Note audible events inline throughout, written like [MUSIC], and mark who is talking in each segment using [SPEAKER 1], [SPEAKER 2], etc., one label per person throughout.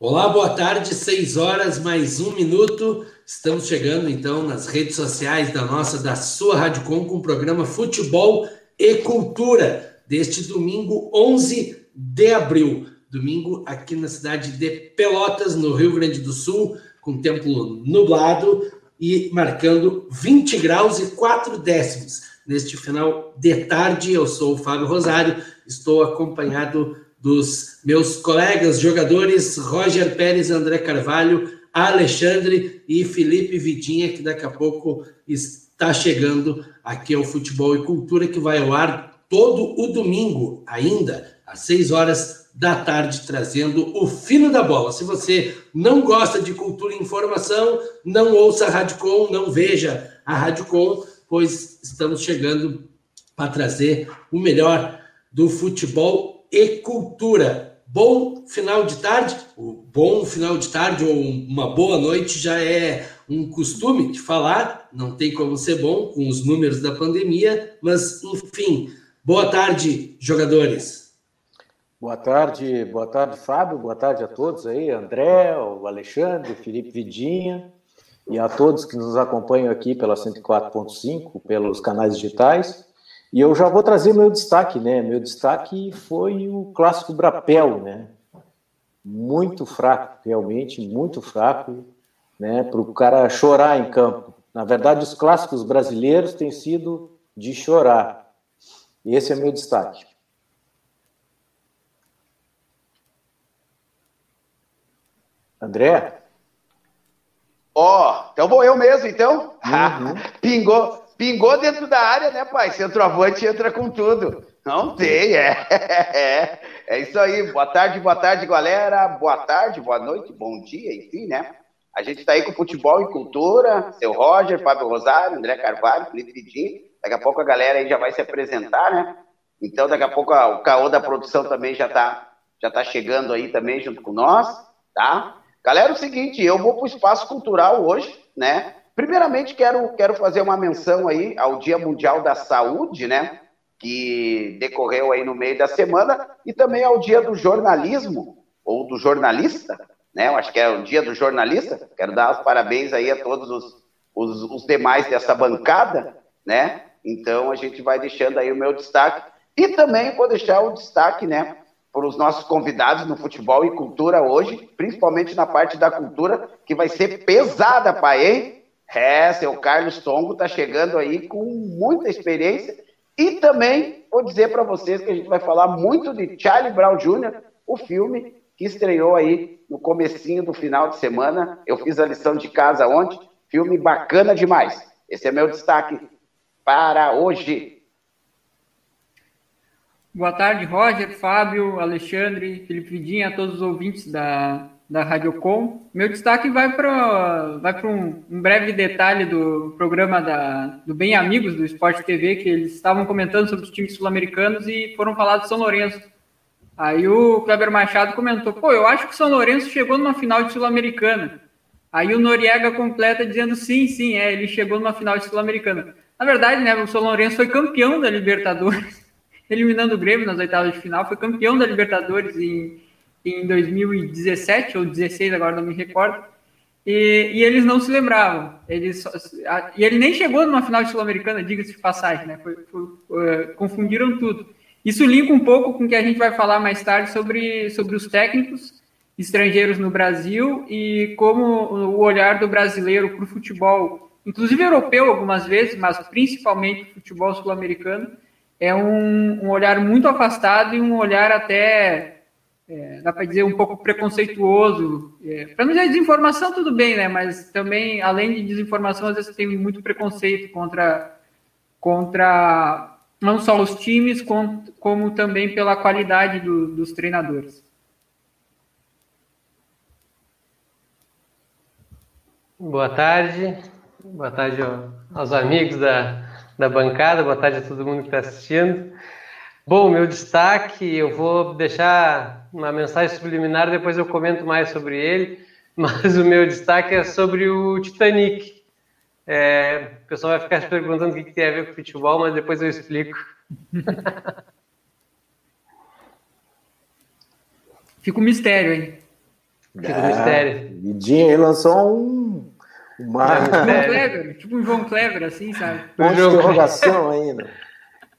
[SPEAKER 1] Olá, boa tarde, seis horas mais um minuto. Estamos chegando então nas redes sociais da nossa, da sua Rádio Com, com o programa Futebol e Cultura, deste domingo 11 de abril. Domingo aqui na cidade de Pelotas, no Rio Grande do Sul, com tempo nublado e marcando 20 graus e 4 décimos. Neste final de tarde, eu sou o Fábio Rosário, estou acompanhado dos meus colegas jogadores Roger Pérez, André Carvalho, Alexandre e Felipe Vidinha, que daqui a pouco está chegando aqui ao Futebol e Cultura, que vai ao ar todo o domingo, ainda às 6 horas da tarde, trazendo o fino da bola. Se você não gosta de cultura e informação, não ouça a Rádio Com, não veja a Rádio Com, pois estamos chegando para trazer o melhor do futebol e cultura. Bom final de tarde, o bom final de tarde ou uma boa noite já é um costume de falar, não tem como ser bom com os números da pandemia, mas enfim, boa tarde, jogadores.
[SPEAKER 2] Boa tarde, boa tarde, Fábio, boa tarde a todos aí, André, o Alexandre, Felipe Vidinha e a todos que nos acompanham aqui pela 104.5, pelos canais digitais. E eu já vou trazer meu destaque, né? Meu destaque foi o clássico Brapel, né? Muito fraco, realmente, muito fraco, né? Para o cara chorar em campo. Na verdade, os clássicos brasileiros têm sido de chorar. Esse é meu destaque. André?
[SPEAKER 3] Ó, oh, então vou eu mesmo, então. Uhum. [LAUGHS] Pingou, Pingou dentro da área, né, pai? Centroavante entra com tudo. Não tem, é. [LAUGHS] é. É isso aí. Boa tarde, boa tarde, galera. Boa tarde, boa noite, bom dia, enfim, né? A gente está aí com futebol e cultura. Seu Roger, Fábio Rosário, André Carvalho, Felipe Vidinho. Daqui a pouco a galera aí já vai se apresentar, né? Então, daqui a pouco o caô da produção também já está já tá chegando aí também junto com nós, tá? Galera, é o seguinte, eu vou para o espaço cultural hoje, né? Primeiramente, quero, quero fazer uma menção aí ao Dia Mundial da Saúde, né? Que decorreu aí no meio da semana, e também ao Dia do Jornalismo, ou do jornalista, né? Eu acho que é o Dia do Jornalista. Quero dar os parabéns aí a todos os, os, os demais dessa bancada, né? Então, a gente vai deixando aí o meu destaque. E também vou deixar o destaque, né? para os nossos convidados no futebol e cultura hoje, principalmente na parte da cultura, que vai ser pesada, pai, hein? É, seu Carlos Tongo está chegando aí com muita experiência. E também vou dizer para vocês que a gente vai falar muito de Charlie Brown Jr., o filme que estreou aí no comecinho do final de semana. Eu fiz a lição de casa ontem. Filme bacana demais. Esse é meu destaque para hoje.
[SPEAKER 4] Boa tarde, Roger, Fábio, Alexandre, Felipe Vidinha, a todos os ouvintes da da Radiocom. Meu destaque vai para vai um, um, breve detalhe do programa da, do Bem Amigos do Esporte TV, que eles estavam comentando sobre os times sul-americanos e foram falar de São Lourenço. Aí o Kleber Machado comentou: pô, eu acho que São Lourenço chegou numa final de Sul-Americana. Aí o Noriega completa dizendo: sim, sim, é, ele chegou numa final de Sul-Americana. Na verdade, né, o São Lourenço foi campeão da Libertadores, [LAUGHS] eliminando o Grêmio nas oitavas de final, foi campeão da Libertadores em em 2017 ou 16, agora não me recordo, e, e eles não se lembravam. Eles, a, e ele nem chegou numa final Sul-Americana, diga-se de passagem, né? Foi, foi, uh, confundiram tudo. Isso linka um pouco com o que a gente vai falar mais tarde sobre, sobre os técnicos estrangeiros no Brasil e como o olhar do brasileiro para o futebol, inclusive europeu algumas vezes, mas principalmente futebol sul-americano, é um, um olhar muito afastado e um olhar até é, dá para dizer, um pouco preconceituoso. É, para não dizer desinformação, tudo bem, né? Mas também, além de desinformação, às vezes tem muito preconceito contra, contra não só os times, como, como também pela qualidade do, dos treinadores.
[SPEAKER 5] Boa tarde, boa tarde aos amigos da, da bancada, boa tarde a todo mundo que está assistindo. Bom, meu destaque, eu vou deixar uma mensagem subliminar, depois eu comento mais sobre ele, [LAUGHS] mas o meu destaque é sobre o Titanic. É, o pessoal vai ficar se perguntando o que, que tem a ver com futebol, mas depois eu explico. [LAUGHS]
[SPEAKER 4] Fica um mistério, hein?
[SPEAKER 5] Fica é, mistério.
[SPEAKER 2] Vidinha aí lançou um.
[SPEAKER 4] Uma... João Kleber, tipo um João Kleber, assim, sabe?
[SPEAKER 2] Uma interrogação ainda.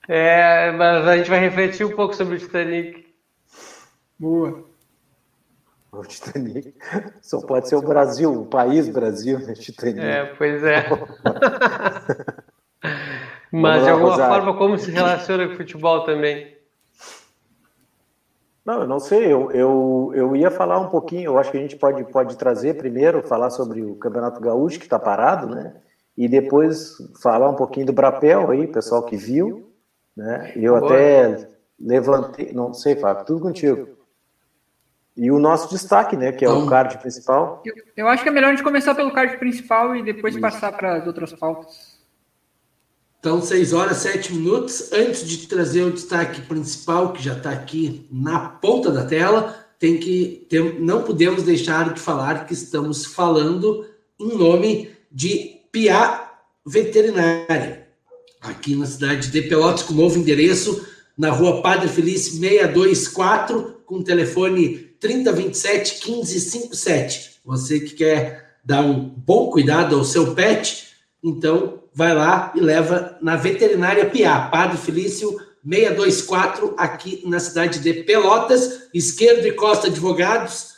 [SPEAKER 5] É, mas a gente vai refletir um pouco sobre o Titanic.
[SPEAKER 4] Boa.
[SPEAKER 2] O Titanic só pode ser o Brasil, o país Brasil, né? Titanic.
[SPEAKER 5] É, pois é. [LAUGHS] Mas de alguma Rosário. forma, como se relaciona com o futebol também?
[SPEAKER 2] Não, eu não sei. Eu, eu, eu ia falar um pouquinho. Eu acho que a gente pode, pode trazer primeiro, falar sobre o Campeonato Gaúcho, que está parado, né? E depois falar um pouquinho do Brapel aí, pessoal que viu. Né? Eu Boa. até levantei. Não sei, Fábio, tudo contigo. E o nosso destaque, né, que é então, o card principal.
[SPEAKER 4] Eu, eu, acho que é melhor a gente começar pelo card principal e depois Isso. passar para as outras pautas.
[SPEAKER 1] Então, 6 horas, 7 minutos. Antes de trazer o destaque principal, que já está aqui na ponta da tela, tem que ter, não podemos deixar de falar que estamos falando em nome de Pia Veterinária, aqui na cidade de Pelotas, com novo endereço, na rua Padre Felício 624, com telefone 3027 1557. Você que quer dar um bom cuidado ao seu pet, então vai lá e leva na Veterinária Piá, Padre Felício 624, aqui na cidade de Pelotas, esquerdo e Costa Advogados,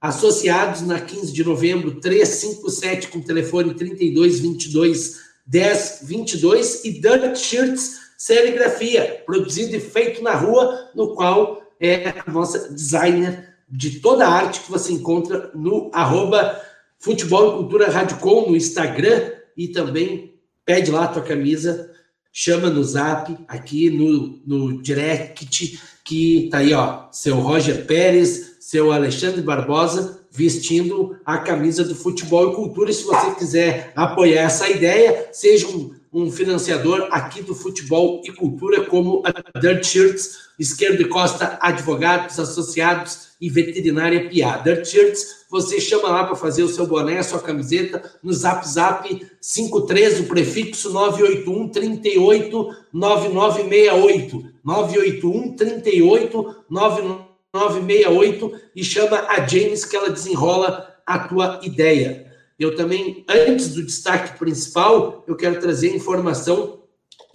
[SPEAKER 1] associados na 15 de novembro 357 com telefone 3222 1022 e Dirt Shirts Serigrafia, produzido e feito na rua, no qual é a nossa designer de toda a arte que você encontra no arroba Futebol e Cultura Radicom no Instagram e também pede lá a tua camisa, chama no zap, aqui no, no direct, que tá aí, ó, seu Roger Pérez, seu Alexandre Barbosa, vestindo a camisa do Futebol e Cultura. E se você quiser apoiar essa ideia, seja um, um financiador aqui do Futebol e Cultura, como a Dirt Shirts, Esquerdo e Costa Advogados Associados e Veterinária Piá. Dirt Shirts, você chama lá para fazer o seu boné, sua camiseta, no Zap Zap 53, o prefixo 981 38 9968. 981 38 9968 e chama a James que ela desenrola a tua ideia. Eu também, antes do destaque principal, eu quero trazer informação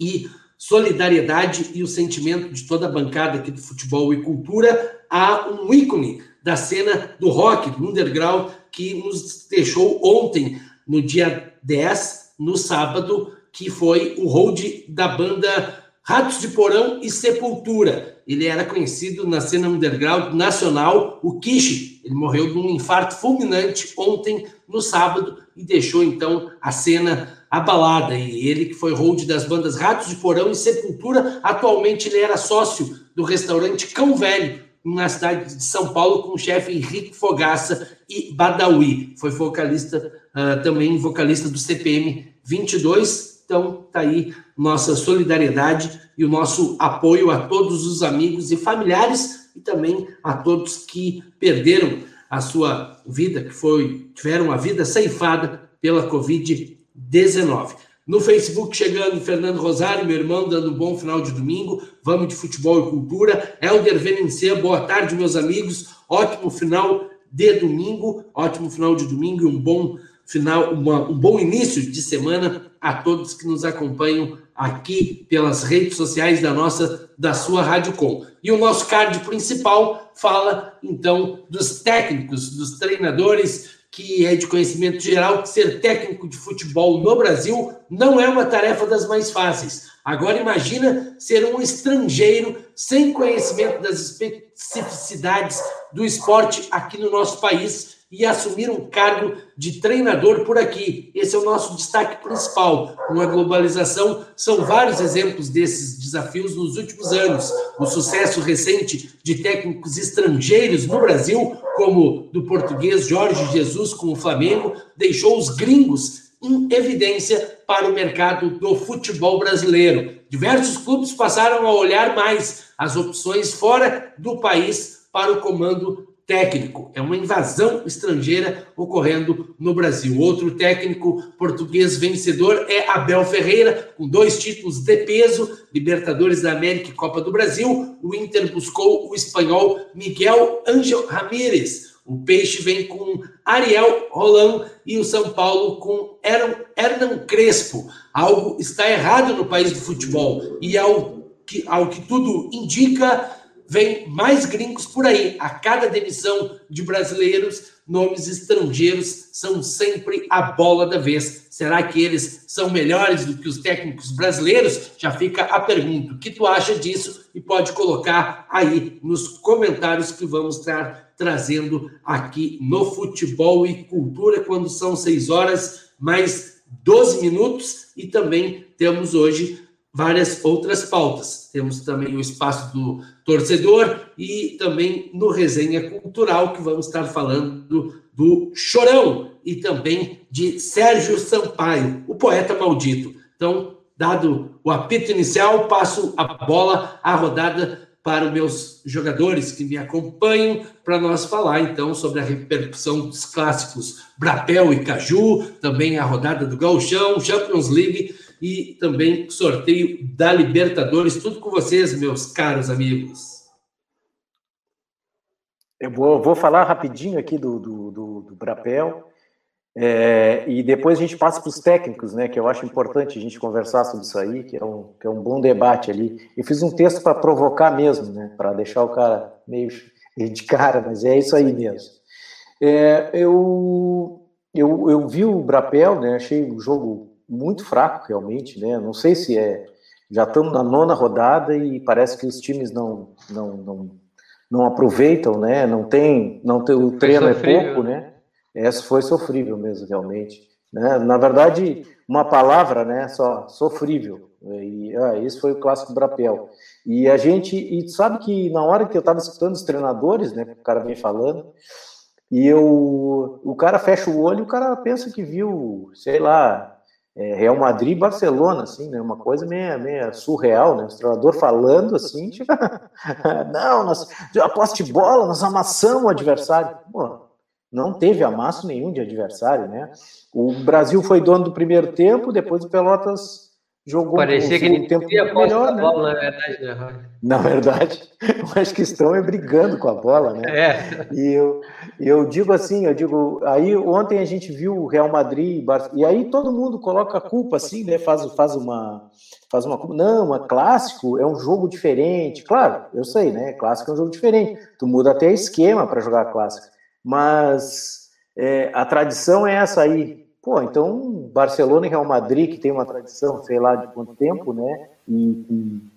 [SPEAKER 1] e solidariedade e o sentimento de toda a bancada aqui do futebol e cultura a um ícone da cena do rock, do underground, que nos deixou ontem, no dia 10, no sábado, que foi o hold da banda Ratos de Porão e Sepultura. Ele era conhecido na cena underground nacional, o Kishi. Ele morreu de um infarto fulminante ontem, no sábado, e deixou então a cena abalada. E ele que foi hold das bandas Ratos de Porão e Sepultura, atualmente ele era sócio do restaurante Cão Velho, na cidade de São Paulo, com o chefe Henrique Fogaça e Badawi. Foi vocalista, uh, também vocalista do CPM 22. Então, tá aí nossa solidariedade e o nosso apoio a todos os amigos e familiares e também a todos que perderam a sua vida, que foi tiveram a vida ceifada pela Covid 19. No Facebook chegando Fernando Rosário, meu irmão, dando um bom final de domingo. Vamos de futebol e cultura. Helder Venencia, boa tarde, meus amigos. Ótimo final de domingo, ótimo final de domingo e um bom final, uma, um bom início de semana a todos que nos acompanham aqui pelas redes sociais da nossa, da sua Rádio Com. E o nosso card principal fala então dos técnicos, dos treinadores que é de conhecimento geral que ser técnico de futebol no Brasil não é uma tarefa das mais fáceis. Agora imagina ser um estrangeiro sem conhecimento das especificidades do esporte aqui no nosso país e assumir um cargo de treinador por aqui. Esse é o nosso destaque principal. Com a globalização, são vários exemplos desses desafios nos últimos anos. O sucesso recente de técnicos estrangeiros no Brasil, como do português Jorge Jesus com o Flamengo, deixou os gringos em evidência para o mercado do futebol brasileiro. Diversos clubes passaram a olhar mais as opções fora do país para o comando técnico. É uma invasão estrangeira ocorrendo no Brasil. Outro técnico português vencedor é Abel Ferreira, com dois títulos de peso, Libertadores da América e Copa do Brasil. O Inter buscou o espanhol Miguel Ángel Ramírez. O Peixe vem com Ariel Roland e o São Paulo com Hernan Crespo. Algo está errado no país do futebol. E ao que, ao que tudo indica, vem mais gringos por aí. A cada demissão de brasileiros, nomes estrangeiros são sempre a bola da vez. Será que eles são melhores do que os técnicos brasileiros? Já fica a pergunta. O que tu acha disso? E pode colocar aí nos comentários que vamos estar trazendo aqui no Futebol e Cultura, quando são 6 horas mais 12 minutos. E também temos hoje várias outras pautas. Temos também o espaço do torcedor e também no Resenha Cultural, que vamos estar falando do Chorão e também de Sérgio Sampaio, o poeta maldito. Então, dado o apito inicial, passo a bola, a rodada para os meus jogadores que me acompanham, para nós falar então sobre a repercussão dos clássicos Brapel e Caju, também a rodada do Gauchão, Champions League e também sorteio da Libertadores. Tudo com vocês, meus caros amigos.
[SPEAKER 2] Eu vou, vou falar rapidinho aqui do, do, do, do Brapel. É, e depois a gente passa para os técnicos, né? Que eu acho importante a gente conversar sobre isso aí, que é um, que é um bom debate ali. Eu fiz um texto para provocar mesmo, né? Para deixar o cara meio [LAUGHS] de cara, mas é isso aí mesmo. É, eu, eu, eu vi o Brapel, né? Achei o jogo muito fraco realmente, né? Não sei se é já estamos na nona rodada e parece que os times não não, não, não aproveitam, né? Não tem, não tem o treino é pouco, né? Essa foi sofrível mesmo realmente, né? Na verdade, uma palavra, né? Só sofrível. E ah, esse foi o clássico Brapel. E a gente e sabe que na hora que eu estava escutando os treinadores, né? O cara vem falando. E eu, o cara fecha o olho, o cara pensa que viu, sei lá, é, Real Madrid e Barcelona, assim, né? Uma coisa meio, meio surreal, né? O treinador falando assim, tipo, [LAUGHS] não, nós, de bola, nós amassamos o adversário. Pô, não teve amasso nenhum de adversário, né? O Brasil foi dono do primeiro tempo, depois o Pelotas jogou
[SPEAKER 5] Parecia um, que um tempo melhor, né? Bola, na verdade, né?
[SPEAKER 2] Na verdade, [LAUGHS] eu acho que estão é brigando com a bola, né?
[SPEAKER 5] É.
[SPEAKER 2] E eu, eu digo assim, eu digo, aí ontem a gente viu o Real Madrid e aí todo mundo coloca a culpa assim, né? Faz, faz uma faz uma não, é clássico, é um jogo diferente. Claro, eu sei, né? Clássico é um jogo diferente. Tu muda até esquema para jogar clássico, mas é, a tradição é essa aí. Pô, então Barcelona e Real Madrid, que tem uma tradição, sei lá de quanto tempo, né? E, e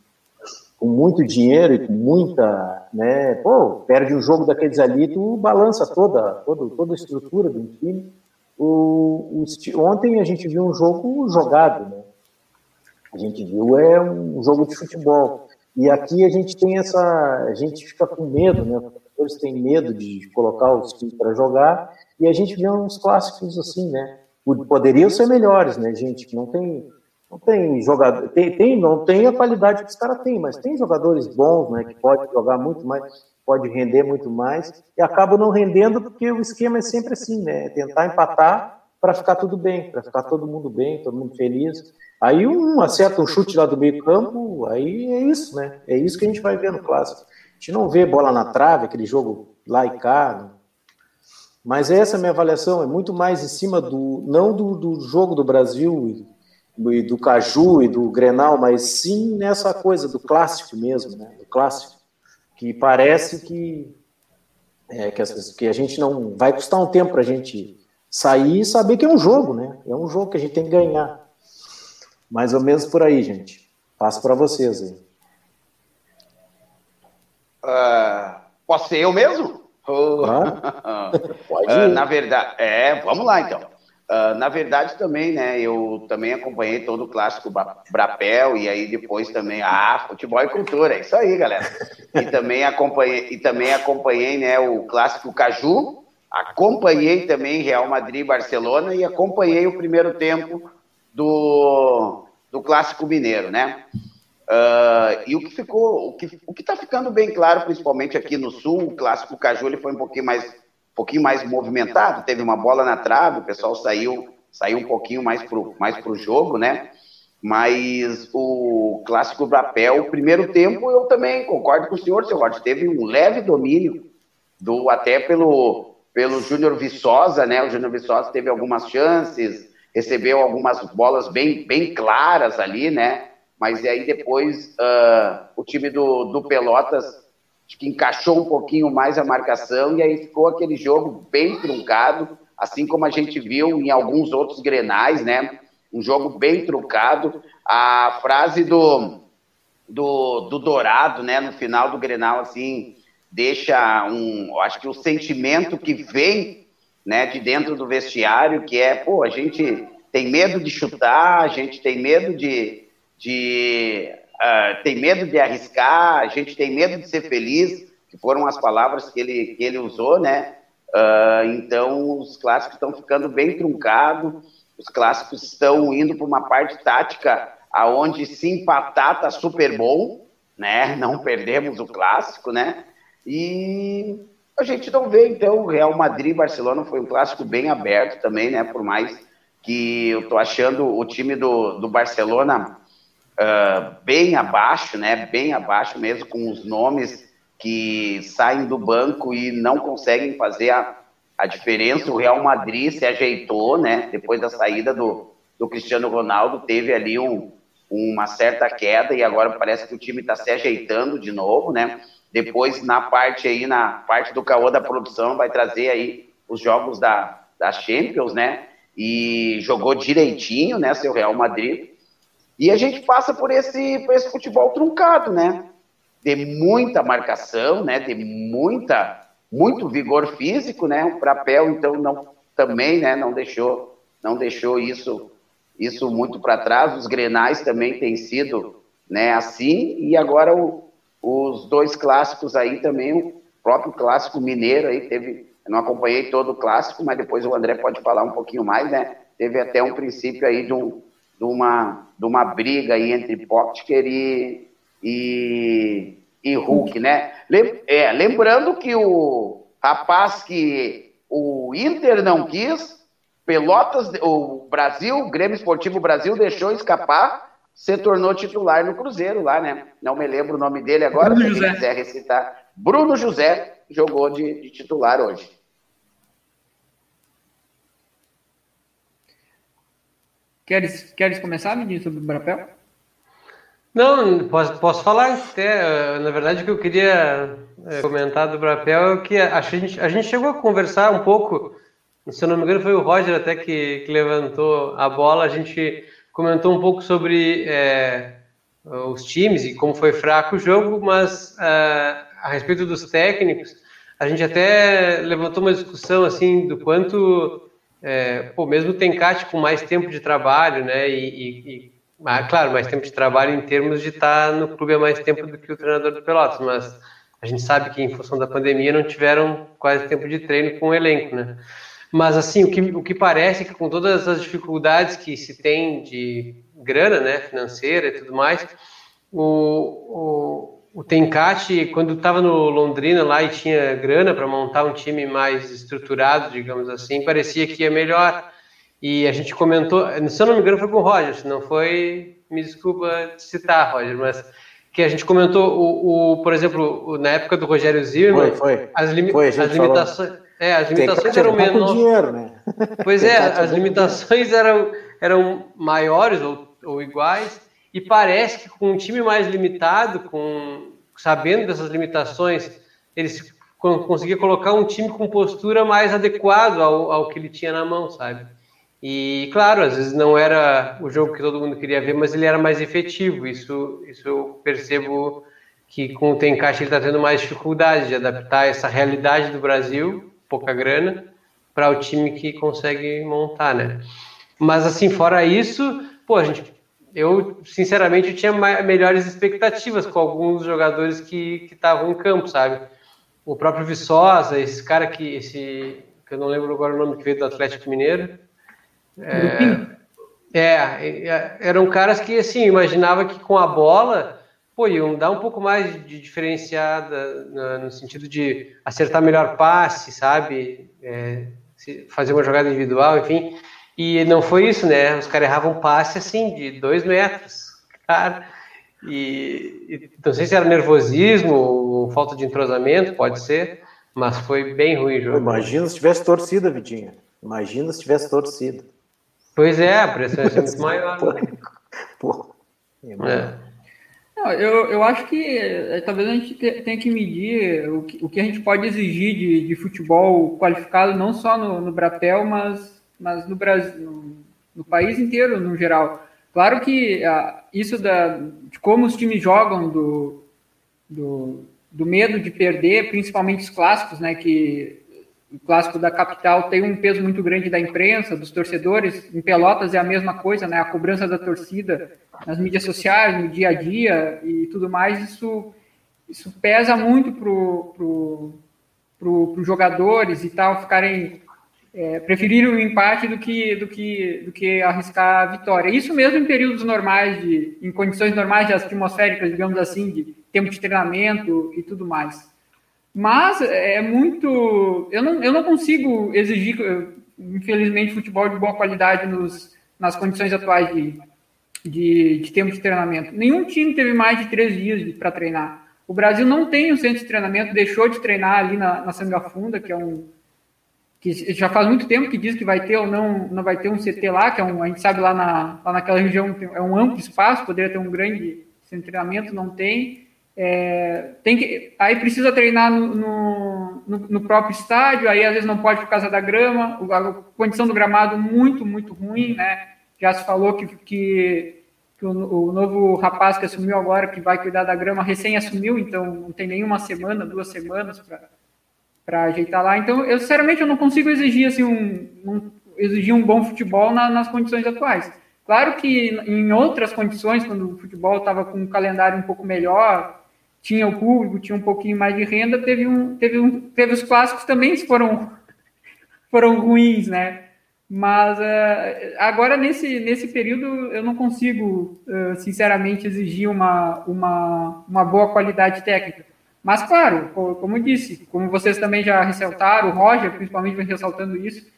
[SPEAKER 2] com muito dinheiro e com muita, né? Pô, perde um jogo daqueles ali, tu balança toda, toda, toda a estrutura do time. O, o, ontem a gente viu um jogo jogado, né? A gente viu é um jogo de futebol. E aqui a gente tem essa, a gente fica com medo, né? Os jogadores têm medo de colocar os times para jogar. E a gente vê uns clássicos assim, né? poderiam ser melhores, né, gente? Não tem, não tem jogador, tem, tem, não tem a qualidade que os caras têm, mas tem jogadores bons, né, que pode jogar muito mais, pode render muito mais e acabam não rendendo porque o esquema é sempre assim, né? Tentar empatar para ficar tudo bem, para ficar todo mundo bem, todo mundo feliz. Aí um acerta um chute lá do meio campo, aí é isso, né? É isso que a gente vai ver no clássico. A gente não vê bola na trave, aquele jogo lá e cá, mas essa minha avaliação é muito mais em cima do não do, do jogo do Brasil e, e, do Caju e do Grenal, mas sim nessa coisa do clássico mesmo, né? Do clássico que parece que é, que, as, que a gente não vai custar um tempo para a gente sair e saber que é um jogo, né? É um jogo que a gente tem que ganhar. Mais ou menos por aí, gente. Passo para vocês aí.
[SPEAKER 3] Uh, posso ser eu mesmo? Oh. [LAUGHS] Pode uh, na verdade, é, vamos lá então. Uh, na verdade também, né, eu também acompanhei todo o clássico Brapel e aí depois também, ah, futebol e cultura, é isso aí, galera. E também acompanhei, e também acompanhei, né, o clássico Caju, acompanhei também Real Madrid Barcelona e acompanhei o primeiro tempo do, do clássico mineiro, né? Uh, e o que ficou, o que o que está ficando bem claro, principalmente aqui no sul, o clássico Caju ele foi um pouquinho mais, um pouquinho mais movimentado, teve uma bola na trave, o pessoal saiu, saiu um pouquinho mais pro, mais pro jogo, né? Mas o clássico Brapel, o primeiro tempo, eu também concordo com o senhor, seu Roger, teve um leve domínio do até pelo pelo Júnior Viçosa, né? O Júnior Viçosa teve algumas chances, recebeu algumas bolas bem, bem claras ali, né? Mas aí depois uh, o time do, do Pelotas acho que encaixou um pouquinho mais a marcação e aí ficou aquele jogo bem truncado, assim como a gente viu em alguns outros grenais, né? Um jogo bem truncado. A frase do, do, do Dourado, né, no final do grenal, assim, deixa um, acho que o sentimento que vem, né, de dentro do vestiário, que é, pô, a gente tem medo de chutar, a gente tem medo de, de uh, tem medo de arriscar, a gente tem medo de ser feliz, que foram as palavras que ele, que ele usou, né? Uh, então, os clássicos estão ficando bem truncados, os clássicos estão indo para uma parte tática aonde se empatar tá super bom, né? Não perdemos o clássico, né? E a gente não vê, então, Real Madrid Barcelona foi um clássico bem aberto também, né? Por mais que eu tô achando o time do, do Barcelona uh, bem abaixo, né? Bem abaixo mesmo, com os nomes que saem do banco e não conseguem fazer a, a diferença. O Real Madrid se ajeitou, né? Depois da saída do, do Cristiano Ronaldo, teve ali um, uma certa queda e agora parece que o time está se ajeitando de novo, né? Depois, na parte aí, na parte do caô da produção, vai trazer aí os jogos da, da Champions, né? E jogou direitinho, né, seu Real Madrid. E a gente passa por esse, por esse futebol truncado, né? De muita marcação, né? De muita, muito vigor físico, né? O Prapel, então, não, também, né? Não deixou, não deixou isso, isso muito para trás. Os Grenais também têm sido, né? Assim. E agora o, os dois clássicos aí também, o próprio clássico mineiro aí teve, não acompanhei todo o clássico, mas depois o André pode falar um pouquinho mais, né? Teve até um princípio aí de, um, de, uma, de uma briga aí entre Potker e, e, e Hulk, né? Lem, é, lembrando que o rapaz que o Inter não quis, Pelotas, o Brasil, o Grêmio Esportivo Brasil deixou escapar se tornou titular no Cruzeiro lá, né? Não me lembro o nome dele agora, Bruno se José. quiser recitar. Bruno José jogou de, de titular hoje.
[SPEAKER 4] Queres, queres começar, me dizer sobre o Brapel?
[SPEAKER 5] Não, posso, posso falar até. Na verdade, o que eu queria é, comentar do Brapel é que a gente, a gente chegou a conversar um pouco. Se eu não me engano, foi o Roger até que, que levantou a bola. A gente comentou um pouco sobre é, os times e como foi fraco o jogo, mas é, a respeito dos técnicos, a gente até levantou uma discussão assim do quanto, é, pô, mesmo o Tencate com mais tempo de trabalho, né, e, e, e ah, claro, mais tempo de trabalho em termos de estar no clube há mais tempo do que o treinador do Pelotas, mas a gente sabe que em função da pandemia não tiveram quase tempo de treino com o elenco, né? Mas, assim, o que, o que parece é que com todas as dificuldades que se tem de grana, né, financeira e tudo mais, o, o, o Tencate, quando estava no Londrina lá e tinha grana para montar um time mais estruturado, digamos assim, parecia que ia melhor. E a gente comentou, se eu não me engano, foi com o Roger, se não foi, me desculpa citar, Roger, mas que a gente comentou, o, o por exemplo, na época do Rogério Zirman,
[SPEAKER 2] foi, foi.
[SPEAKER 5] as,
[SPEAKER 2] limi foi,
[SPEAKER 5] as limitações. Falou é, as limitações eram menores.
[SPEAKER 2] dinheiro, né?
[SPEAKER 5] Pois é, as limitações eram, eram maiores ou, ou iguais, e parece que com um time mais limitado, com sabendo dessas limitações, eles conseguia colocar um time com postura mais adequado ao, ao que ele tinha na mão, sabe? E claro, às vezes não era o jogo que todo mundo queria ver, mas ele era mais efetivo. Isso, isso eu percebo que com o Tencaixa ele está tendo mais dificuldade de adaptar essa realidade do Brasil pouca grana para o time que consegue montar, né? Mas assim, fora isso, pô, a gente, eu sinceramente tinha melhores expectativas com alguns jogadores que estavam em campo, sabe? O próprio Viçosa, esse cara que esse que eu não lembro agora o nome que veio do Atlético Mineiro. É, é, é, eram caras que assim, imaginava que com a bola pô, iam dar um pouco mais de diferenciada no, no sentido de acertar melhor passe, sabe? É, fazer uma jogada individual, enfim. E não foi isso, né? Os caras erravam passe assim, de dois metros, cara. E, e não sei se era nervosismo ou falta de entrosamento, pode ser, mas foi bem ruim o jogo.
[SPEAKER 2] Imagina se tivesse torcida, Vidinha. Imagina se tivesse torcida.
[SPEAKER 5] Pois é, a pressão é muito [LAUGHS] maior. Né?
[SPEAKER 4] Pô, é. Não, eu, eu acho que é, talvez a gente tenha que medir o que, o que a gente pode exigir de, de futebol qualificado, não só no, no Bratel, mas, mas no Brasil, no, no país inteiro, no geral. Claro que ah, isso da, de como os times jogam, do, do, do medo de perder, principalmente os clássicos, né, que o clássico da capital tem um peso muito grande da imprensa, dos torcedores. Em Pelotas é a mesma coisa, né? A cobrança da torcida nas mídias sociais, no dia a dia e tudo mais, isso, isso pesa muito pro, pro, pro, pro jogadores e tal ficarem é, preferirem o empate do que, do, que, do que arriscar a vitória. Isso mesmo em períodos normais, de, em condições normais de atmosféricas, digamos assim, de tempo de treinamento e tudo mais. Mas é muito. Eu não, eu não consigo exigir, infelizmente, futebol de boa qualidade nos, nas condições atuais de, de, de tempo de treinamento. Nenhum time teve mais de três dias para treinar. O Brasil não tem um centro de treinamento, deixou de treinar ali na, na Sangafunda, que é um. Que já faz muito tempo que diz que vai ter ou não, não vai ter um CT lá, que é um, a gente sabe lá, na, lá naquela região é um amplo espaço, poderia ter um grande treinamento, não tem. É, tem que, aí precisa treinar no, no, no, próprio estádio, aí às vezes não pode por causa da grama, a condição do gramado muito, muito ruim, né? Já se falou que, que, que o, o, novo rapaz que assumiu agora, que vai cuidar da grama, recém assumiu, então não tem nenhuma semana, duas semanas para ajeitar lá. Então, eu sinceramente eu não consigo exigir assim um, um exigir um bom futebol na, nas condições atuais. Claro que em outras condições, quando o futebol estava com um calendário um pouco melhor, tinha o público, tinha um pouquinho mais de renda, teve, um, teve, um, teve os clássicos também foram, [LAUGHS] foram ruins, né? Mas uh, agora, nesse, nesse período, eu não consigo, uh, sinceramente, exigir uma, uma, uma boa qualidade técnica. Mas, claro, como eu disse, como vocês também já ressaltaram, o Roger principalmente vem ressaltando isso,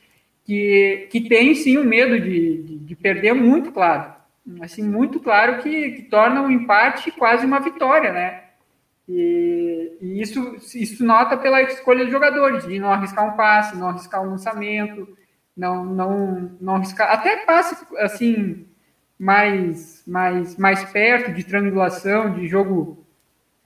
[SPEAKER 4] que, que tem sim o medo de, de, de perder muito claro. Assim, muito claro que, que torna o um empate quase uma vitória, né? E, e, isso, isso nota pela escolha de jogadores, de não arriscar um passe, não arriscar um lançamento, não, não, não arriscar. Até passe assim, mais, mais, mais perto de triangulação, de jogo,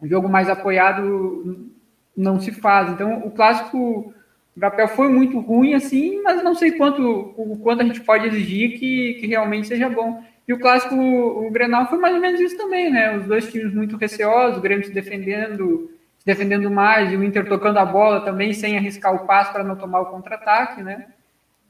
[SPEAKER 4] jogo mais apoiado, não se faz. Então, o clássico o papel foi muito ruim, assim, mas não sei quanto, o quanto a gente pode exigir que, que realmente seja bom. E o clássico, o, Grenal foi mais ou menos isso também, né? Os dois times muito receosos, o Grêmio se defendendo, se defendendo mais, e o Inter tocando a bola também sem arriscar o passo para não tomar o contra-ataque, né?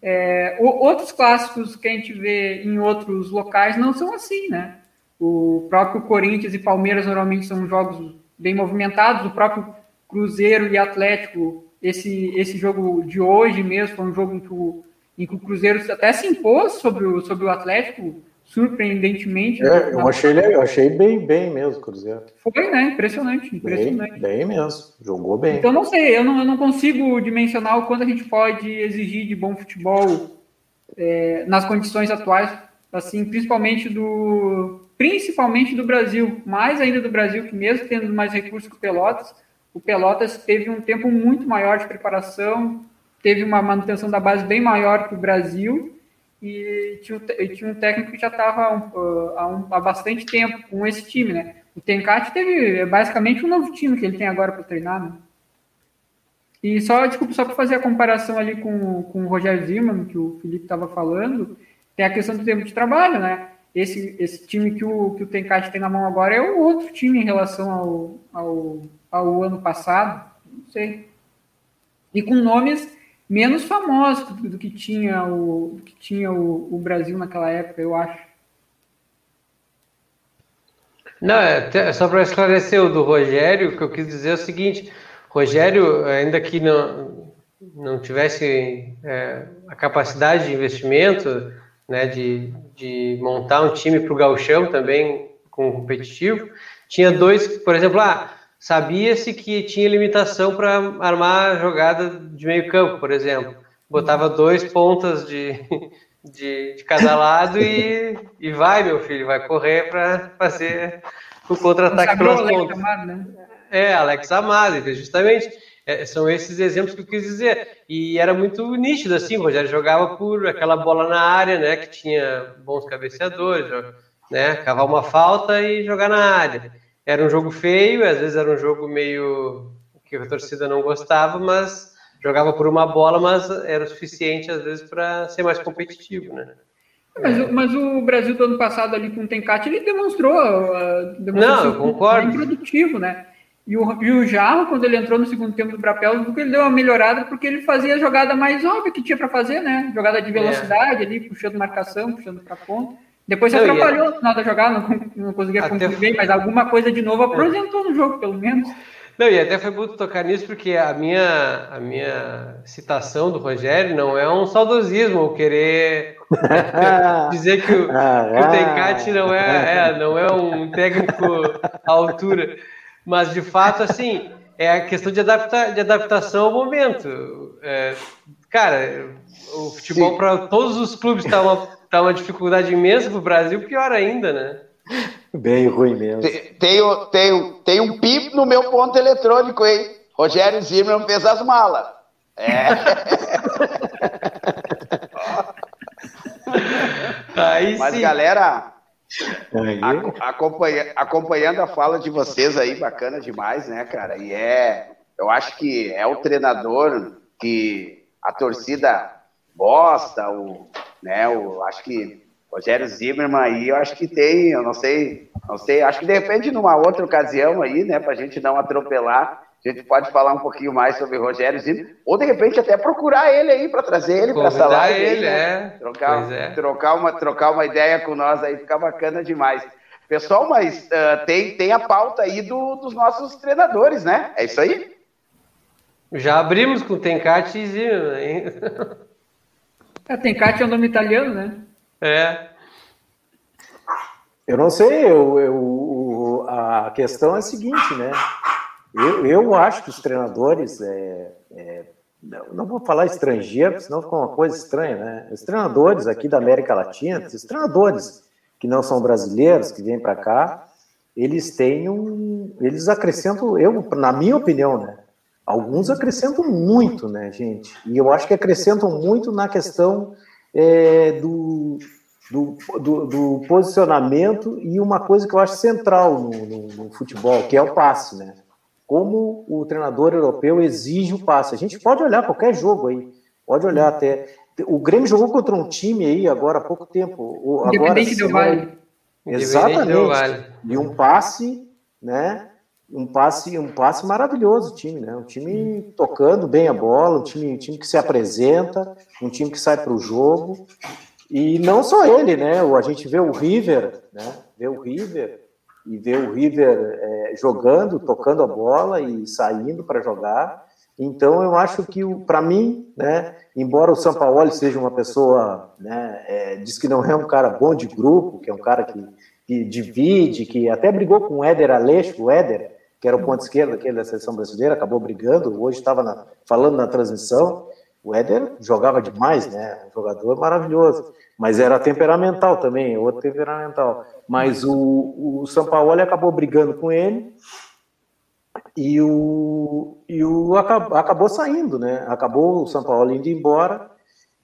[SPEAKER 4] É, outros clássicos que a gente vê em outros locais não são assim, né? O próprio Corinthians e Palmeiras normalmente são jogos bem movimentados, o próprio Cruzeiro e Atlético, esse, esse jogo de hoje mesmo foi um jogo em que o, em que o Cruzeiro até se impôs sobre o, sobre o Atlético, surpreendentemente.
[SPEAKER 2] É, eu achei, eu achei bem, bem mesmo, Cruzeiro.
[SPEAKER 4] Foi, né? Impressionante, impressionante.
[SPEAKER 2] Bem, bem mesmo, jogou bem.
[SPEAKER 4] Então, não sei, eu não, eu não consigo dimensionar o quanto a gente pode exigir de bom futebol é, nas condições atuais, assim, principalmente do principalmente do Brasil, mais ainda do Brasil, que mesmo tendo mais recursos que o Pelotas, o Pelotas teve um tempo muito maior de preparação, teve uma manutenção da base bem maior que o Brasil, e tinha, um técnico que já estava uh, há, um, há, bastante tempo com esse time, né? O Tencate teve é basicamente um novo time que ele tem agora para treinar, né? E só, desculpa, só para fazer a comparação ali com, com o Rogério Zimmermann, que o Felipe estava falando, tem a questão do tempo de trabalho, né? Esse, esse time que o, que o Tencate tem na mão agora é um outro time em relação ao, ao, ao ano passado, não sei. E com nomes menos famosos do, do que tinha o que tinha o, o, Brasil naquela época, eu acho.
[SPEAKER 5] Não, é só para esclarecer o do Rogério, o que eu quis dizer é o seguinte: Rogério, ainda que não, não tivesse é, a capacidade de investimento, né, de, de montar um time para o Galchão também com competitivo, tinha dois, por exemplo, ah, sabia-se que tinha limitação para armar jogada de meio campo, por exemplo. Botava dois pontas de, [LAUGHS] de, de cada lado e, e vai, meu filho, vai correr para fazer o contra-ataque pelas pontas.
[SPEAKER 4] Né?
[SPEAKER 5] É, Alex Amado, então, justamente. É, são esses exemplos que eu quis dizer. E era muito nítido, assim, o Rogério jogava por aquela bola na área, né, que tinha bons cabeceadores, né, cavar uma falta e jogar na área. Era um jogo feio, às vezes era um jogo meio que a torcida não gostava, mas jogava por uma bola, mas era o suficiente, às vezes, para ser mais competitivo, né.
[SPEAKER 4] Mas, mas, o Brasil do ano passado ali com o Tencate, ele demonstrou, uh,
[SPEAKER 5] demonstrou não, concordo.
[SPEAKER 4] produtivo, né? E o, e o Jarro, quando ele entrou no segundo tempo do Brapel, ele deu uma melhorada porque ele fazia a jogada mais óbvia que tinha para fazer, né? Jogada de velocidade é. ali, puxando marcação, puxando para ponta. Depois se atrapalhou no final da jogada, não, não conseguia até... concluir bem, mas alguma coisa de novo apresentou no jogo, pelo menos.
[SPEAKER 5] Não, e até foi bom tocar nisso, porque a minha, a minha citação do Rogério não é um saudosismo, ou querer [LAUGHS] dizer que o, ah, que o Tencate não é, é, não é um técnico à altura. Mas, de fato, assim, é a questão de, adapta, de adaptação ao momento. É, cara, o futebol para todos os clubes está uma, tá uma dificuldade imensa para o Brasil, pior ainda, né?
[SPEAKER 2] Bem ruim mesmo.
[SPEAKER 3] Tem, tem, tem, tem um pip no meu ponto eletrônico, hein? Rogério Zimmermann fez as malas. É. [LAUGHS] Aí Mas, sim. galera, Acompanha, acompanhando a fala de vocês aí, bacana demais, né, cara? E é, eu acho que é o treinador que a torcida gosta, o, né? O, acho que Rogério Zimmermann aí, eu acho que tem, eu não sei, não sei, acho que de repente numa outra ocasião aí, né, pra gente não atropelar, a gente pode falar um pouquinho mais sobre o Rogério Zimmermann, ou de repente até procurar ele aí para trazer ele para essa live.
[SPEAKER 5] ele,
[SPEAKER 3] aí,
[SPEAKER 5] né? é.
[SPEAKER 3] Trocar, é. trocar, uma, trocar uma ideia com nós aí, fica bacana demais. Pessoal, mas uh, tem, tem a pauta aí do, dos nossos treinadores, né? É isso aí?
[SPEAKER 5] Já abrimos com Tencati e Zimmermann.
[SPEAKER 4] É, Tencati é um nome italiano, né?
[SPEAKER 5] É.
[SPEAKER 2] Eu não sei, eu, eu, a questão é a seguinte, né? Eu, eu acho que os treinadores, é, é, não vou falar estrangeiro, senão fica uma coisa estranha, né? Os treinadores aqui da América Latina, os treinadores que não são brasileiros, que vêm para cá, eles têm um. Eles acrescentam, eu, na minha opinião, né? Alguns acrescentam muito, né, gente? E eu acho que acrescentam muito na questão é, do, do, do, do, posicionamento e uma coisa que eu acho central no, no, no futebol, que é o passe, né? Como o treinador europeu exige o passe. A gente pode olhar qualquer jogo aí, pode olhar até. O Grêmio jogou contra um time aí agora há pouco tempo. Agora,
[SPEAKER 4] Independente do Vale.
[SPEAKER 2] Exatamente. E um passe, né? Um passe, um passe maravilhoso, o time, né? Um time tocando bem a bola, um time, um time que se apresenta, um time que sai para o jogo. E não só ele, né? A gente vê o River, né? Vê o River e ver o River é, jogando, tocando a bola e saindo para jogar. Então, eu acho que, para mim, né, embora o São Paulo seja uma pessoa, né, é, diz que não é um cara bom de grupo, que é um cara que, que divide, que até brigou com o Éder Aleixo, o Éder, que era o ponto esquerdo aquele da seleção brasileira, acabou brigando, hoje estava falando na transmissão, o Éder jogava demais, né, um jogador maravilhoso, mas era temperamental também, outro temperamental mas o, o São Paulo acabou brigando com ele e o, e o acabou, acabou saindo, né? Acabou o São Paulo indo embora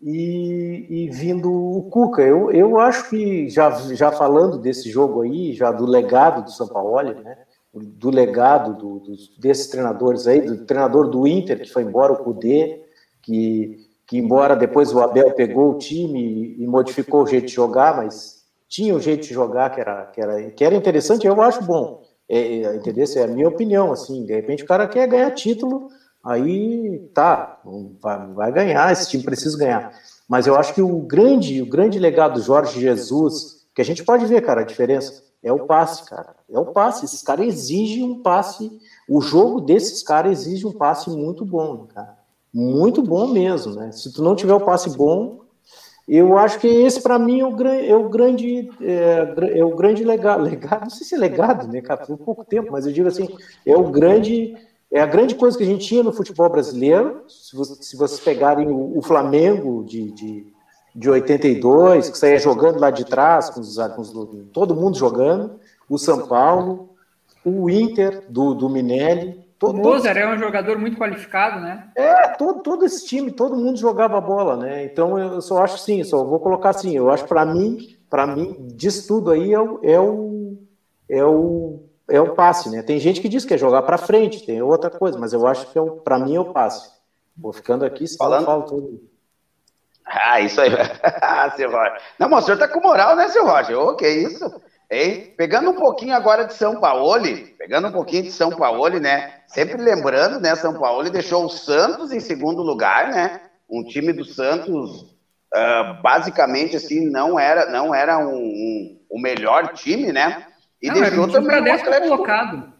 [SPEAKER 2] e, e, vindo o Cuca. Eu, eu acho que, já, já falando desse jogo aí, já do legado do São Paulo, né? do legado do, do, desses treinadores aí, do treinador do Inter que foi embora, o Cudê, que, que embora depois o Abel pegou o time e, e modificou o jeito de jogar, mas tinha um jeito de jogar que era, que era, que era interessante, eu acho bom. É, é, entendeu? É a minha opinião, assim, de repente o cara quer ganhar título, aí tá, vai, vai ganhar, esse time precisa ganhar. Mas eu acho que o grande, o grande legado do Jorge Jesus, que a gente pode ver, cara, a diferença, é o passe, cara. É o passe. Esses caras exigem um passe. O jogo desses caras exige um passe muito bom, cara. Muito bom mesmo, né? Se tu não tiver o passe bom, eu acho que esse, para mim, é o, é o grande, é, é, o grande legado, legado, não sei se é legado, né, cara, por pouco tempo, mas eu digo assim, é o grande, é a grande coisa que a gente tinha no futebol brasileiro, se, você, se vocês pegarem o, o Flamengo de, de, de 82, que saía jogando lá de trás, com, os, com os, todo mundo jogando, o São Paulo, o Inter do, do Minelli.
[SPEAKER 4] Todo, o Mozart é um jogador muito qualificado, né?
[SPEAKER 2] É, todo, todo esse time, todo mundo jogava bola, né? Então eu só acho sim, só vou colocar assim, eu acho para mim, para mim, disso tudo aí é o, é o, é o, é o passe, né? Tem gente que diz que é jogar para frente, tem outra coisa, mas eu acho que é para mim é o passe. Vou ficando aqui, se falando, falo tudo.
[SPEAKER 3] Ah, isso aí. [LAUGHS] Ah, seu Roger. Não, mas o senhor tá com moral, né, seu Roger? Ô, que isso? Hein? Pegando um pouquinho agora de São Paulo, pegando um pouquinho de São Paulo, né? Sempre lembrando, né? São Paulo deixou o Santos em segundo lugar, né? Um time do Santos, uh, basicamente, assim, não era, não era um, um, o melhor time, né?
[SPEAKER 4] E não, deixou um também o Atlético colocado.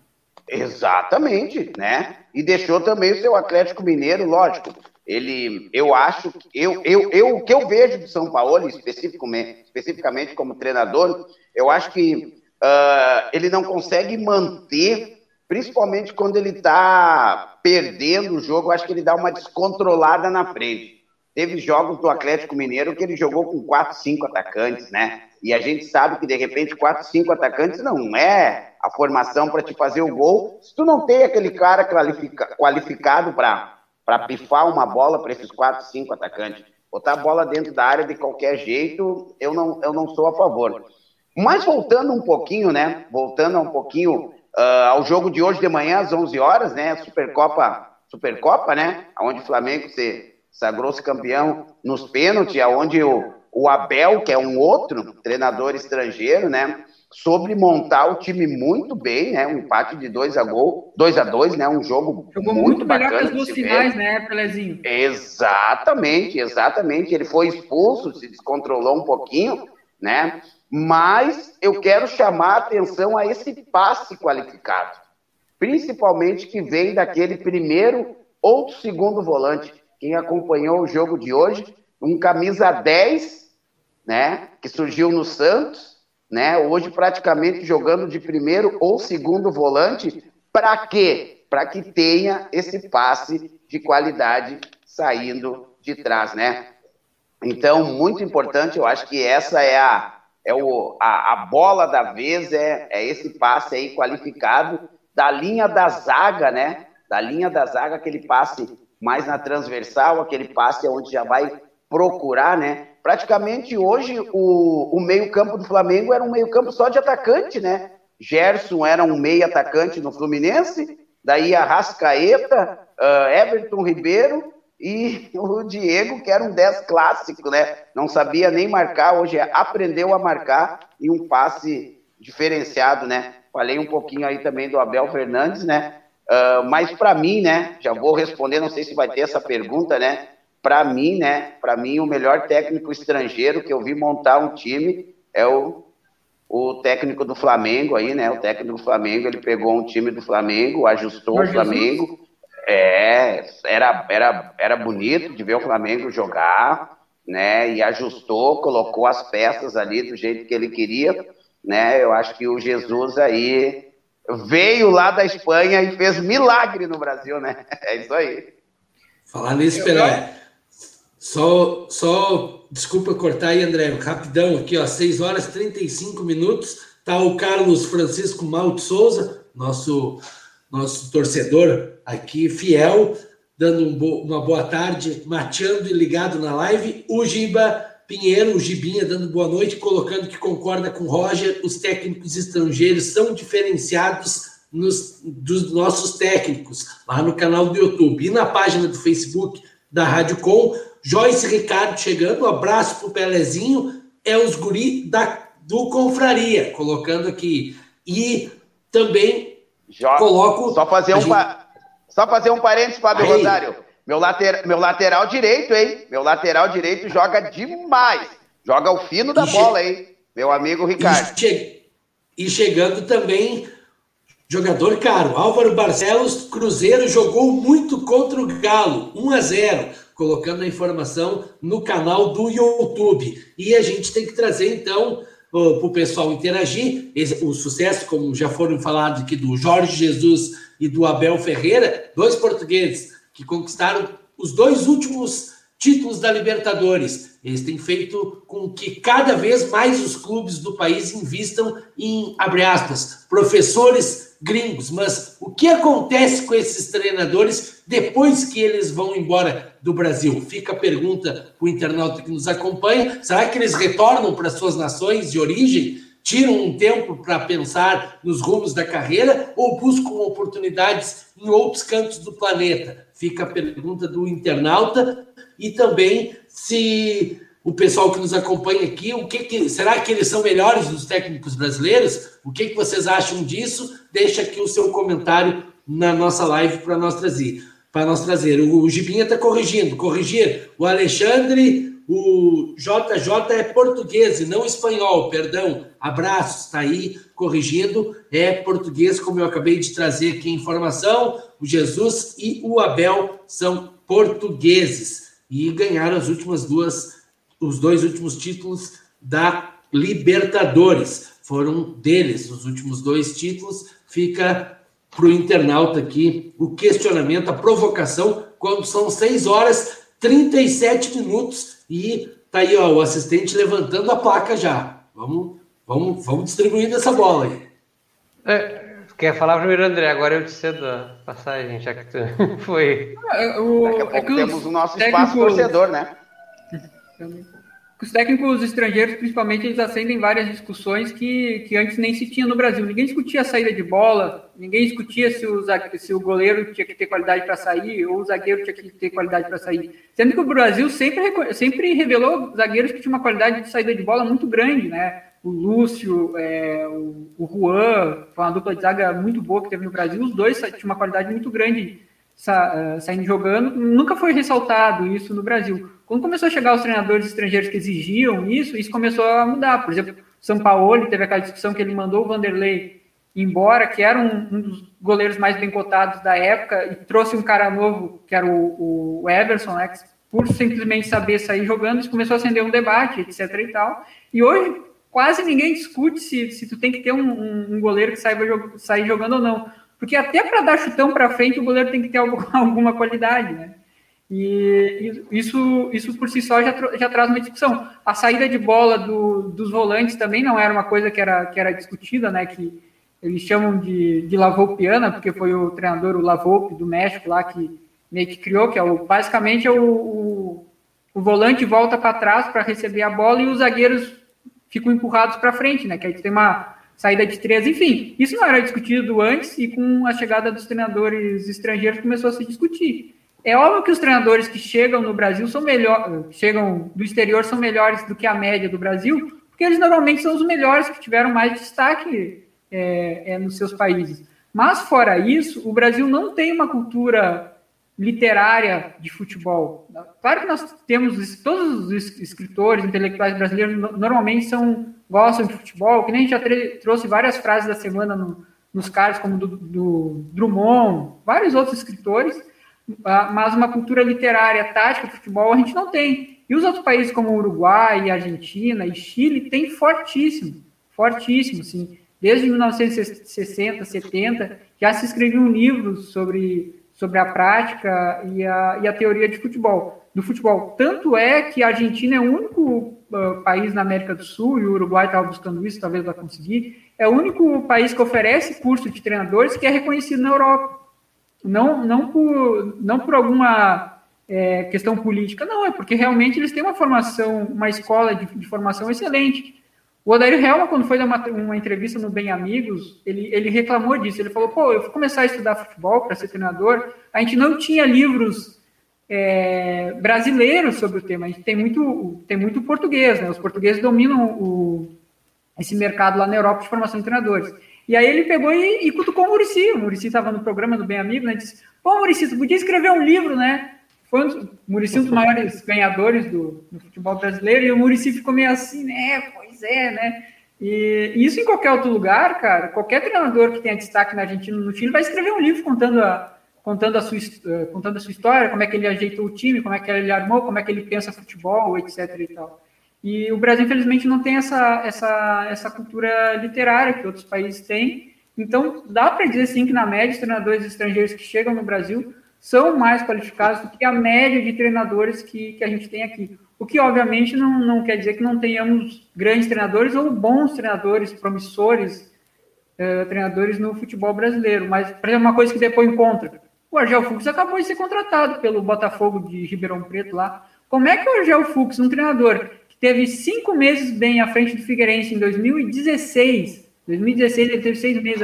[SPEAKER 3] Exatamente, né? E deixou também o seu Atlético Mineiro, lógico. Ele, eu acho, eu, eu, eu, o que eu vejo de São Paulo, especificamente, especificamente como treinador, eu acho que uh, ele não consegue manter, principalmente quando ele está perdendo o jogo, acho que ele dá uma descontrolada na frente. Teve jogos do Atlético Mineiro que ele jogou com quatro, cinco atacantes, né? E a gente sabe que de repente quatro, cinco atacantes não é a formação para te fazer o gol. Se tu não tem aquele cara qualifica, qualificado para pifar uma bola para esses quatro, cinco atacantes, botar a bola dentro da área de qualquer jeito, eu não, eu não sou a favor. Mas voltando um pouquinho, né? Voltando um pouquinho uh, ao jogo de hoje de manhã, às 11 horas, né? Supercopa, Supercopa, né? Onde o Flamengo se sagrou-se campeão nos pênaltis, aonde o, o Abel, que é um outro treinador estrangeiro, né? Sobre montar o time muito bem, né? Um empate de 2 a gol, 2 a 2, né? Um jogo Jogou muito, muito melhor que as duas
[SPEAKER 4] finais, né, Pelezinho?
[SPEAKER 3] Exatamente, exatamente. Ele foi expulso, se descontrolou um pouquinho, né? Mas eu quero chamar a atenção a esse passe qualificado, principalmente que vem daquele primeiro ou segundo volante. Quem acompanhou o jogo de hoje, um camisa 10, né, que surgiu no Santos, né, hoje praticamente jogando de primeiro ou segundo volante, para quê? Para que tenha esse passe de qualidade saindo de trás, né? Então, muito importante, eu acho que essa é a é o, a, a bola da vez, é, é esse passe aí qualificado da linha da zaga, né? Da linha da zaga, aquele passe mais na transversal, aquele passe onde já vai procurar, né? Praticamente hoje o, o meio-campo do Flamengo era um meio-campo só de atacante, né? Gerson era um meio atacante no Fluminense, daí a Rascaeta, uh, Everton Ribeiro e [LAUGHS] o Diego, que era um 10 clássico, né? Não sabia nem marcar, hoje aprendeu a marcar e um passe diferenciado, né? Falei um pouquinho aí também do Abel Fernandes, né? Uh, mas para mim, né? Já vou responder, não sei se vai ter essa pergunta, né? Para mim, né? Para mim, o melhor técnico estrangeiro que eu vi montar um time é o, o técnico do Flamengo aí, né? O técnico do Flamengo, ele pegou um time do Flamengo, ajustou o Flamengo. É, era, era, era bonito de ver o Flamengo jogar, né? E ajustou, colocou as peças ali do jeito que ele queria, né? Eu acho que o Jesus aí veio lá da Espanha e fez milagre no Brasil, né? [LAUGHS] É isso aí.
[SPEAKER 1] Falar nisso, Pelé. Só, só, desculpa cortar aí, André, rapidão aqui, ó, 6 horas e 35 minutos. Tá o Carlos Francisco Malte Souza, nosso nosso torcedor aqui, fiel, dando um bo uma boa tarde, mateando e ligado na live. O Giba Pinheiro, o Gibinha, dando boa noite, colocando que concorda com o Roger, os técnicos estrangeiros são diferenciados nos, dos nossos técnicos, lá no canal do YouTube e na página do Facebook da Rádio Com. Joyce Ricardo chegando, um abraço pro Pelezinho, é os guri da, do Confraria, colocando aqui. E também
[SPEAKER 3] Joga, coloco. Só fazer um, gente... só fazer um parênteses, Fábio Aí. Rosário. Meu, later, meu lateral direito, hein? Meu lateral direito joga demais. Joga o fino da e bola, che... hein? Meu amigo Ricardo.
[SPEAKER 1] E, che... e chegando também, jogador caro. Álvaro Barcelos, Cruzeiro jogou muito contra o Galo, 1 a 0 colocando a informação no canal do YouTube. E a gente tem que trazer, então, para o pessoal interagir. O sucesso, como já foram falados aqui, do Jorge Jesus e do Abel Ferreira, dois portugueses que conquistaram os dois últimos títulos da Libertadores. Eles têm feito com que cada vez mais os clubes do país invistam em, abre aspas, professores gringos, mas o que acontece com esses treinadores depois que eles vão embora do Brasil? Fica a pergunta para o internauta que nos acompanha: será que eles retornam para suas nações de origem? Tiram um tempo para pensar nos rumos da carreira ou buscam oportunidades em outros cantos do planeta? Fica a pergunta do internauta e também se o pessoal que nos acompanha aqui, o que, que será que eles são melhores dos técnicos brasileiros? O que, que vocês acham disso? Deixa aqui o seu comentário na nossa live para nós trazer. Para nós trazer. O, o Gibinha está corrigindo. Corrigir. O Alexandre, o JJ é português e não espanhol, perdão. Abraços, está aí corrigindo. É português, como eu acabei de trazer aqui informação. O Jesus e o Abel são portugueses e ganharam as últimas duas os dois últimos títulos da Libertadores. Foram deles os últimos dois títulos. Fica para o internauta aqui o questionamento, a provocação, quando são 6 horas 37 minutos e tá aí ó, o assistente levantando a placa já. Vamos, vamos, vamos distribuindo essa bola aí.
[SPEAKER 5] É, quer falar primeiro, André? Agora eu te cedo a passagem, já que tu [LAUGHS] foi.
[SPEAKER 3] É, o, Daqui a pouco é temos o nosso espaço torcedor, né?
[SPEAKER 4] Os técnicos estrangeiros, principalmente, eles acendem várias discussões que, que antes nem se tinha no Brasil. Ninguém discutia a saída de bola, ninguém discutia se o, se o goleiro tinha que ter qualidade para sair ou o zagueiro tinha que ter qualidade para sair. Sendo que o Brasil sempre, sempre revelou zagueiros que tinham uma qualidade de saída de bola muito grande, né? O Lúcio, é, o, o Juan, foi uma dupla de zaga muito boa que teve no Brasil. Os dois tinham uma qualidade muito grande sa, saindo jogando. Nunca foi ressaltado isso no Brasil. Quando começou a chegar os treinadores estrangeiros que exigiam isso, isso começou a mudar. Por exemplo, São Paulo teve aquela discussão que ele mandou o Vanderlei embora, que era um, um, dos goleiros mais bem cotados da época, e trouxe um cara novo, que era o, o Everson, né, por simplesmente saber sair jogando, isso começou a acender um debate, etc e tal. E hoje quase ninguém discute se, se tu tem que ter um, um, um goleiro que saiba sair jogando ou não. Porque até para dar chutão para frente, o goleiro tem que ter [LAUGHS] alguma qualidade, né? E isso, isso por si só já, já traz uma discussão. A saída de bola do, dos volantes também não era uma coisa que era, que era discutida, né? Que eles chamam de, de Lavoupiana, porque foi o treinador, o Lavoupe, do México, lá, que meio que criou, que é o, basicamente é o, o, o volante volta para trás para receber a bola e os zagueiros ficam empurrados para frente, né? Que aí tem uma saída de três, enfim. Isso não era discutido antes e com a chegada dos treinadores estrangeiros começou a se discutir. É óbvio que os treinadores que chegam no Brasil são melhores, chegam do exterior são melhores do que a média do Brasil, porque eles normalmente são os melhores que tiveram mais destaque é, é, nos seus países. Mas fora isso, o Brasil não tem uma cultura literária de futebol. Claro que nós temos todos os escritores, intelectuais brasileiros normalmente são gostam de futebol, que nem a gente já trouxe várias frases da semana no, nos caras como do, do Drummond, vários outros escritores mas uma cultura literária, tática, futebol, a gente não tem. E os outros países como Uruguai, Argentina e Chile têm fortíssimo, fortíssimo, sim. Desde 1960, 70, já se escreviam livros sobre, sobre a prática e a, e a teoria de futebol, do futebol. Tanto é que a Argentina é o único uh, país na América do Sul, e o Uruguai estava buscando isso, talvez vai conseguir, é o único país que oferece curso de treinadores que é reconhecido na Europa não, não, por, não por alguma é, questão política, não, é porque realmente eles têm uma formação, uma escola de, de formação excelente. O Odair Helma, quando foi dar uma, uma, entrevista no Bem Amigos, ele, ele reclamou disso. Ele falou: pô, eu fui começar a estudar futebol para ser treinador, a gente não tinha livros é, brasileiros sobre o tema. A gente tem muito, tem muito português, né? Os portugueses dominam o, esse mercado lá na Europa de formação de treinadores. E aí ele pegou e, e cutucou o Murici. O Murici estava no programa do Bem Amigo, né? Disse: Pô, Murici, tu podia escrever um livro, né? Foi um, o Murici um dos maiores ganhadores do, do, futebol brasileiro, e o Murici ficou meio assim, né? Pois é, né? E, e isso em qualquer outro lugar, cara, qualquer treinador que tenha destaque na Argentina no Chile vai escrever um livro contando a, contando a, sua, eh, contando a sua história, como é que ele ajeitou o time, como é que ele armou, como é que ele pensa futebol, etc. E tal. E o Brasil, infelizmente, não tem essa, essa, essa cultura literária que outros países têm. Então, dá para dizer sim que, na média, os treinadores estrangeiros que chegam no Brasil são mais qualificados do que a média de treinadores que, que a gente tem aqui. O que, obviamente, não, não quer dizer que não tenhamos grandes treinadores ou bons treinadores, promissores, uh, treinadores no futebol brasileiro. Mas, por exemplo, uma coisa que depois encontra. O Argel Fux acabou de ser contratado pelo Botafogo de Ribeirão Preto lá. Como é que o Argel Fux, um treinador que teve cinco meses bem à frente do Figueirense em 2016, 2016 ele teve seis meses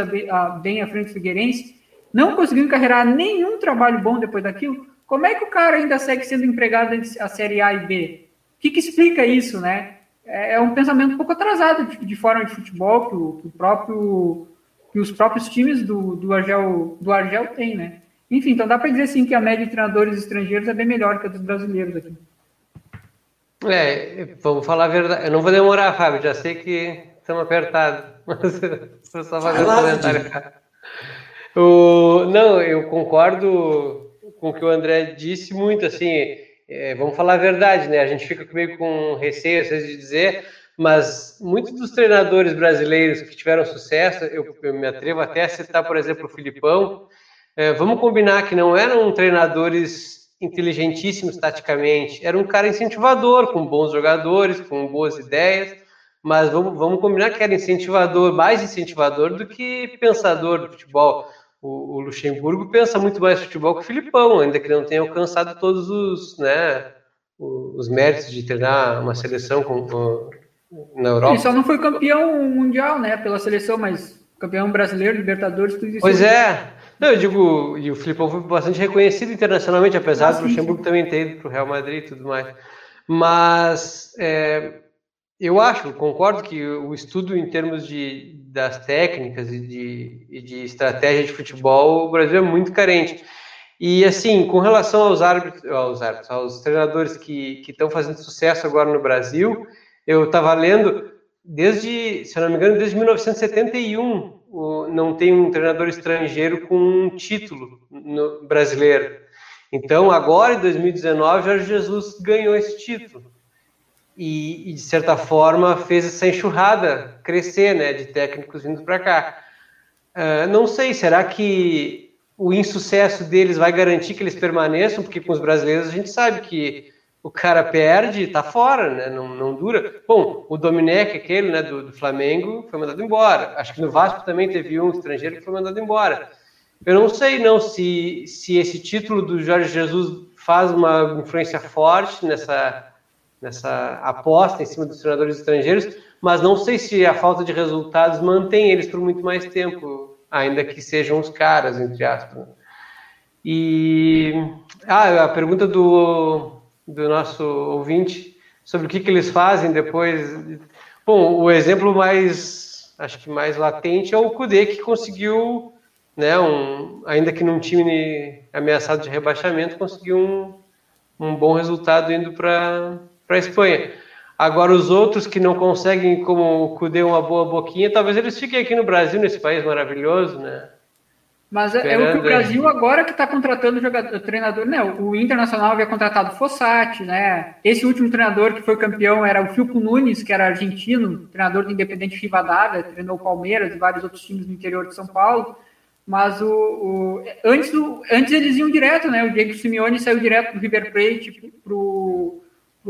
[SPEAKER 4] bem à frente do Figueirense, não conseguiu encarregar nenhum trabalho bom depois daquilo, como é que o cara ainda segue sendo empregado a Série A e B? O que, que explica isso, né? É, é um pensamento um pouco atrasado de, de forma de futebol que, o, que o próprio que os próprios times do, do, Argel, do Argel têm, né? Enfim, então dá para dizer sim que a média de treinadores estrangeiros é bem melhor que a dos brasileiros aqui.
[SPEAKER 5] É, vamos falar a verdade. Eu não vou demorar, Fábio, já sei que estamos apertados, [LAUGHS] mas vou só fazer um comentário. O, não, eu concordo com o que o André disse muito, assim, é, vamos falar a verdade, né? A gente fica meio com receio, às vezes, de dizer, mas muitos dos treinadores brasileiros que tiveram sucesso, eu, eu me atrevo até a citar, por exemplo, o Filipão, é, vamos combinar que não eram treinadores inteligentíssimos taticamente, era um cara incentivador, com bons jogadores, com boas ideias, mas vamos, vamos combinar que era incentivador, mais incentivador do que pensador do futebol o, o, Luxemburgo pensa muito mais futebol que o Filipão, ainda que não tenha alcançado todos os, né, os méritos de treinar uma seleção com, com, na Europa.
[SPEAKER 4] Ele só não foi campeão mundial, né, pela seleção, mas campeão brasileiro, Libertadores, tudo isso.
[SPEAKER 5] Pois é. Não, eu digo, e o Filipão foi bastante reconhecido internacionalmente, apesar ah, do Luxemburgo também ter ido para o Real Madrid e tudo mais. Mas é, eu acho, concordo que o estudo em termos de, das técnicas e de, e de estratégia de futebol, o Brasil é muito carente. E assim, com relação aos árbitros, aos, árbitros, aos treinadores que estão fazendo sucesso agora no Brasil, eu estava lendo desde, se eu não me engano, desde 1971 o, não tem um treinador estrangeiro com um título no, brasileiro. Então, agora em 2019, Jorge Jesus ganhou esse título e, e, de certa forma fez essa enxurrada crescer, né, de técnicos vindo para cá. Uh, não sei, será que o insucesso deles vai garantir que eles permaneçam? Porque com os brasileiros a gente sabe que o cara perde, tá fora, né? Não, não dura. Bom, o Domenech, aquele, né, do, do, Flamengo, foi mandado embora. Acho que no Vasco também teve um estrangeiro que foi mandado embora. Eu não sei não se, se esse título do Jorge Jesus faz uma influência forte nessa nessa aposta em cima dos treinadores estrangeiros, mas não sei se a falta de resultados mantém eles por muito mais tempo, ainda que sejam os caras, entre aspas. E ah, a pergunta do, do nosso ouvinte sobre o que, que eles fazem depois. Bom, o exemplo mais, acho que mais latente é o Kudê, que conseguiu, né, um, ainda que num time ameaçado de rebaixamento, conseguiu um, um bom resultado indo para a Espanha. Agora, os outros que não conseguem, como o Cudê, uma boa boquinha, talvez eles fiquem aqui no Brasil, nesse país maravilhoso, né?
[SPEAKER 4] Mas é, é o que o Brasil agora que está contratando jogador, treinador, né? O Internacional havia contratado Fossati, né? Esse último treinador que foi campeão era o Filpo Nunes, que era argentino, treinador do Independente Rivadavia, treinou o Palmeiras e vários outros times no interior de São Paulo. Mas o, o antes, do, antes eles iam direto, né? O Diego Simeone saiu direto do River Plate para o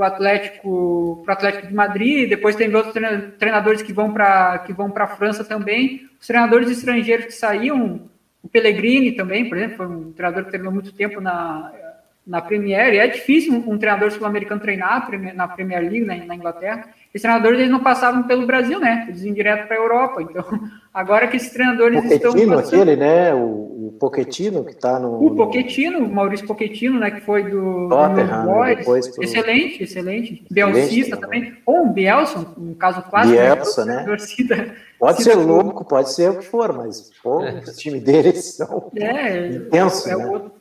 [SPEAKER 4] Atlético, pro Atlético de Madrid, depois tem outros treinadores que vão para que vão para a França também. Os treinadores estrangeiros que saíam, o Pellegrini também, por exemplo, foi um treinador que treinou muito tempo na na Premier, e é difícil um, um treinador sul-americano treinar na Premier League, na, na Inglaterra. Esses treinadores eles não passavam pelo Brasil, né? Eles iam direto para a Europa. Então, [LAUGHS] agora que esses treinadores
[SPEAKER 2] Pochettino, estão. Passando... aquele, né? O, o Pochettino, que está no.
[SPEAKER 4] O Pochettino, o Maurício Pochettino, né? Que foi do. Tottenham, do Boys. Pro... Excelente, excelente. Bielcista também. Ou um Bielson, um caso clássico.
[SPEAKER 2] Bielsa, né? Torcida, pode ser louco, pode ser o que for, mas pô, é. os times deles são
[SPEAKER 4] é, intensos. É, é né? outro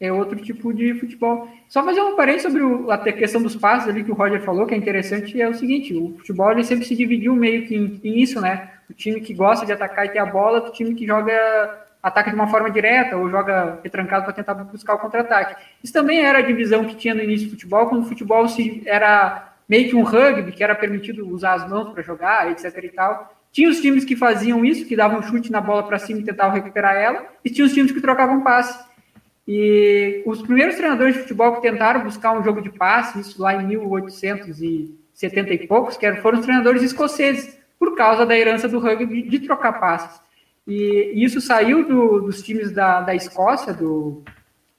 [SPEAKER 4] é outro tipo de futebol. Só fazer um parênteses sobre o, a questão dos passes ali que o Roger falou, que é interessante, é o seguinte, o futebol ele sempre se dividiu meio que em, em isso, né? O time que gosta de atacar e ter a bola, o time que joga ataca de uma forma direta ou joga retrancado para tentar buscar o contra-ataque. Isso também era a divisão que tinha no início do futebol, quando o futebol se, era meio que um rugby, que era permitido usar as mãos para jogar, etc e tal. Tinha os times que faziam isso, que davam um chute na bola para cima e tentavam recuperar ela, e tinha os times que trocavam passe. E os primeiros treinadores de futebol que tentaram buscar um jogo de passe, isso lá em 1870 e poucos, que foram os treinadores escoceses, por causa da herança do rugby de trocar passes. e isso saiu do, dos times da, da Escócia, do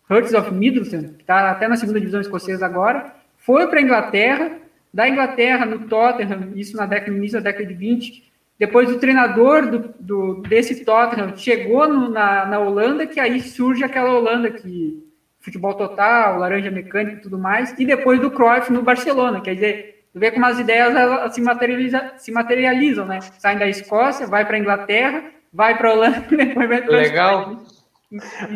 [SPEAKER 4] Hearts of Middleton, que está até na segunda divisão escocesa agora, foi para a Inglaterra, da Inglaterra no Tottenham, isso na década, no início da década de 20, depois o treinador do, do desse Tottenham chegou no, na, na Holanda, que aí surge aquela Holanda que futebol total, laranja mecânica e tudo mais, e depois do Cruyff no Barcelona, quer dizer, tu vê como as ideias elas se, materializa, se materializam, né? Saem da Escócia, vai para a Inglaterra, vai para a Holanda e [LAUGHS] depois vai para
[SPEAKER 5] Legal.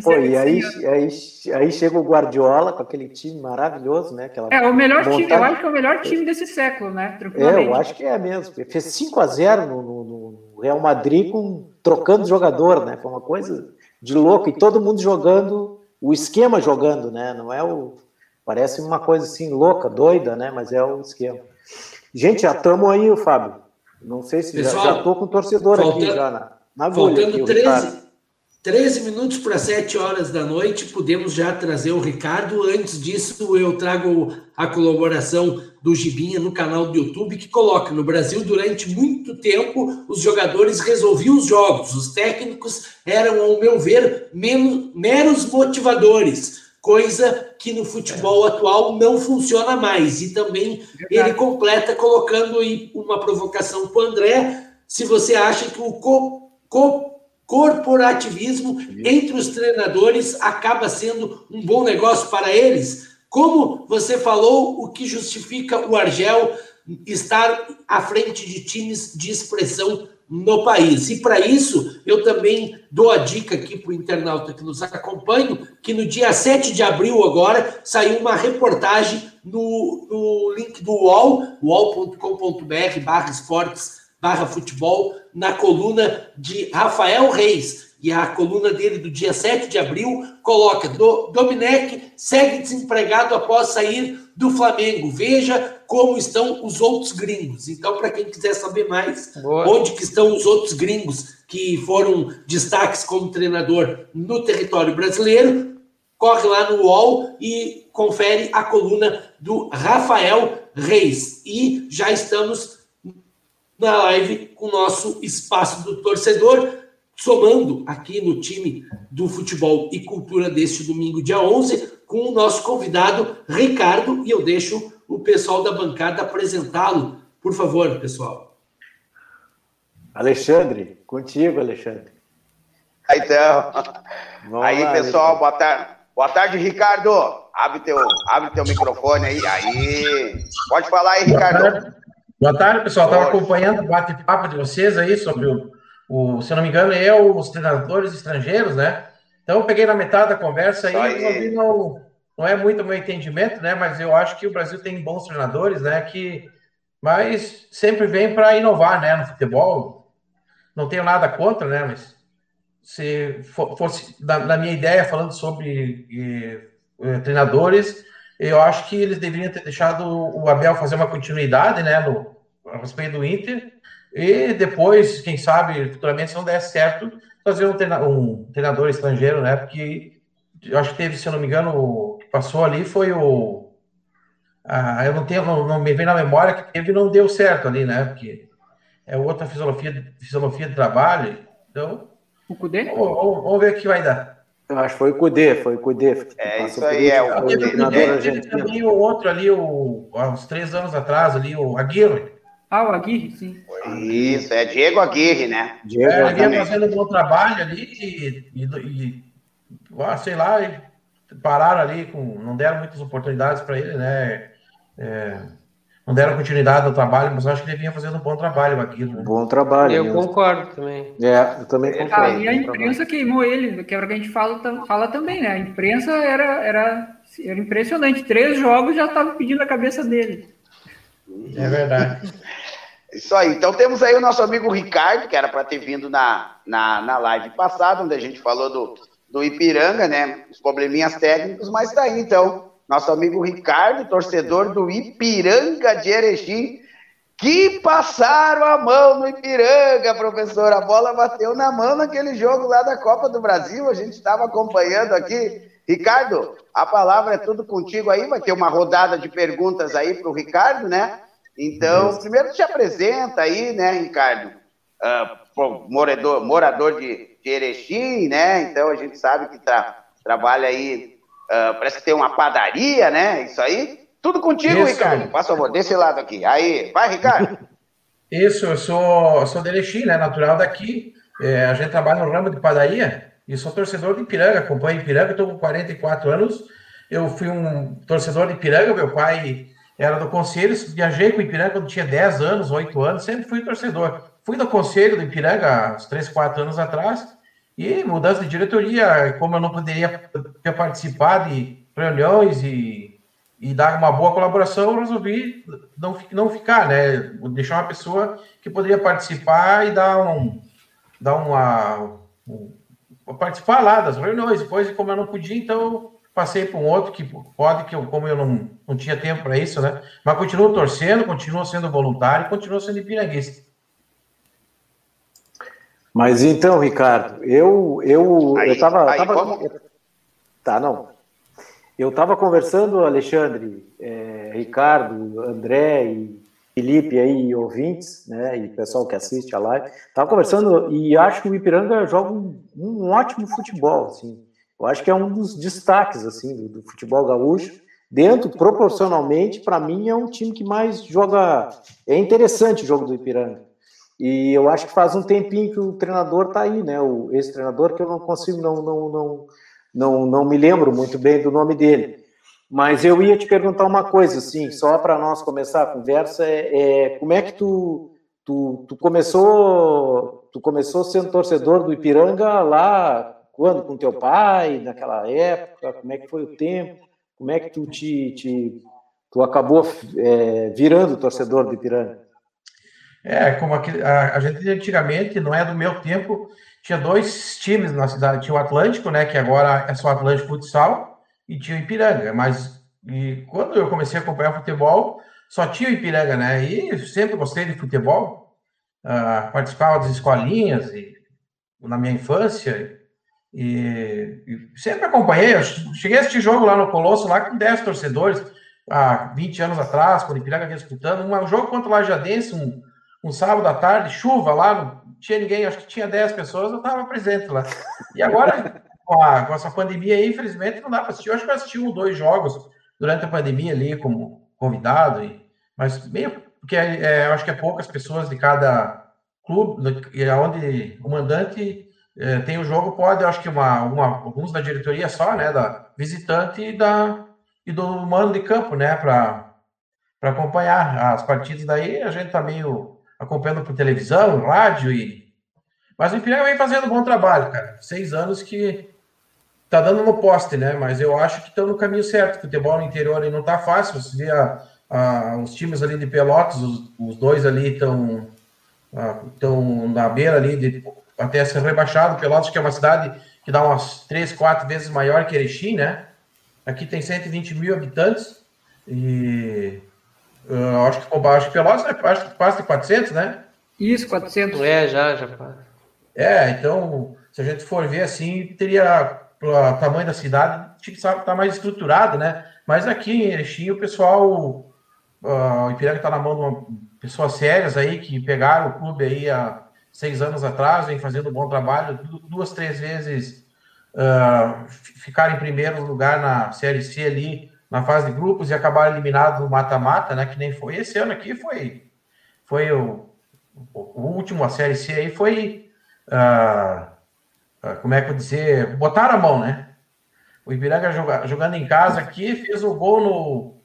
[SPEAKER 2] Pô, e aí, aí, aí chega o Guardiola com aquele time maravilhoso, né? Aquela
[SPEAKER 4] é o melhor vontade... time, eu acho que é o melhor time desse século, né?
[SPEAKER 2] É, eu acho que é mesmo. Fez 5 a 0 no, no, no, Real Madrid com trocando jogador, né? Foi uma coisa de louco e todo mundo jogando o esquema jogando, né? Não é o parece uma coisa assim louca, doida, né? Mas é o esquema. Gente, já estamos aí, o Fábio. Não sei se Pessoal, já, estou com o torcedor aqui já na, na
[SPEAKER 1] Faltando aqui, 13, 13 minutos para 7 horas da noite, podemos já trazer o Ricardo. Antes disso, eu trago a colaboração do Gibinha no canal do YouTube, que coloca: no Brasil, durante muito tempo, os jogadores resolviam os jogos, os técnicos eram, ao meu ver, menos, meros motivadores, coisa que no futebol atual não funciona mais. E também ele completa colocando aí uma provocação para o André: se você acha que o co, co corporativismo entre os treinadores acaba sendo um bom negócio para eles? Como você falou, o que justifica o Argel estar à frente de times de expressão no país. E para isso, eu também dou a dica aqui para o internauta que nos acompanha, que no dia 7 de abril agora saiu uma reportagem no, no link do UOL, uol.com.br barra esportes barra futebol, na coluna de Rafael Reis. E a coluna dele do dia 7 de abril coloca: Do, Domenech segue desempregado após sair do Flamengo. Veja como estão os outros gringos. Então, para quem quiser saber mais, Boa. onde que estão os outros gringos que foram destaques como treinador no território brasileiro, corre lá no UOL e confere a coluna do Rafael Reis. E já estamos na live com o nosso espaço do torcedor, somando aqui no time do futebol e cultura deste domingo, dia 11, com o nosso convidado Ricardo, e eu deixo o pessoal da bancada apresentá-lo. Por favor, pessoal.
[SPEAKER 2] Alexandre, contigo, Alexandre.
[SPEAKER 3] Então, Vamos aí, lá, pessoal, boa tarde. Boa tarde, Ricardo. Abre teu, abre teu microfone aí. Aí. Pode falar aí, Ricardo.
[SPEAKER 6] Boa tarde, pessoal. Estava acompanhando o bate-papo de vocês aí sobre o, o, se não me engano, é os treinadores estrangeiros, né? Então eu peguei na metade da conversa aí, aí. não, não é muito meu entendimento, né? Mas eu acho que o Brasil tem bons treinadores, né? Que mas sempre vem para inovar, né? No futebol, não tenho nada contra, né? Mas se fosse na, minha ideia falando sobre eh, treinadores, eu acho que eles deveriam ter deixado o Abel fazer uma continuidade, né, no, a respeito do Inter, e depois, quem sabe, futuramente, se não der certo, fazer um, treina, um treinador estrangeiro, né, porque eu acho que teve, se eu não me engano, o que passou ali foi o. Ah, eu não tenho, não, não, me vem na memória que teve e não deu certo ali, né, porque é outra filosofia, filosofia de trabalho, então.
[SPEAKER 4] O Cudê?
[SPEAKER 6] Vamos, vamos ver o que vai dar.
[SPEAKER 2] Eu acho que foi o Cudê, foi o Cudê.
[SPEAKER 3] É isso aí, é o
[SPEAKER 6] Cudê. Teve também o outro ali, o, há uns três anos atrás, ali, o Aguirre.
[SPEAKER 4] Ah, o Aguirre, sim.
[SPEAKER 3] Isso, é Diego Aguirre, né?
[SPEAKER 6] Diego é, ele ia fazendo um bom trabalho ali e, e, e ah, sei lá, pararam ali, com, não deram muitas oportunidades para ele, né? É, não deram continuidade ao trabalho, mas acho que ele vinha fazendo um bom trabalho aqui. Né?
[SPEAKER 2] Bom trabalho.
[SPEAKER 5] Eu mesmo. concordo também.
[SPEAKER 2] É, eu também concordo. Ah,
[SPEAKER 4] e a imprensa queimou ele, que é o que a gente fala, fala também, né? A imprensa era, era, era impressionante. Três jogos já estava pedindo a cabeça dele.
[SPEAKER 6] É verdade.
[SPEAKER 3] Isso aí. Então temos aí o nosso amigo Ricardo, que era para ter vindo na, na, na live passada, onde a gente falou do, do Ipiranga, né? Os probleminhas técnicos, mas está aí então nosso amigo Ricardo, torcedor do Ipiranga de Erechim, que passaram a mão no Ipiranga, professor. A bola bateu na mão naquele jogo lá da Copa do Brasil, a gente estava acompanhando aqui. Ricardo, a palavra é tudo contigo aí, vai ter uma rodada de perguntas aí para o Ricardo, né? Então, primeiro te apresenta aí, né, Ricardo? Uh, morador, morador de, de Erechim, né? Então a gente sabe que tra, trabalha aí, uh, parece que tem uma padaria, né? Isso aí. Tudo contigo, Isso. Ricardo. Por favor, desse lado aqui. Aí, vai, Ricardo. [LAUGHS]
[SPEAKER 6] Isso, eu sou, sou de Erechim, né? Natural daqui. É, a gente trabalha no ramo de padaria e sou torcedor de Ipiranga, acompanho Ipiranga, estou com 44 anos. Eu fui um torcedor de Ipiranga, meu pai era do conselho, viajei com Ipiranga quando tinha 10 anos, 8 anos, sempre fui torcedor. Fui do conselho do Ipiranga uns 3, 4 anos atrás, e mudança de diretoria, como eu não poderia ter participado de reuniões e, e dar uma boa colaboração, eu resolvi não, não ficar, né? Deixar uma pessoa que poderia participar e dar um, dar uma, um, participar lá das reuniões. Depois, como eu não podia, então passei para um outro que pode, que eu, como eu não, não tinha tempo para isso, né? Mas continuo torcendo, continuo sendo voluntário, continuo sendo piranguista.
[SPEAKER 2] Mas então, Ricardo, eu eu aí, eu tava, aí, tava... tá não. Eu estava conversando, Alexandre, é, Ricardo, André e Felipe aí, ouvintes, né, e pessoal que assiste a live, estava conversando e acho que o Ipiranga joga um, um, ótimo futebol, assim. Eu acho que é um dos destaques assim do, do futebol gaúcho. Dentro, proporcionalmente, para mim é um time que mais joga. É interessante o jogo do Ipiranga. E eu acho que faz um tempinho que o treinador está aí, né? O esse treinador que eu não consigo, não, não, não, não, não me lembro muito bem do nome dele. Mas eu ia te perguntar uma coisa, assim, só para nós começar a conversa, é, é, como é que tu, tu, tu começou tu começou sendo torcedor do Ipiranga lá quando com teu pai naquela época como é que foi o tempo como é que tu te, te tu acabou é, virando torcedor do Ipiranga
[SPEAKER 6] é como aqui, a, a gente antigamente não é do meu tempo tinha dois times na cidade tinha o Atlântico né que agora é só Atlântico Futsal e tinha o Ipiranga, mas e quando eu comecei a acompanhar futebol, só tinha o Ipiranga, né? E sempre gostei de futebol, uh, participava das escolinhas e, na minha infância, e, e, sempre acompanhei. Eu cheguei a assistir jogo lá no Colosso, lá com 10 torcedores, há 20 anos atrás, quando o Ipiranga vinha disputando, um jogo contra o Lajadense, um, um sábado à tarde, chuva lá, não tinha ninguém, acho que tinha 10 pessoas, eu estava presente lá. E agora com, a, com essa pandemia aí, infelizmente, não dá para assistir. Eu acho que eu assisti um, dois jogos durante a pandemia ali como convidado, e, mas meio porque é, é, eu acho que é poucas pessoas de cada clube, onde o mandante é, tem o jogo, pode, eu acho que uma, uma, alguns da diretoria só, né, da visitante e, da, e do mano de campo, né, para acompanhar as partidas. Daí a gente tá meio acompanhando por televisão, rádio e. Mas o Ipiranga vem fazendo um bom trabalho, cara. Seis anos que tá dando no poste, né? Mas eu acho que estão no caminho certo. Futebol no interior aí não tá fácil. Você vê a, a, os times ali de Pelotas, os, os dois ali estão estão na beira ali de até ser rebaixado. Pelotas que é uma cidade que dá umas três, quatro vezes maior que Erechim, né? Aqui tem 120 mil habitantes e uh, acho que acho que Pelotas é, acho que passa de 400, né?
[SPEAKER 4] Isso, 400.
[SPEAKER 5] É, já, já.
[SPEAKER 6] É, então, se a gente for ver assim, teria pelo tamanho da cidade, tinha que estar mais estruturado, né? Mas aqui em Erechim, o pessoal, uh, o Ipiranga está na mão de uma, pessoas sérias aí que pegaram o clube aí há seis anos atrás, vem fazendo um bom trabalho, duas, três vezes uh, ficaram em primeiro lugar na Série C ali, na fase de grupos e acabaram eliminados no mata-mata, né? Que nem foi esse ano aqui, foi, foi o, o último, a Série C aí foi. Uh, como é que eu dizer, botaram a mão, né? O Ipiranga joga, jogando em casa aqui, fez o gol no,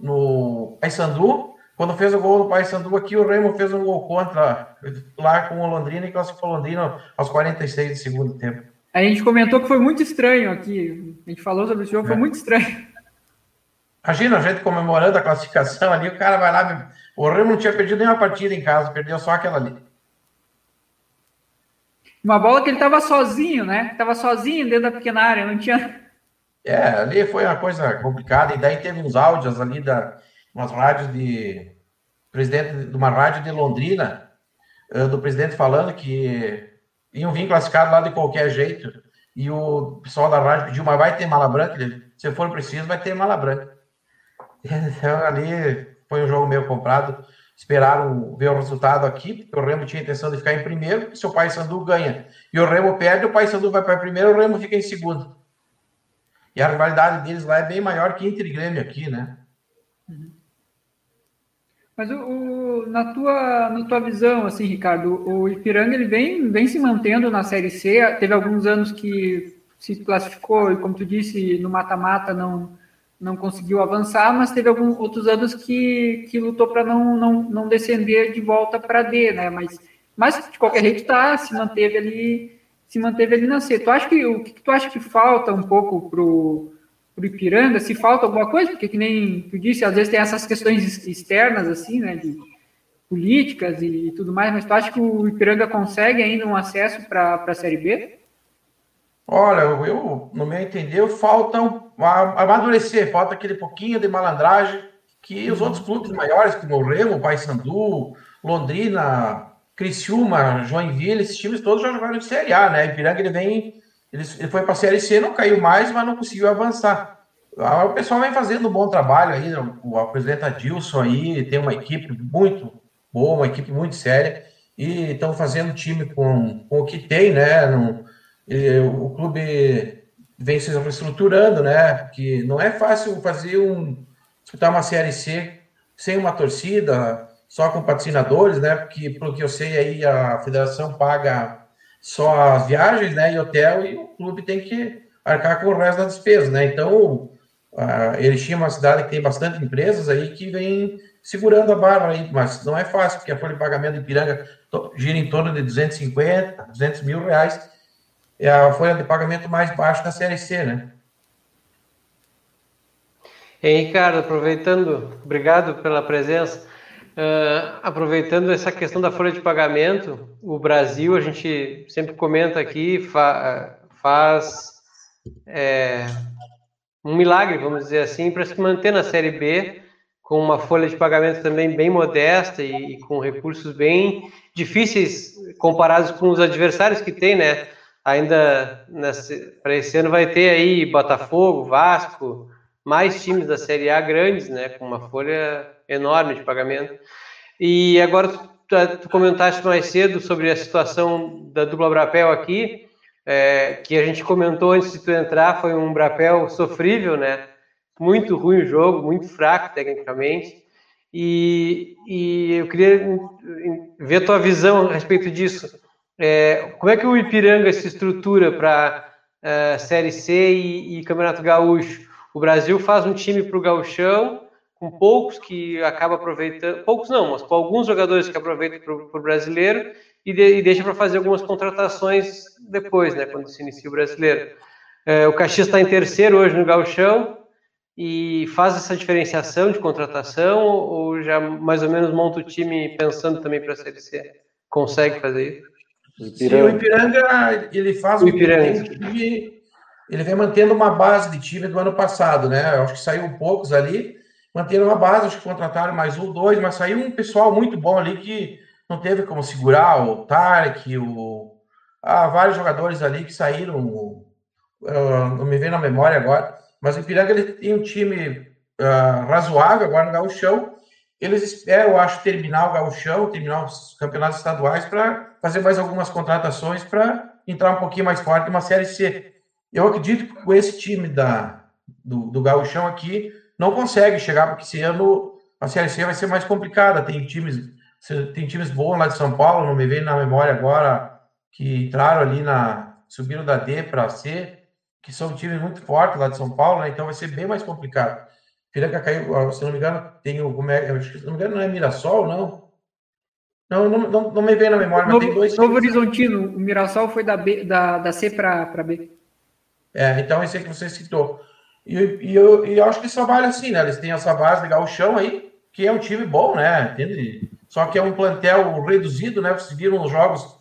[SPEAKER 6] no Paysandu. Quando fez o gol no Paysandu aqui, o Remo fez um gol contra lá com o Londrina e classificou o Londrina aos 46 do segundo tempo.
[SPEAKER 4] A gente comentou que foi muito estranho aqui. A gente falou sobre esse jogo, é. foi muito estranho.
[SPEAKER 6] Imagina a gente comemorando a classificação ali, o cara vai lá. O Remo não tinha perdido nenhuma partida em casa, perdeu só aquela ali.
[SPEAKER 4] Uma bola que ele estava sozinho, né? Estava sozinho dentro da pequena área, não tinha.
[SPEAKER 6] É, ali foi uma coisa complicada. E daí teve uns áudios ali da umas rádios de presidente de uma rádio de Londrina, eh, do presidente falando que iam vir classificados lá de qualquer jeito. E o pessoal da rádio pediu, mas vai ter mala branca? Se for preciso, vai ter mala branca. Ali foi um jogo meio comprado. esperaram ver o resultado aqui, porque o Remo tinha intenção de ficar em primeiro, se o Paysandu ganha e o Remo perde, o Paysandu vai para primeiro, o Remo fica em segundo. E a rivalidade deles lá é bem maior que Inter e Grêmio aqui, né?
[SPEAKER 4] Uhum. Mas o, o, na, tua, na tua visão, assim, Ricardo, o Ipiranga ele vem, vem se mantendo na Série C. Teve alguns anos que se classificou e, como tu disse, no mata-mata não, não conseguiu avançar, mas teve alguns outros anos que, que lutou para não, não, não descender de volta para D, né? Mas, mas de qualquer jeito tá, se manteve ali, se manteve ali na C. Tu acha que o que, tu acha que falta um pouco pro para o Ipiranga, se falta alguma coisa, porque que nem tu disse, às vezes tem essas questões externas, assim, né, de políticas e, e tudo mais, mas tu acha que o Ipiranga consegue ainda um acesso para a Série B?
[SPEAKER 6] Olha, eu, no meu entender, falta um, amadurecer, falta aquele pouquinho de malandragem que os outros clubes maiores, como o Remo, Paysandu, Londrina, Criciúma, Joinville, esses times todos já jogaram de Série A, né? Ipiranga ele vem ele, ele foi para a Série C, não caiu mais, mas não conseguiu avançar. O pessoal vem fazendo um bom trabalho aí, né? o presidente Adilson aí tem uma equipe muito boa, uma equipe muito séria, e estão fazendo time com, com o que tem, né? No, e, o clube vem se reestruturando, né? Porque não é fácil fazer um disputar uma Série C sem uma torcida, só com patrocinadores, né? Porque, pelo que eu sei, aí a federação paga só as viagens, né, e hotel, e o clube tem que arcar com o resto das despesas, né? Então, uh, Erechim é uma cidade que tem bastante empresas aí que vem segurando a barra aí, mas não é fácil, porque a folha de pagamento de Piranga gira em torno de 250, 200 mil reais, é a folha de pagamento mais baixa da Série C, né?
[SPEAKER 5] Ei, Ricardo, aproveitando, obrigado pela presença. Uh, aproveitando essa questão da folha de pagamento, o Brasil, a gente sempre comenta aqui, fa faz é, um milagre, vamos dizer assim, para se manter na Série B, com uma folha de pagamento também bem modesta e, e com recursos bem difíceis comparados com os adversários que tem, né? Ainda para esse ano vai ter aí Botafogo, Vasco, mais times da Série A grandes, né? Com uma folha enorme de pagamento. E agora tu, tu comentaste mais cedo sobre a situação da dupla Brapel aqui, é, que a gente comentou antes de tu entrar, foi um Brapel sofrível, né? Muito ruim o jogo, muito fraco tecnicamente. E, e eu queria ver tua visão a respeito disso. É, como é que o Ipiranga se estrutura para é, Série C e, e Campeonato Gaúcho? O Brasil faz um time para o Gauchão, com poucos que acaba aproveitando, poucos não, mas com alguns jogadores que aproveitam para o brasileiro e, de, e deixa para fazer algumas contratações depois, né, quando se inicia o brasileiro. É, o Caxias está em terceiro hoje no Gauchão e faz essa diferenciação de contratação ou já mais ou menos monta o time pensando também para a Série C? Consegue fazer
[SPEAKER 6] isso? Sim, o Ipiranga ele faz o Ipiranga. Time, ele vem mantendo uma base de time do ano passado, né? Eu acho que saiu poucos ali, manteram a base, acho que contrataram mais um, dois, mas saiu um pessoal muito bom ali que não teve como segurar, o Tarek, o... Ah, vários jogadores ali que saíram, uh, não me vem na memória agora, mas o Ipiranga ele tem um time uh, razoável agora no Gauchão, eles esperam, acho, terminar o Gauchão, terminar os campeonatos estaduais para fazer mais algumas contratações para entrar um pouquinho mais forte numa Série C. Eu acredito que com esse time da, do, do Gauchão aqui, não consegue chegar, porque esse ano a Série C vai ser mais complicada. Tem times, tem times bons lá de São Paulo, não me vem na memória agora, que entraram ali na. subiram da D para C, que são times muito fortes lá de São Paulo, né? então vai ser bem mais complicado. Piranga caiu, se não me engano, tem o. Como é, se não me engano, não é Mirassol, não? Não, não, não, não me vem na memória,
[SPEAKER 4] mas
[SPEAKER 6] tem dois.
[SPEAKER 4] Novo Horizontino, o Mirassol foi da, B, da, da C para B.
[SPEAKER 6] É, então esse aí que você citou. E, e, eu, e eu acho que só vale assim, né? Eles têm essa base de chão aí, que é um time bom, né? Entende? Só que é um plantel reduzido, né? Vocês viram os jogos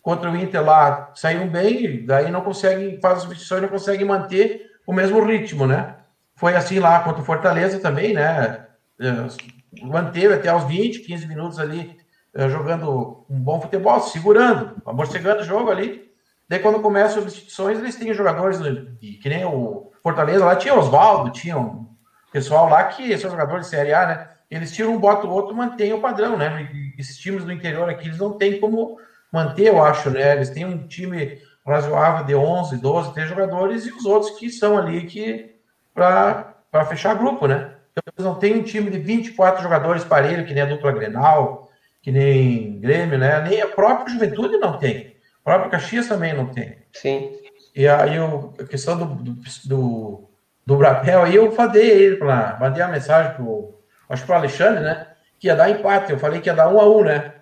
[SPEAKER 6] contra o Inter lá, saíram bem, daí não conseguem, faz substituições, não conseguem manter o mesmo ritmo, né? Foi assim lá contra o Fortaleza também, né? É, manteve até os 20, 15 minutos ali, é, jogando um bom futebol, segurando, amorcegando o jogo ali. Daí quando começam as substituições, eles têm jogadores que nem o Fortaleza lá tinha Oswaldo, tinha um pessoal lá que são jogadores de Série A, né? Eles tiram um, botam o outro, mantém o padrão, né? Esses times do interior aqui, eles não têm como manter, eu acho, né? Eles têm um time razoável de 11, 12, 13 jogadores e os outros que são ali que para fechar grupo, né? Então, eles não têm um time de 24 jogadores parelho, que nem a dupla Grenal, que nem Grêmio, né? Nem a própria Juventude não tem. A própria Caxias também não tem.
[SPEAKER 5] Sim.
[SPEAKER 6] E aí a questão do, do, do, do Brapel, aí eu falei ele para mandei a mensagem pro, acho pro Alexandre, né? Que ia dar empate. Eu falei que ia dar um a um, né?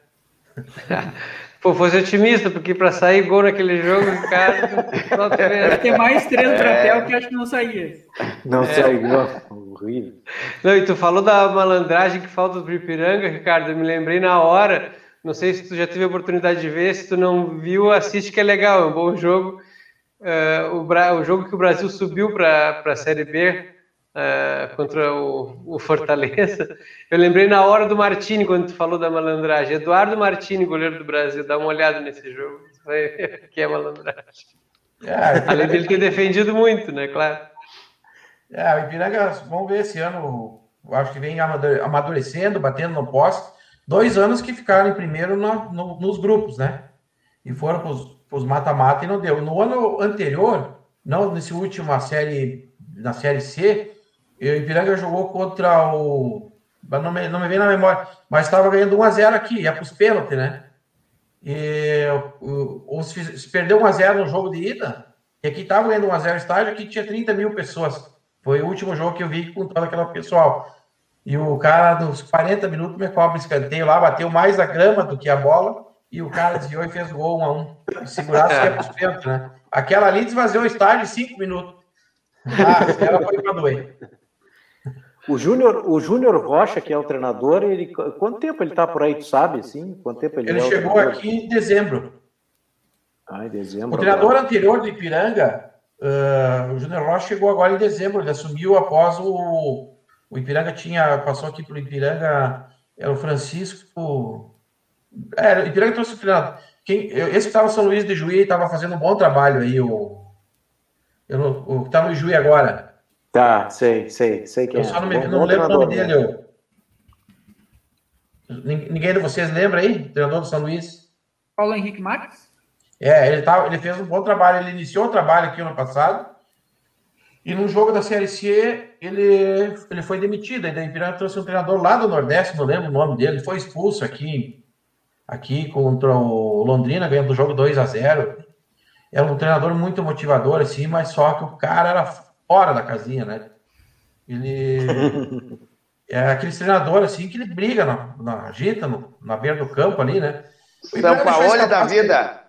[SPEAKER 6] [LAUGHS]
[SPEAKER 5] Pô, fosse otimista, porque para sair gol naquele jogo, cara.
[SPEAKER 4] Deve [LAUGHS] ter mais três no Brapel que acho que não saía.
[SPEAKER 2] Não é. saiu, horrível.
[SPEAKER 5] Não, e tu falou da malandragem que falta do Ipiranga, Ricardo. Eu me lembrei na hora. Não sei se tu já teve a oportunidade de ver, se tu não viu, assiste que é legal, é um bom jogo uh, o, o, jogo que o Brasil subiu para a Série B uh, contra o, o, Fortaleza. Eu lembrei na hora do Martini, quando tu falou da malandragem. Eduardo Martini, goleiro do Brasil, dá uma olhada nesse jogo. que é malandragem. É, Além dele ter defendido muito, né? Claro.
[SPEAKER 6] É, o Ipiranga, vamos ver esse ano, acho que vem amadurecendo, batendo no poste. Dois anos que ficaram em primeiro no, no, nos grupos, né? E foram para os mata-mata e não deu. No ano anterior, não nesse último série, na série C, o Ipiranga jogou contra o. Não me, não me vem na memória, mas estava ganhando 1x0 aqui, ia para os pênaltis, né? E o, se, se perdeu 1x0 no jogo de ida, e aqui estava ganhando 1x0 estádio, aqui tinha 30 mil pessoas. Foi o último jogo que eu vi com todo aquele pessoal. E o cara, nos 40 minutos, me cobra escanteio lá, bateu mais a grama do que a bola e o cara desviou e fez gol um a um. Segurasse que é pros pênaltis, né? Aquela ali desvaziou o estádio em cinco minutos. Ah, ela foi para doer.
[SPEAKER 2] O Júnior, o Júnior Rocha, que é o treinador, ele quanto tempo ele está por aí, tu sabe, assim? Quanto tempo ele,
[SPEAKER 6] ele é chegou aqui em dezembro.
[SPEAKER 2] Ah, em dezembro.
[SPEAKER 6] O treinador agora. anterior do Ipiranga, uh, o Júnior Rocha chegou agora em dezembro, ele assumiu após o o Ipiranga tinha passou aqui para o Ipiranga, era o Francisco é, Ipiranga trouxe o treinador. Quem, esse que estava São Luís de Juí estava fazendo um bom trabalho aí, o, eu, o que está no Juí agora.
[SPEAKER 2] Tá, sei, sei, sei quem
[SPEAKER 6] eu é. só não, me, bom, não bom lembro o nome dele. Eu. Ninguém de vocês lembra aí? Treinador do São Luís?
[SPEAKER 4] Paulo Henrique Marques?
[SPEAKER 6] É, ele, tá, ele fez um bom trabalho, ele iniciou o trabalho aqui ano passado, e no jogo da Série C, ele, ele foi demitido. Aí da Ipiranga trouxe um treinador lá do Nordeste, não lembro o nome dele, foi expulso aqui aqui contra o Londrina, ganhando o jogo 2 a 0 É um treinador muito motivador, assim, mas só que o cara era fora da casinha, né? Ele [LAUGHS] é aquele treinador, assim, que ele briga na, na agita, no, na beira do campo ali, né?
[SPEAKER 3] São Paulo da vida.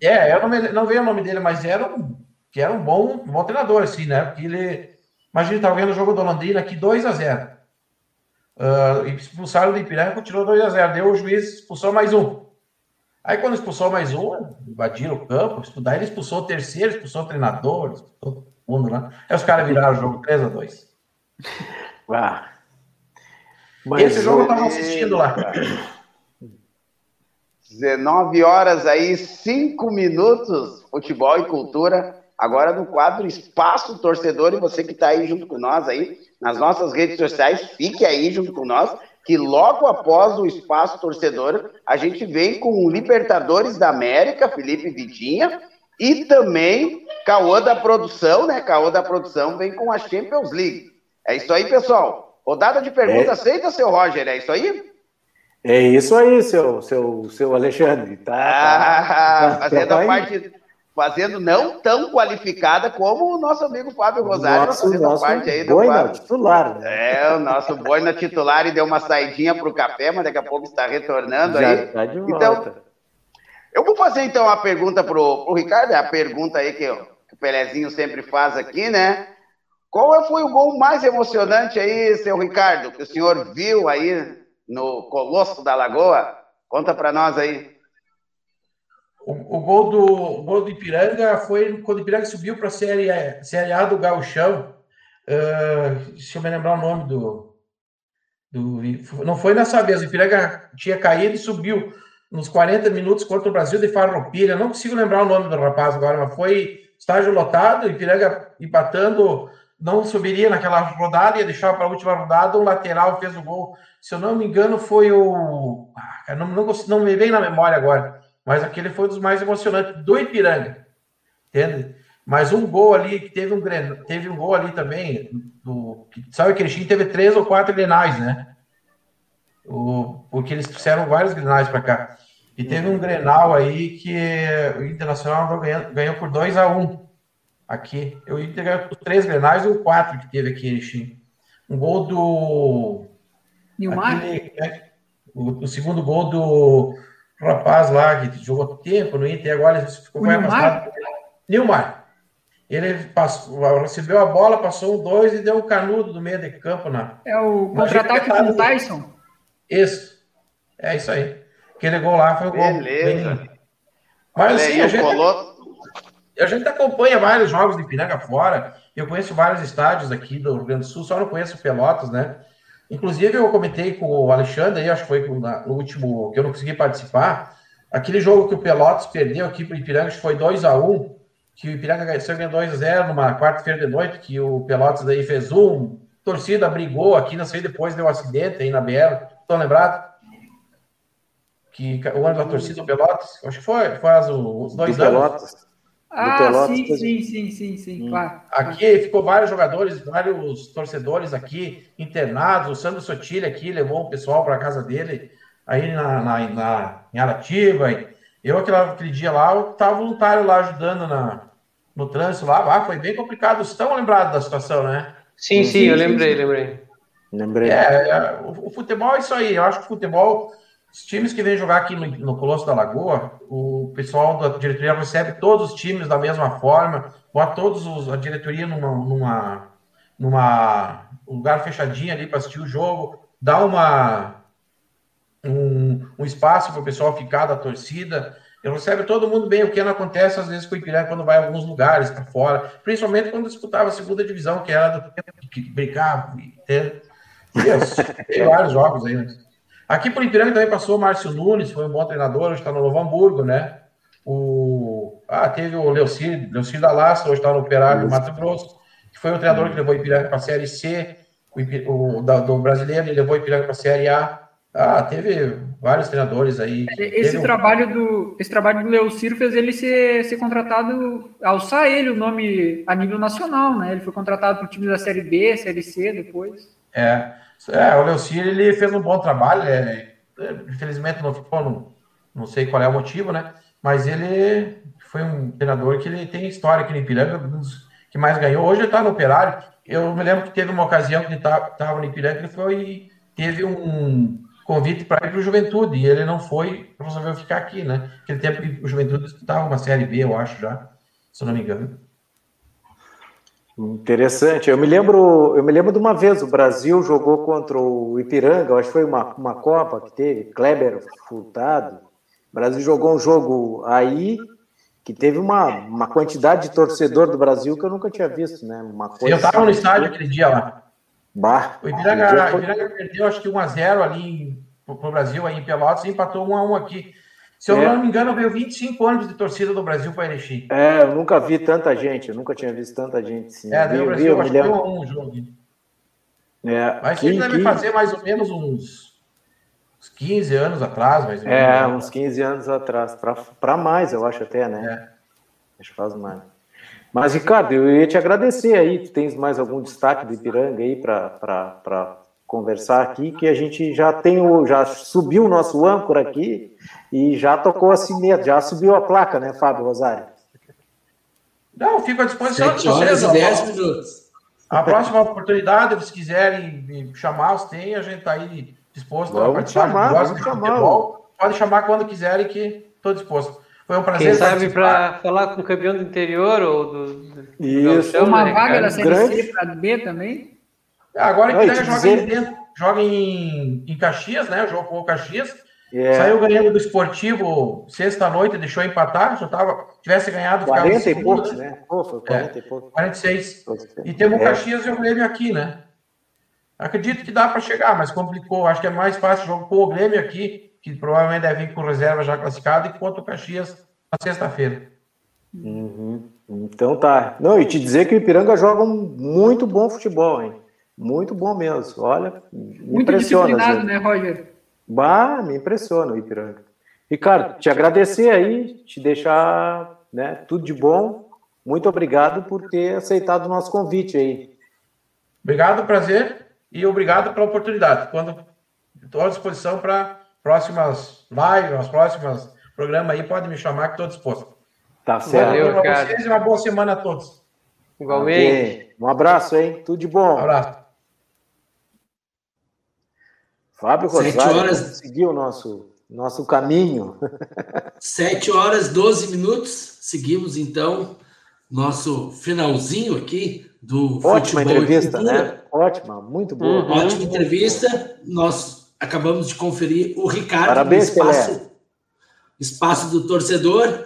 [SPEAKER 6] É, eu não, veio o nome dele, mas era um, que era um bom, um bom treinador, assim, né? Porque ele, imagina, estava ganhando o jogo do Londrina aqui 2 a 0 Uh, expulsaram do Ipiranga, continuou 2 a 0 Deu o juiz, expulsou mais um. Aí, quando expulsou mais um, invadiram o campo, daí ele expulsou o terceiro, expulsou o treinador, expulsou mundo lá. Aí os caras viraram o jogo 3 a 2
[SPEAKER 2] ah.
[SPEAKER 6] Esse jogo eu estava assistindo lá.
[SPEAKER 3] 19 horas aí, 5 minutos, futebol e cultura. Agora no quadro Espaço Torcedor, e você que está aí junto com nós aí, nas nossas redes sociais, fique aí junto com nós, que logo após o Espaço Torcedor, a gente vem com o Libertadores da América, Felipe Vidinha, e também Caô da Produção, né? Caô da Produção vem com a Champions League. É isso aí, pessoal. Rodada de perguntas é. aceita, seu Roger? É isso aí?
[SPEAKER 2] É isso aí, seu, seu, seu Alexandre. Tá,
[SPEAKER 3] ah, tá, fazendo a parte fazendo não tão qualificada como o nosso amigo Fábio Rosário
[SPEAKER 2] nosso, fazendo nosso parte aí do Boina titular.
[SPEAKER 3] Né? É, o nosso Boina titular e deu uma saidinha para o café, mas daqui a pouco está retornando
[SPEAKER 2] Já
[SPEAKER 3] aí.
[SPEAKER 2] Tá de volta.
[SPEAKER 3] Então, eu vou fazer então uma pergunta para o Ricardo, é a pergunta aí que, que o Pelezinho sempre faz aqui, né? Qual foi o gol mais emocionante aí, seu Ricardo, que o senhor viu aí no Colosso da Lagoa? Conta para nós aí.
[SPEAKER 6] O, o, gol do, o gol do Ipiranga foi quando o Ipiranga subiu para a série, série A do Gauchão. Uh, deixa eu me lembrar o nome do, do. Não foi nessa vez, o Ipiranga tinha caído e subiu nos 40 minutos contra o Brasil de Farroupilha. Não consigo lembrar o nome do rapaz agora, mas foi estágio lotado, Ipiranga empatando não subiria naquela rodada, ia deixar para a última rodada, o lateral fez o gol. Se eu não me engano, foi o. Ah, não, não, não me vem na memória agora, mas aquele foi um dos mais emocionantes do Ipiranga. Entende? Mas um gol ali, que teve um, teve um gol ali também, do, sabe que ele teve três ou quatro grenais, né? O, porque eles trouxeram vários grenais para cá. E teve um grenal aí que o Internacional ganhou, ganhou por 2 a 1 um aqui. Eu ia ganhou por três grenais e o quatro que teve aqui, Erechim. Um gol do.
[SPEAKER 4] Nilmar? Aquele,
[SPEAKER 6] né, o, o, segundo gol do rapaz lá que jogou tempo no Inter agora ele ficou mais afastado. Nilmar. Ele passou, recebeu a bola, passou um dois e deu um canudo do meio de campo na.
[SPEAKER 4] É o contra-ataque com o Tyson?
[SPEAKER 6] Isso. É isso aí. Aquele gol lá foi o gol.
[SPEAKER 3] Beleza.
[SPEAKER 6] Bem... Mas assim, a gente, a gente acompanha vários jogos de Piranga fora. Eu conheço vários estádios aqui do Rio Grande do Sul, só não conheço Pelotas, né? Inclusive, eu comentei com o Alexandre, aí, acho que foi no último que eu não consegui participar. Aquele jogo que o Pelotas perdeu aqui para o Ipiranga, que foi 2 a 1 que o Ipiranga ganhou 2 a 0 numa quarta-feira de noite, que o Pelotas daí fez um, torcida brigou aqui, não sei, depois deu um acidente aí na BR, estão lembrados? Que o ano da torcida do Pelotas, acho que foi, faz os dois do anos. Pelotas.
[SPEAKER 4] Ah, Pelotas, sim, sim, sim, sim, sim, hum. claro.
[SPEAKER 6] Aqui ficou vários jogadores, vários torcedores aqui internados. O Sandro Sotilha aqui levou o pessoal para casa dele, aí na, na, na, em Aratiba. Eu, aquele, aquele dia lá, eu estava voluntário lá ajudando na, no trânsito lá. Ah, foi bem complicado. Vocês estão lembrados da situação, né?
[SPEAKER 5] Sim, sim, sim eu lembrei, lembrei.
[SPEAKER 6] Lembrei. É, é o, o, futebol é isso aí. Eu acho que o futebol, os times que vêm jogar aqui no, no Colosso da Lagoa, o pessoal da diretoria recebe todos os times da mesma forma, bota todos os, a diretoria numa, numa, numa um lugar fechadinho ali para assistir o jogo, dá uma um, um espaço para o pessoal ficar da torcida. Eu recebe todo mundo bem, o que não acontece às vezes com o Ipiranga quando vai a alguns lugares para fora, principalmente quando disputava a segunda divisão, que era do que brincava. Tem, tem vários jogos aí. Né? Aqui por Ipiranga também passou o Márcio Nunes, foi um bom treinador, hoje está no Novo Hamburgo, né? O, ah, teve o Leocir, Leocir da Laça, hoje está no Operário do Mato Grosso, que foi o treinador que levou o Ipiranga para a Série C, o, o da, do brasileiro, ele levou o Ipiranga para a Série A. Ah, teve vários treinadores aí.
[SPEAKER 4] Esse trabalho um... do esse trabalho do Leociro fez ele ser, ser contratado, alçar ele o nome a nível nacional, né? Ele foi contratado para o time da Série B, Série C depois.
[SPEAKER 6] É, é o Leociro ele fez um bom trabalho, é, infelizmente não ficou, não, não sei qual é o motivo, né? Mas ele foi um treinador que ele tem história aqui no Ipiranga, que mais ganhou. Hoje ele está no Operário. Eu me lembro que teve uma ocasião que ele estava no Ipiranga, ele foi teve um convite para ir para o Juventude, e ele não foi, resolveu ficar aqui, né? Aquele tempo que o Juventude estava uma Série B, eu acho, já, se não me engano.
[SPEAKER 2] Interessante. Eu me lembro, eu me lembro de uma vez o Brasil jogou contra o Ipiranga, acho que foi uma, uma Copa que teve, Kleber Furtado. O Brasil jogou um jogo aí que teve uma, uma quantidade de torcedor do Brasil que eu nunca tinha visto, né? Uma
[SPEAKER 6] coisa eu estava no estádio aquele dia lá. Bah, o Ipiranga, o Ipiranga perdeu acho que 1x0 ali para o Brasil, aí em Pelotas, e empatou 1x1 aqui. Se eu é. não me engano, veio 25 anos de torcida do Brasil para Erechim.
[SPEAKER 2] É, eu nunca vi tanta gente, eu nunca tinha visto tanta gente. Sim.
[SPEAKER 6] É, deu o Brasil, acho que foi 1x1 o jogo. É, Mas que, deve que... fazer mais ou menos uns, uns 15 anos atrás, mais ou
[SPEAKER 2] menos. É, uns 15 anos atrás, para mais, eu acho até, né? É. Acho que faz mais. Mas, Ricardo, eu ia te agradecer aí. Tu tens mais algum destaque do Ipiranga aí para conversar aqui? Que a gente já tem o, já subiu o nosso âncora aqui e já tocou a sineta, já subiu a placa, né, Fábio Rosário?
[SPEAKER 6] Não, fico à disposição de vocês. 10 minutos. A próxima oportunidade, se quiserem me chamar, os tem, a gente está aí disposto
[SPEAKER 2] vamos a participar. Chamar, vamos chamar.
[SPEAKER 6] Pode chamar quando quiserem que estou disposto. Foi um prazer.
[SPEAKER 5] Quem sabe para falar com o campeão do interior ou do.
[SPEAKER 4] Isso. Do uma né, vaga da Série grande... C para B também?
[SPEAKER 6] É, agora que joga, dizer... em joga em, em Caxias, né? Jogou com o Caxias. É. Saiu ganhando do esportivo sexta-noite, deixou empatar. Já tava, tivesse ganhado.
[SPEAKER 2] 40 e poucos, né? Pô, foi
[SPEAKER 6] 40 é, e poucos. 46. E temos o é. Caxias e o Grêmio aqui, né? Acredito que dá para chegar, mas complicou. Acho que é mais fácil jogar com o Grêmio aqui que provavelmente deve vir com reserva já classificado, enquanto o Caxias na sexta-feira.
[SPEAKER 2] Uhum. Então tá. Não, e te dizer que o Ipiranga joga um muito bom futebol, hein? Muito bom mesmo. Olha,
[SPEAKER 4] muito impressiona. Muito né, Roger?
[SPEAKER 2] Bah, me impressiona o Ipiranga. Ricardo, te agradecer aí, te deixar né, tudo de bom. Muito obrigado por ter aceitado o nosso convite aí.
[SPEAKER 6] Obrigado, prazer e obrigado pela oportunidade. Quando estou à disposição para próximas lives, as próximas programas aí, pode me chamar que estou disposto.
[SPEAKER 2] Tá certo. Valeu,
[SPEAKER 6] para vocês e uma boa semana a todos.
[SPEAKER 2] Igualmente. Okay. Um abraço, hein? Tudo de bom. Um
[SPEAKER 6] abraço.
[SPEAKER 2] Fábio Rosário horas... seguiu o nosso, nosso caminho. [LAUGHS]
[SPEAKER 1] Sete horas, 12 minutos. Seguimos, então, nosso finalzinho aqui do
[SPEAKER 2] Ótima entrevista, né? Ótima, muito boa.
[SPEAKER 1] Uhum. Ótima entrevista. Nós acabamos de conferir o Ricardo
[SPEAKER 2] Parabéns,
[SPEAKER 1] no espaço, espaço do torcedor.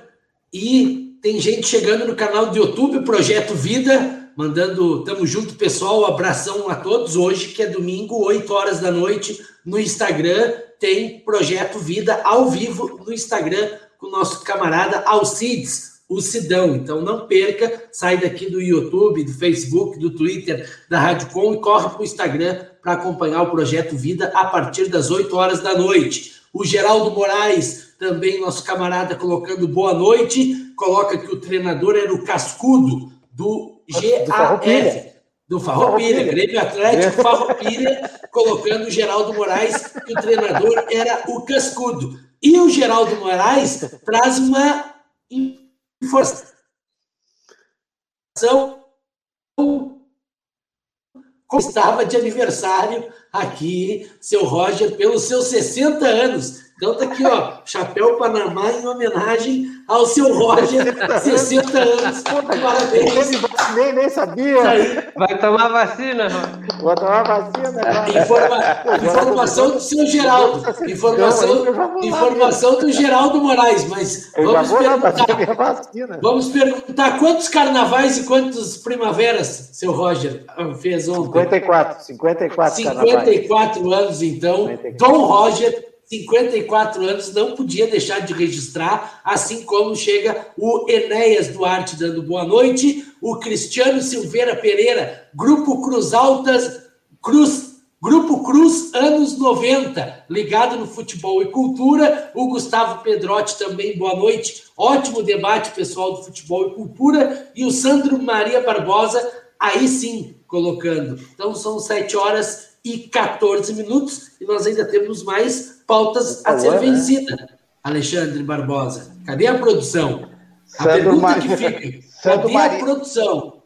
[SPEAKER 1] E tem gente chegando no canal do YouTube, Projeto Vida, mandando tamo junto, pessoal. Um abração a todos. Hoje, que é domingo, 8 horas da noite, no Instagram, tem Projeto Vida ao vivo no Instagram com o nosso camarada Alcides o Sidão. Então não perca, sai daqui do YouTube, do Facebook, do Twitter, da Rádio Com e corre para o Instagram para acompanhar o Projeto Vida a partir das 8 horas da noite. O Geraldo Moraes, também nosso camarada, colocando boa noite, coloca que o treinador era o Cascudo do GAF. Do Farroupilha, Grêmio Atlético Farroupilha, colocando o Geraldo Moraes, que o treinador era o Cascudo. E o Geraldo Moraes traz uma informação estava de aniversário aqui, seu Roger, pelos seus 60 anos. Então tá aqui, ó, chapéu Panamá em homenagem ao seu Roger, 60 anos. Parabéns.
[SPEAKER 2] Nem, nem sabia.
[SPEAKER 5] Vai tomar vacina,
[SPEAKER 2] Vou tomar vacina. [LAUGHS]
[SPEAKER 1] Informa, informação do seu Geraldo. Informação, informação do Geraldo Moraes, mas vamos perguntar. Vamos perguntar quantos carnavais e quantas primaveras seu Roger fez ontem?
[SPEAKER 2] 54, 54
[SPEAKER 1] 54 anos, então. 54. Dom Roger 54 anos, não podia deixar de registrar, assim como chega o Enéas Duarte dando boa noite, o Cristiano Silveira Pereira, Grupo Cruz Altas, Cruz, Grupo Cruz, anos 90, ligado no futebol e cultura, o Gustavo Pedrotti também, boa noite, ótimo debate pessoal do futebol e cultura, e o Sandro Maria Barbosa, aí sim, colocando. Então são 7 horas e 14 minutos, e nós ainda temos mais pautas a ser né? vencida, Alexandre Barbosa. Cadê a produção? A Sandro pergunta Mar... que fica, [LAUGHS] cadê Maria... a produção?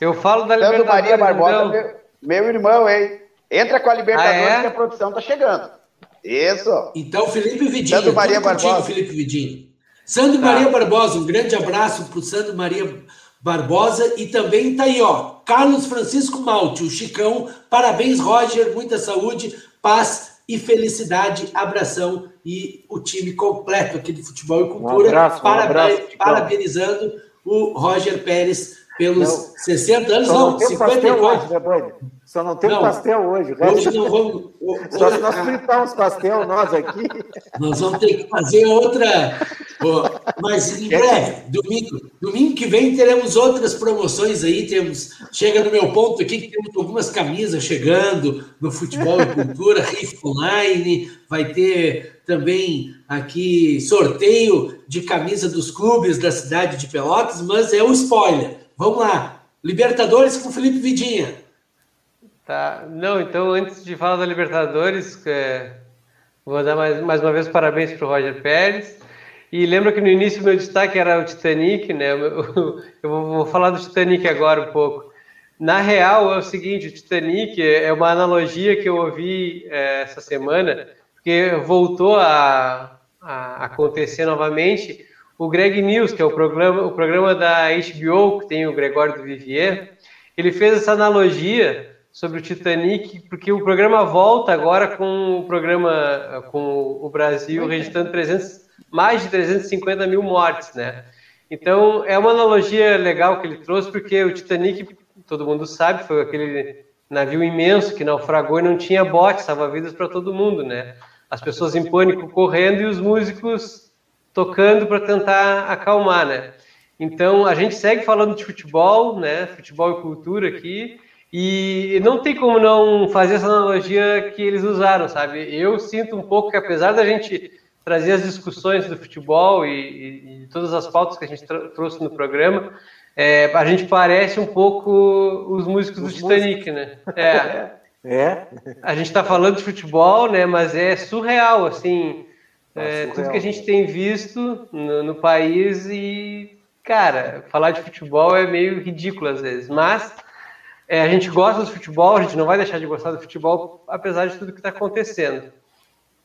[SPEAKER 5] Eu falo da
[SPEAKER 3] Sandro Maria Barbosa, meu, meu, irmão, hein? Entra com a Libertadores ah, é? que a produção tá chegando. Isso.
[SPEAKER 1] Então, Felipe Vidinho. Sandro Maria Barbosa. Contigo, Felipe Vidinho. Sandro tá. Maria Barbosa, um grande abraço para o Sandro Maria Barbosa e também tá aí, ó, Carlos Francisco Malte, o Chicão. Parabéns, Roger, muita saúde, paz e felicidade, abração e o time completo aqui de futebol e cultura. Um abraço, Parabéns, um parabenizando o Roger Pérez pelos não, 60 anos, não, não 54.
[SPEAKER 2] Hoje, né, só não tem não, pastel hoje.
[SPEAKER 1] Hoje não vamos. [LAUGHS]
[SPEAKER 2] Só se nós fritar uns pastel, nós aqui.
[SPEAKER 1] Nós vamos ter que fazer outra. Mas em breve, domingo, domingo que vem teremos outras promoções aí. Temos, chega no meu ponto aqui que temos algumas camisas chegando no futebol e cultura, [LAUGHS] Riff Online, vai ter também aqui sorteio de camisa dos clubes da cidade de Pelotas, mas é um spoiler. Vamos lá. Libertadores com Felipe Vidinha.
[SPEAKER 5] Tá. Não, então antes de falar da Libertadores, é, vou dar mais, mais uma vez parabéns para o Roger Pérez. E lembra que no início meu destaque era o Titanic, né? Eu, vou falar do Titanic agora um pouco. Na real, é o seguinte: o Titanic é uma analogia que eu ouvi é, essa semana, porque voltou a, a, acontecer novamente. O Greg News, que é o programa, o programa da HBO, que tem o Gregório do Vivier, ele fez essa analogia sobre o Titanic, porque o programa volta agora com o programa com o Brasil registrando 300, mais de 350 mil mortes, né? Então é uma analogia legal que ele trouxe, porque o Titanic, todo mundo sabe, foi aquele navio imenso que naufragou e não tinha bote, salva-vidas para todo mundo, né? As pessoas em pânico correndo e os músicos tocando para tentar acalmar, né? Então, a gente segue falando de futebol, né? Futebol e cultura aqui. E não tem como não fazer essa analogia que eles usaram, sabe? Eu sinto um pouco que, apesar da gente trazer as discussões do futebol e, e, e todas as pautas que a gente trouxe no programa, é, a gente parece um pouco os músicos os do Titanic, músicos. né? É. é. A gente está falando de futebol, né? Mas é surreal, assim, é, surreal. tudo que a gente tem visto no, no país e, cara, falar de futebol é meio ridículo às vezes, mas é, a gente gosta do futebol, a gente não vai deixar de gostar do futebol, apesar de tudo que está acontecendo.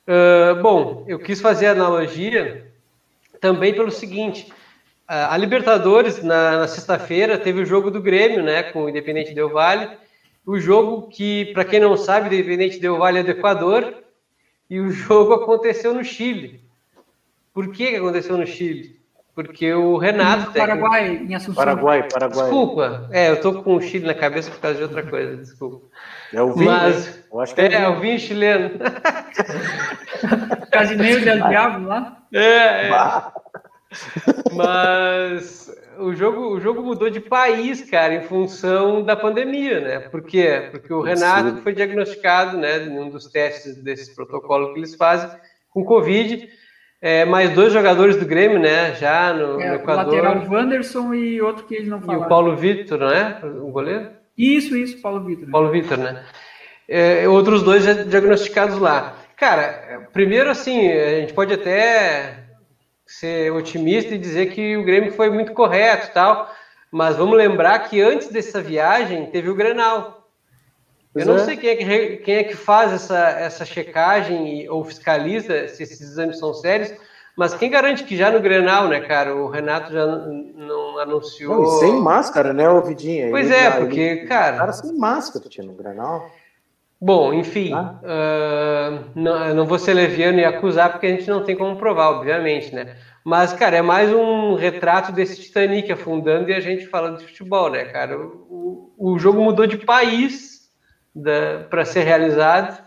[SPEAKER 5] Uh, bom, eu quis fazer a analogia também pelo seguinte: a Libertadores, na, na sexta-feira, teve o jogo do Grêmio, né, com o Independente Del Vale. O jogo que, para quem não sabe, o Independente Del Vale é do Equador, e o [LAUGHS] jogo aconteceu no Chile. Por que, que aconteceu no Chile? Porque o Renato.
[SPEAKER 4] Paraguai, em Assunção.
[SPEAKER 2] Paraguai, Paraguai.
[SPEAKER 5] Desculpa. É, eu tô com o Chile na cabeça por causa de outra coisa, desculpa.
[SPEAKER 2] É o vinho. Mas, né?
[SPEAKER 5] eu acho que é, é o vinho chileno. [LAUGHS]
[SPEAKER 4] Casineiro del Diabo lá?
[SPEAKER 5] É, é. Mas o jogo, o jogo mudou de país, cara, em função da pandemia, né? Por quê? Porque o Renato foi diagnosticado, né, em um dos testes desse protocolo que eles fazem, com Covid é, mais dois jogadores do Grêmio, né? Já no, é, no Equador.
[SPEAKER 4] O lateral Wanderson e outro que eles não falaram.
[SPEAKER 5] E o Paulo Vitor, né? O goleiro?
[SPEAKER 4] Isso, isso, Paulo Vitor.
[SPEAKER 5] Paulo Vitor, né? É, outros dois já diagnosticados lá. Cara, primeiro assim, a gente pode até ser otimista e dizer que o Grêmio foi muito correto e tal, mas vamos lembrar que antes dessa viagem teve o Grenal. Eu não é. sei quem é, que, quem é que faz essa, essa checagem ou fiscaliza se esses exames são sérios, mas quem garante que já no Grenal, né, cara? O Renato já não anunciou. Não,
[SPEAKER 2] sem máscara, né, Ovidinha?
[SPEAKER 5] Pois é, porque, ele, cara.
[SPEAKER 2] cara sem máscara tinha no Grenal.
[SPEAKER 5] Bom, enfim, ah. uh, não, não vou ser leviano e acusar, porque a gente não tem como provar, obviamente, né? Mas, cara, é mais um retrato desse Titanic afundando e a gente falando de futebol, né, cara? O, o jogo mudou de país para ser realizado.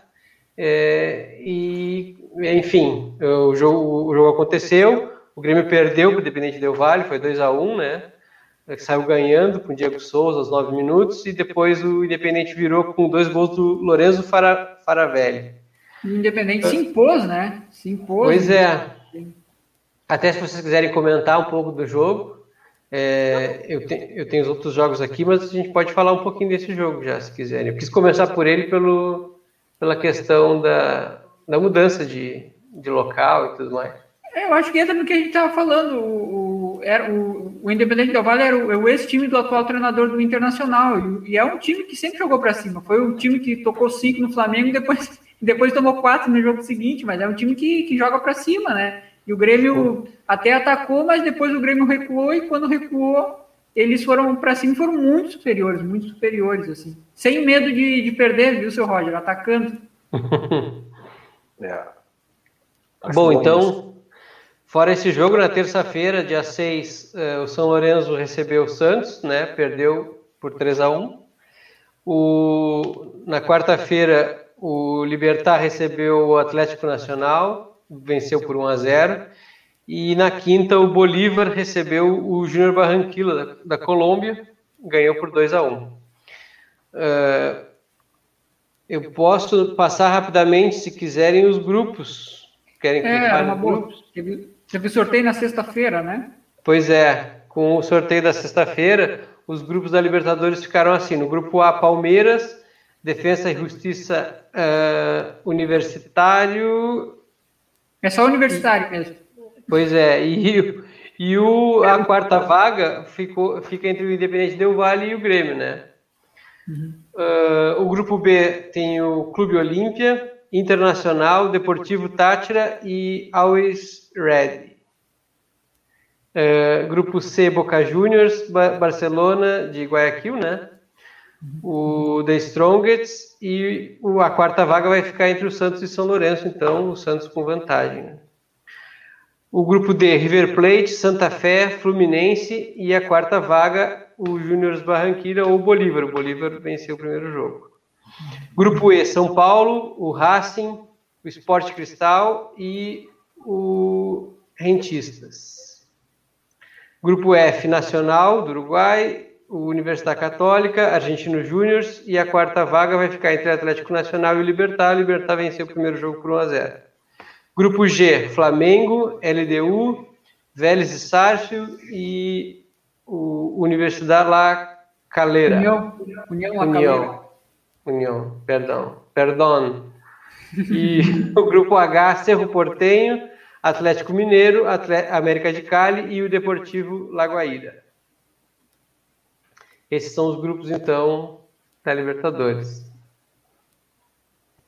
[SPEAKER 5] É, e, enfim, o jogo, o jogo aconteceu, o Grêmio perdeu para o Independente Del Vale, foi 2 a 1 né? Saiu ganhando com o Diego Souza aos 9 minutos e depois o Independente virou com dois gols do Lorenzo Fara, Faravelli.
[SPEAKER 4] O Independente se impôs, né? Se impôs.
[SPEAKER 5] Pois é. Até se vocês quiserem comentar um pouco do jogo, é, eu, te, eu, tenho os outros jogos aqui, mas a gente pode falar um pouquinho desse jogo já, se quiserem. Eu quis começar por ele pelo, pela questão da, da mudança de, de local e tudo mais.
[SPEAKER 4] É, eu acho que entra no que a gente estava falando. O, o, era, o, o Independente Del Vale era o, é o ex-time do atual treinador do Internacional. E, e, é um time que sempre jogou para cima. Foi um time que tocou cinco no Flamengo e depois, [LAUGHS] depois tomou quatro no jogo seguinte. Mas é um time que, que joga para cima, né? E o Grêmio até atacou, mas depois o Grêmio recuou e quando recuou, eles foram para cima e foram muito superiores, muito superiores, assim. Sem medo de, de perder, viu, seu Roger? Atacando. [LAUGHS]
[SPEAKER 5] é. Bom, então, fora esse jogo, na terça-feira, dia 6, eh, o São Lourenço recebeu o Santos, né? Perdeu por 3 a 1 o, Na quarta-feira, o Libertar recebeu o Atlético Nacional venceu por 1 a 0. E na quinta, o Bolívar recebeu o Júnior Barranquilla, da, da, Colômbia, ganhou por 2 a 1. Uh, é, eu posso passar rapidamente, se quiserem, os grupos. Querem que
[SPEAKER 4] é, uma boa. Teve, teve sorteio na sexta-feira, né?
[SPEAKER 5] Pois é, com o sorteio da sexta-feira, os grupos da Libertadores ficaram assim: no grupo A, Palmeiras, Defesa e Justiça uh, Universitário,
[SPEAKER 4] é só universitário mesmo.
[SPEAKER 5] Pois é, e, e o, a quarta vaga ficou, fica entre o Independente Del Vale e o Grêmio, né? Uhum. Uh, o grupo B tem o Clube Olímpia, Internacional, Deportivo Tátira e Always Red. Uh, grupo C, Boca Juniors, ba Barcelona de Guayaquil, né? O The Strongest e a quarta vaga vai ficar entre o Santos e São Lourenço, então o Santos com vantagem. O grupo D, River Plate, Santa Fé, Fluminense e a quarta vaga, o Júnior Barranquilla ou Bolívar. O Bolívar venceu o primeiro jogo. Grupo E, São Paulo, o Racing, o Esporte Cristal e o Rentistas. Grupo F, Nacional, do Uruguai, Universidade Católica, Argentino Júnior e a quarta vaga vai ficar entre Atlético Nacional e Libertar. O Libertar venceu o primeiro jogo por 1 a 0. Grupo G, Flamengo, LDU, Vélez e Sárcio e o Universidade La Calera.
[SPEAKER 4] União, União La
[SPEAKER 5] União. União, perdão, perdão. E [LAUGHS] o grupo H, Cerro Portenho, Atlético Mineiro, Atlético, América de Cali e o Deportivo Lagoaíra. Esses são os grupos, então, da Libertadores.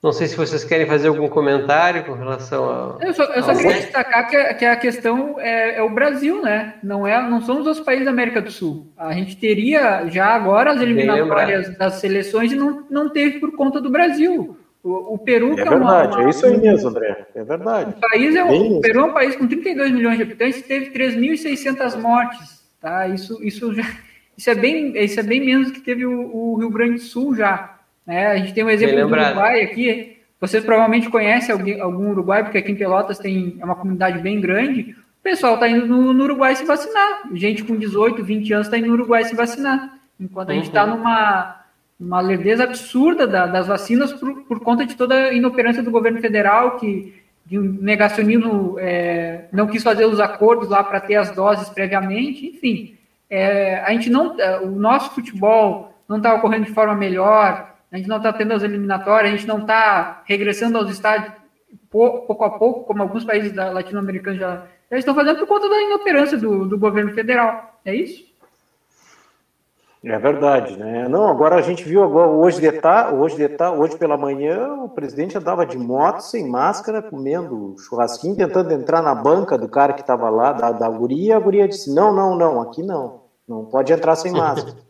[SPEAKER 5] Não sei se vocês querem fazer algum comentário com relação a.
[SPEAKER 4] Eu só, eu só queria destacar que, que, a questão é, é, o Brasil, né? Não, é, não são os outros países da América do Sul. A gente teria já agora as eliminatórias das seleções e não, não teve por conta do Brasil. O, o Peru.
[SPEAKER 2] É, é verdade, uma, é isso aí mesmo, André. É verdade.
[SPEAKER 4] O, país é, o Peru é um país com 32 milhões de habitantes e teve 3.600 mortes. Tá? Isso, isso, já, isso, é bem, isso é bem menos do que teve o, o Rio Grande do Sul já. Né? A gente tem um exemplo do Uruguai aqui. Vocês provavelmente conhecem alguém, algum Uruguai, porque aqui em Pelotas tem é uma comunidade bem grande. O pessoal está indo no, no, Uruguai se vacinar. Gente com 18, 20 anos está indo no Uruguai se vacinar. Enquanto a gente está uhum. numa uma lerdeza absurda da, das vacinas por, por, conta de toda a inoperância do governo federal, que de um negacionismo é, não quis fazer os acordos lá para ter as doses previamente, enfim. É, a gente não, é, o nosso futebol não está ocorrendo de forma melhor, a gente não está tendo as eliminatórias, a gente não está regressando aos estádios pouco a pouco, como alguns países latino-americanos já, já, estão fazendo por conta da inoperância do, do governo federal. É isso?
[SPEAKER 2] É verdade, né? Não, agora a gente viu agora hoje de tarde, hoje de tarde, hoje pela manhã, o presidente andava de moto, sem máscara, comendo churrasquinho, tentando entrar na banca do cara que estava lá, da, da guria, a guria disse: "Não, não, não, aqui não. Não pode entrar sem máscara". [LAUGHS]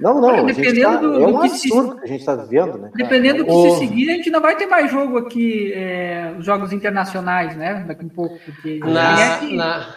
[SPEAKER 2] Não, não, Olha, dependendo tá, do, é um absurdo se, que a gente está vivendo, né?
[SPEAKER 4] Dependendo do que o... se seguir, a gente não vai ter mais jogo aqui, é, jogos internacionais, né? Daqui um pouco. Porque
[SPEAKER 1] na, na...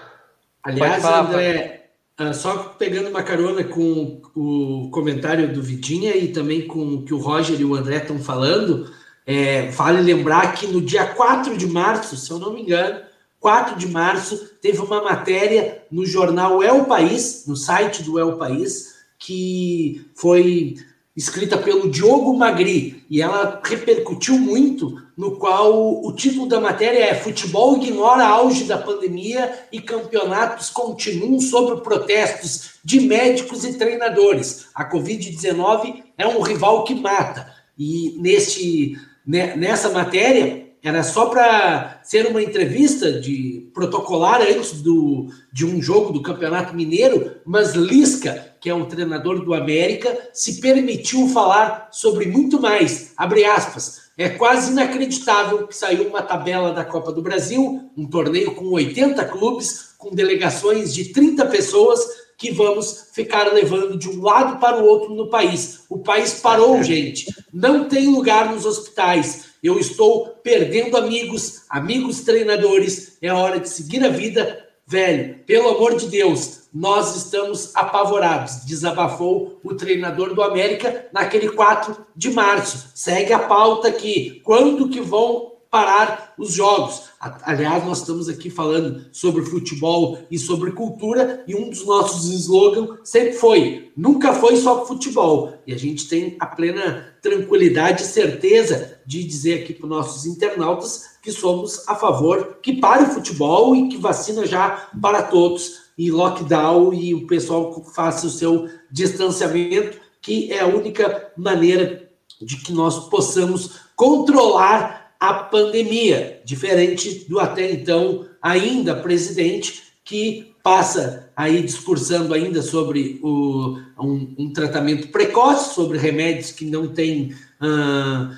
[SPEAKER 1] Aliás, falar, André, ah, só pegando uma carona com o comentário do Vidinha e também com o que o Roger e o André estão falando, é, vale lembrar que no dia 4 de março, se eu não me engano, 4 de março, teve uma matéria no jornal El País, no site do El País, que foi escrita pelo Diogo Magri e ela repercutiu muito, no qual o título da matéria é Futebol ignora auge da pandemia e campeonatos continuam sob protestos de médicos e treinadores. A Covid-19 é um rival que mata. E neste, né, nessa matéria era só para ser uma entrevista de protocolar antes do, de um jogo do Campeonato Mineiro, mas Lisca, que é um treinador do América, se permitiu falar sobre muito mais. Abre aspas. É quase inacreditável que saiu uma tabela da Copa do Brasil, um torneio com 80 clubes, com delegações de 30 pessoas, que vamos ficar levando de um lado para o outro no país. O país parou, [LAUGHS] gente. Não tem lugar nos hospitais eu estou perdendo amigos, amigos treinadores, é hora de seguir a vida. Velho, pelo amor de Deus, nós estamos apavorados, desabafou o treinador do América naquele 4 de março. Segue a pauta aqui. Quando que vão parar os jogos. Aliás, nós estamos aqui falando sobre futebol e sobre cultura, e um dos nossos slogans sempre foi: nunca foi só futebol. E a gente tem a plena tranquilidade e certeza de dizer aqui para os nossos internautas que somos a favor que pare o futebol e que vacina já para todos, e lockdown, e o pessoal faça o seu distanciamento, que é a única maneira de que nós possamos controlar a pandemia, diferente do até então ainda presidente que passa aí discursando ainda sobre o, um, um tratamento precoce, sobre remédios que não têm uh,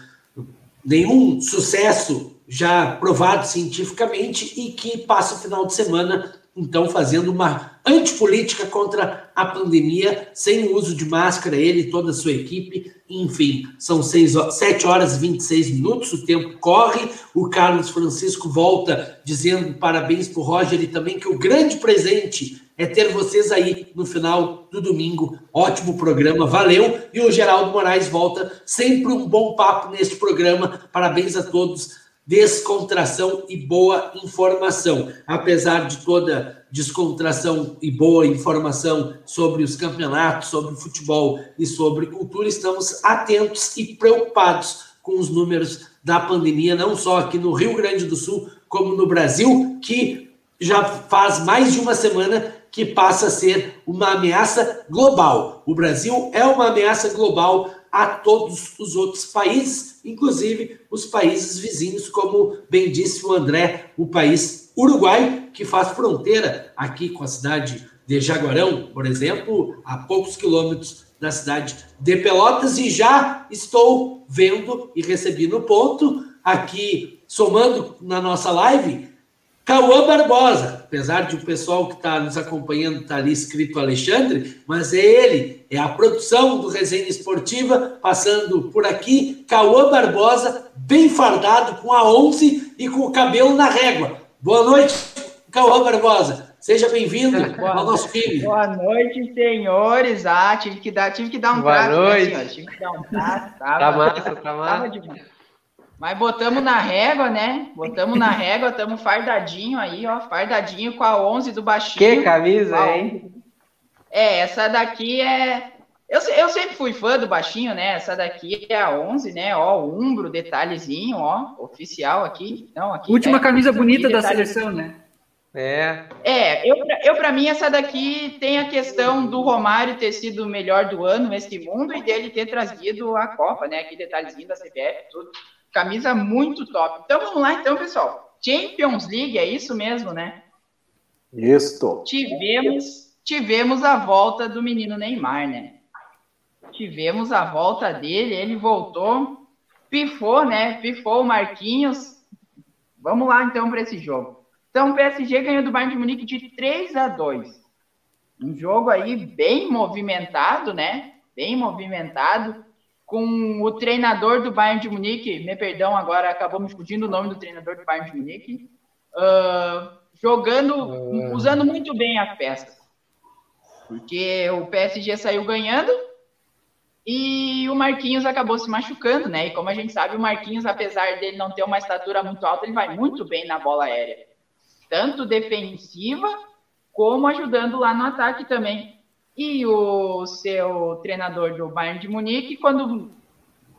[SPEAKER 1] nenhum sucesso já provado cientificamente e que passa o final de semana então fazendo uma antipolítica contra a pandemia, sem o uso de máscara, ele e toda a sua equipe. Enfim, são seis, 7 horas e 26 minutos, o tempo corre. O Carlos Francisco volta dizendo parabéns para o Roger e também que o grande presente é ter vocês aí no final do domingo. Ótimo programa, valeu. E o Geraldo Moraes volta sempre um bom papo neste programa. Parabéns a todos descontração e boa informação. Apesar de toda descontração e boa informação sobre os campeonatos, sobre o futebol e sobre cultura, estamos atentos e preocupados com os números da pandemia, não só aqui no Rio Grande do Sul, como no Brasil, que já faz mais de uma semana que passa a ser uma ameaça global. O Brasil é uma ameaça global a todos os outros países, inclusive os países vizinhos, como bem disse o André, o país Uruguai, que faz fronteira aqui com a cidade de Jaguarão, por exemplo, a poucos quilômetros da cidade de Pelotas, e já estou vendo e recebi no ponto, aqui somando na nossa live, Cauã Barbosa, apesar de o pessoal que está nos acompanhando estar tá ali escrito Alexandre, mas é ele, é a produção do Resenha Esportiva, passando por aqui, Cauã Barbosa, bem fardado, com a 11 e com o cabelo na régua. Boa noite, Cauã Barbosa. Seja bem-vindo ao nosso time.
[SPEAKER 7] Boa noite, senhores. Ah, tive que dar, tive que dar um
[SPEAKER 5] Boa
[SPEAKER 7] prato,
[SPEAKER 5] né, noite.
[SPEAKER 7] Né, tive que dar um prato.
[SPEAKER 5] Tava, tá massa, tá massa.
[SPEAKER 7] Mas botamos na régua, né? Botamos na régua, estamos fardadinho aí, ó, fardadinho com a 11 do baixinho.
[SPEAKER 5] Que camisa, hein?
[SPEAKER 7] É, essa daqui é... Eu, eu sempre fui fã do baixinho, né? Essa daqui é a 11, né? Ó, o umbro, detalhezinho, ó, oficial aqui. Não, aqui
[SPEAKER 4] Última é, camisa bonita da seleção, né?
[SPEAKER 5] É.
[SPEAKER 7] É, eu, eu para mim essa daqui tem a questão do Romário ter sido o melhor do ano nesse mundo e dele ter trazido a Copa, né? Aqui detalhezinho da CBF, tudo. Camisa muito top. Então vamos lá, então, pessoal. Champions League, é isso mesmo, né?
[SPEAKER 2] Isso.
[SPEAKER 7] Tivemos, tivemos a volta do menino Neymar, né? Tivemos a volta dele, ele voltou, pifou, né? Pifou o Marquinhos. Vamos lá, então, para esse jogo. Então, o PSG ganhou do Bayern de Munique de 3 a 2. Um jogo aí bem movimentado, né? Bem movimentado com o treinador do Bayern de Munique, me perdão, agora acabou me fugindo o nome do treinador do Bayern de Munique, uh, jogando, uh... usando muito bem as peças. Porque o PSG saiu ganhando e o Marquinhos acabou se machucando, né? E como a gente sabe, o Marquinhos, apesar dele não ter uma estatura muito alta, ele vai muito bem na bola aérea. Tanto defensiva, como ajudando lá no ataque também e o seu treinador do Bayern de Munique, quando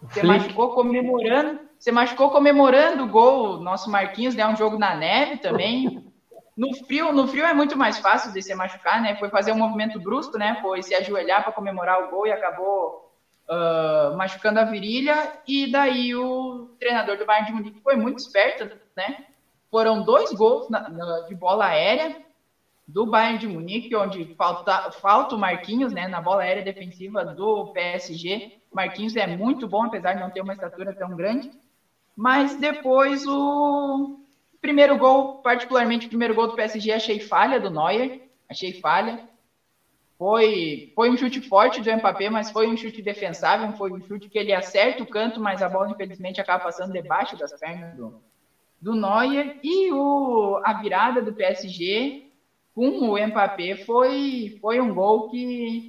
[SPEAKER 7] você machucou comemorando, você machucou comemorando o gol, nosso Marquinhos, né? Um jogo na neve também. No frio, no frio é muito mais fácil de se machucar, né? Foi fazer um movimento brusco, né? Foi se ajoelhar para comemorar o gol e acabou uh, machucando a virilha. E daí o treinador do Bayern de Munique foi muito esperto, né? Foram dois gols na, na, de bola aérea do Bayern de Munique, onde falta, falta o Marquinhos, né, na bola aérea defensiva do PSG. Marquinhos é muito bom, apesar de não ter uma estatura tão grande. Mas depois o primeiro gol, particularmente o primeiro gol do PSG, achei falha do Neuer, achei falha. Foi, foi um chute forte do Mbappé, mas foi um chute defensável, foi um chute que ele acerta o canto, mas a bola infelizmente acaba passando debaixo das pernas do, do Neuer. E o, a virada do PSG com o Mbappé foi, foi um gol que,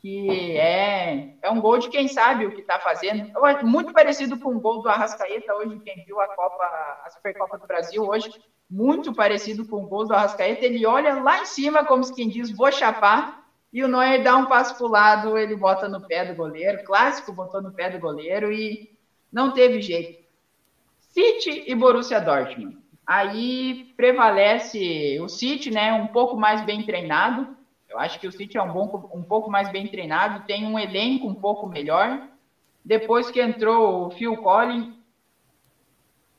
[SPEAKER 7] que é, é um gol de quem sabe o que está fazendo. Muito parecido com o gol do Arrascaeta hoje, quem viu a Copa, a Supercopa do Brasil hoje, muito parecido com o gol do Arrascaeta. Ele olha lá em cima, como quem diz, vou chapar, e o Neuer dá um passo para o lado, ele bota no pé do goleiro, clássico, botou no pé do goleiro e não teve jeito. City e Borussia Dortmund aí prevalece o City, né, um pouco mais bem treinado. Eu acho que o City é um, bom, um pouco mais bem treinado, tem um elenco um pouco melhor. Depois que entrou o Phil Collins,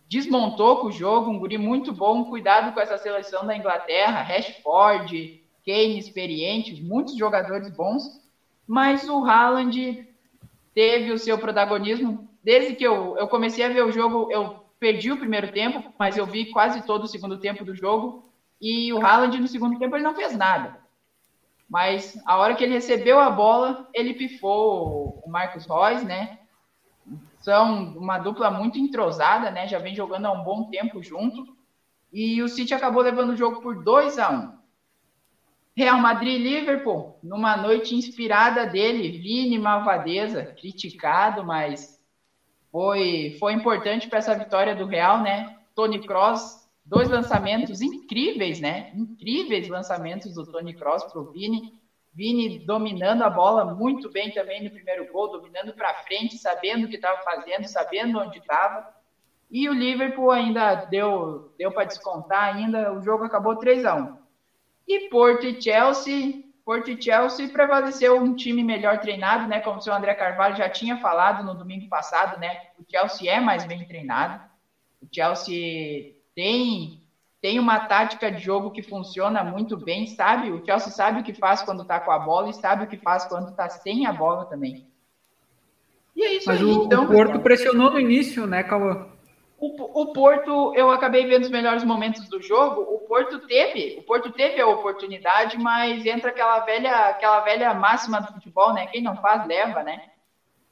[SPEAKER 7] desmontou com o jogo, um guri muito bom, cuidado com essa seleção da Inglaterra, Rashford, Kane experientes, muitos jogadores bons, mas o Haaland teve o seu protagonismo. Desde que eu, eu comecei a ver o jogo, eu perdi o primeiro tempo, mas eu vi quase todo o segundo tempo do jogo. E o Haaland, no segundo tempo, ele não fez nada. Mas a hora que ele recebeu a bola, ele pifou o Marcos Reus, né? São uma dupla muito entrosada, né? Já vem jogando há um bom tempo junto. E o City acabou levando o jogo por 2 a 1 um. Real Madrid e Liverpool, numa noite inspirada dele, Vini Malvadeza, criticado, mas foi, foi importante para essa vitória do Real, né? Tony Kroos dois lançamentos incríveis, né? Incríveis lançamentos do Tony Cross para o Vini. Vini dominando a bola muito bem também no primeiro gol, dominando para frente, sabendo o que estava fazendo, sabendo onde estava. E o Liverpool ainda deu, deu para descontar ainda, o jogo acabou 3 a 1 E Porto e Chelsea, Porto e Chelsea prevaleceu um time melhor treinado, né? Como o senhor André Carvalho já tinha falado no domingo passado, né? O Chelsea é mais bem treinado. O Chelsea tem tem uma tática de jogo que funciona muito bem, sabe? O Chelsea sabe o que faz quando está com a bola e sabe o que faz quando está sem a bola também.
[SPEAKER 4] E é isso Mas aí, o, então. O Porto pressionou no início, né, Cauã?
[SPEAKER 7] O, o, Porto, eu acabei vendo os melhores momentos do jogo. O Porto teve, o Porto teve a oportunidade, mas entra aquela velha, aquela velha máxima do futebol, né? Quem não faz leva, né?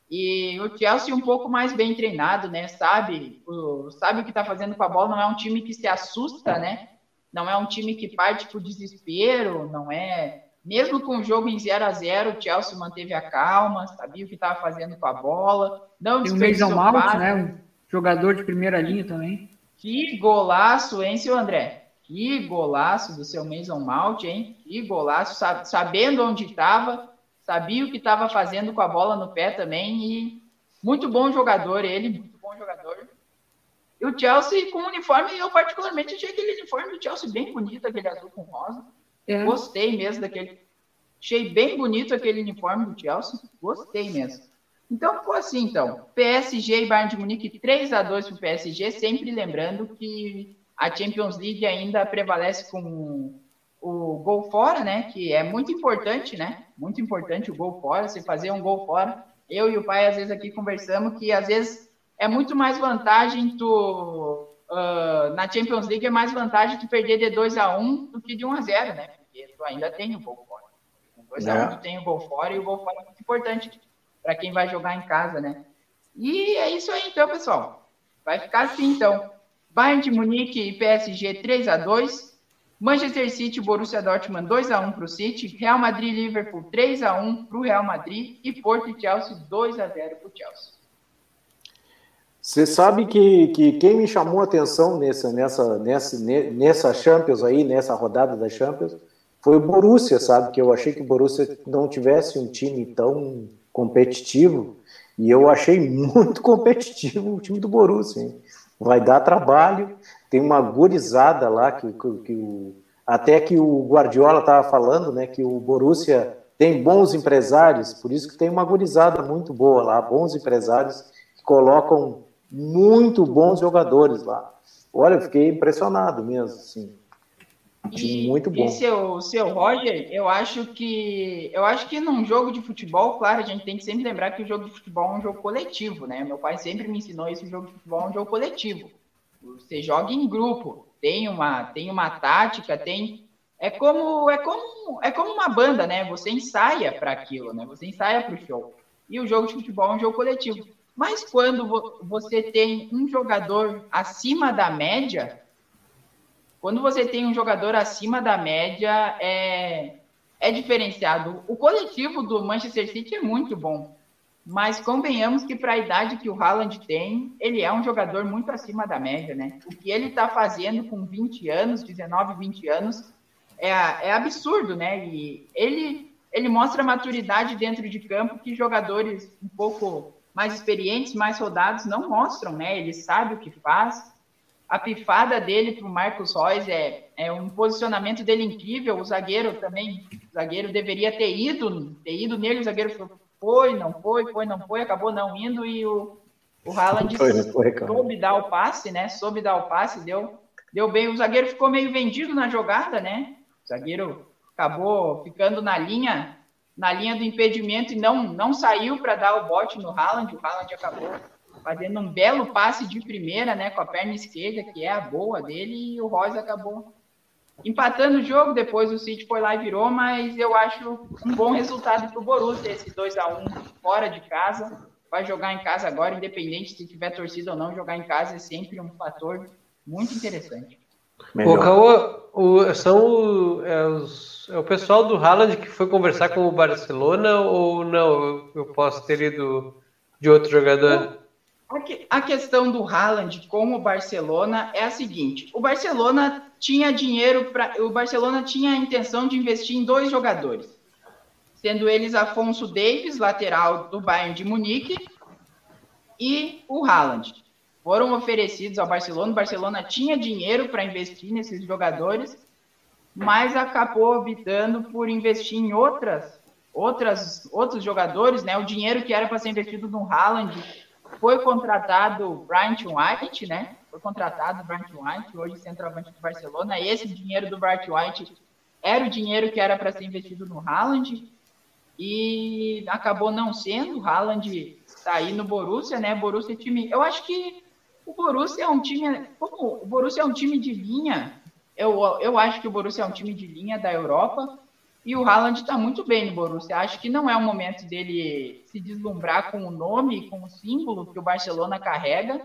[SPEAKER 7] E o Chelsea um pouco mais bem treinado, né? Sabe, o, sabe o que está fazendo com a bola. Não é um time que se assusta, né? Não é um time que parte por desespero. Não é. Mesmo com o jogo em 0 a 0 o Chelsea manteve a calma, sabia o que estava fazendo com a bola. Não
[SPEAKER 4] Tem o Mason Mount, né? Jogador de primeira linha também.
[SPEAKER 7] Que golaço, hein, seu André? Que golaço do seu Mason Mount, hein? Que golaço, sabendo onde estava sabia o que estava fazendo com a bola no pé também e muito bom jogador ele, muito bom jogador. E o Chelsea com o uniforme, eu particularmente achei aquele uniforme do Chelsea bem bonito, aquele azul com rosa. É. Gostei mesmo daquele. Achei bem bonito aquele uniforme do Chelsea. Gostei mesmo. Então ficou assim, então. PSG e Bayern de Munique 3 a 2 para o PSG, sempre lembrando que a Champions League ainda prevalece com o gol fora, né? Que é muito importante, né? Muito importante o gol fora, você fazer um gol fora. Eu e o pai, às vezes, aqui conversamos que às vezes é muito mais vantagem tu. Uh, na Champions League é mais vantagem tu perder de 2 a 1 um do que de 1 um a 0 né? Porque tu ainda tem o gol fora. Com 2 a 1 um, tu tem o gol fora e o gol fora é muito importante para quem vai jogar em casa, né? E é isso aí, então, pessoal. Vai ficar assim, então. Bayern de Munique e PSG 3 a 2 Manchester City, Borussia Dortmund 2x1 para o City, Real Madrid Liverpool 3x1 para o Real Madrid e Porto e Chelsea 2x0 para o Chelsea.
[SPEAKER 2] Você sabe que, que quem me chamou a atenção nessa, nessa, nessa, nessa Champions aí, nessa rodada da Champions, foi o Borussia, sabe? Que eu achei que o Borussia não tivesse um time tão competitivo, e eu achei muito [LAUGHS] competitivo o time do Borussia. Hein? Vai dar trabalho, tem uma gurizada lá que, que, que o, até que o Guardiola estava falando, né, que o Borussia tem bons empresários, por isso que tem uma gurizada muito boa lá, bons empresários que colocam muito bons jogadores lá. Olha, eu fiquei impressionado mesmo, assim.
[SPEAKER 7] E, muito bom. E seu, seu Roger, eu acho que eu acho que num jogo de futebol, claro, a gente tem que sempre lembrar que o jogo de futebol é um jogo coletivo, né? Meu pai sempre me ensinou isso, o jogo de futebol é um jogo coletivo. Você joga em grupo, tem uma, tem uma tática, tem é como é como é como uma banda, né? Você ensaia para aquilo, né? Você ensaia para o show. E o jogo de futebol é um jogo coletivo. Mas quando você tem um jogador acima da média, quando você tem um jogador acima da média, é, é diferenciado. O coletivo do Manchester City é muito bom. Mas convenhamos que para a idade que o Haaland tem, ele é um jogador muito acima da média, né? O que ele está fazendo com 20 anos, 19, 20 anos, é, é absurdo, né? E ele, ele mostra maturidade dentro de campo que jogadores um pouco mais experientes, mais rodados não mostram, né? Ele sabe o que faz. A pifada dele para o Marcos Reus é, é um posicionamento dele incrível. O zagueiro também, o zagueiro deveria ter ido, ter ido nele, o zagueiro foi, não foi, foi, não foi, acabou não indo e o, o Haaland foi, foi, soube dar o passe, né? Soube dar o passe, deu, deu bem. O zagueiro ficou meio vendido na jogada, né? O zagueiro acabou ficando na linha, na linha do impedimento e não, não saiu para dar o bote no Haaland. O Haaland acabou fazendo um belo passe de primeira, né? Com a perna esquerda, que é a boa dele, e o Royce acabou empatando o jogo, depois o City foi lá e virou, mas eu acho um bom resultado para o Borussia, esse 2 a 1 fora de casa. Vai jogar em casa agora, independente se tiver torcida ou não, jogar em casa é sempre um fator muito interessante.
[SPEAKER 5] O Caô, o, são é, os, é o pessoal do Haaland que foi conversar com o Barcelona ou não? Eu, eu posso ter ido de outro jogador?
[SPEAKER 7] A questão do Haaland com o Barcelona é a seguinte: o Barcelona tinha dinheiro para. O Barcelona tinha a intenção de investir em dois jogadores, sendo eles Afonso Davis, lateral do Bayern de Munique, e o Haaland. Foram oferecidos ao Barcelona. O Barcelona tinha dinheiro para investir nesses jogadores, mas acabou optando por investir em outras, outras, outros jogadores, né? O dinheiro que era para ser investido no Haaland foi contratado o Brian White, né? Foi contratado o Brian White, hoje centroavante do Barcelona. Esse dinheiro do Brian White era o dinheiro que era para ser investido no Haaland e acabou não sendo. O Haaland está aí no Borussia, né? Borussia é time. Eu acho que o Borussia é um time. Como o Borussia é um time de linha, eu, eu acho que o Borussia é um time de linha da Europa. E o Haaland está muito bem no Borussia. Acho que não é o momento dele se deslumbrar com o nome, com o símbolo que o Barcelona carrega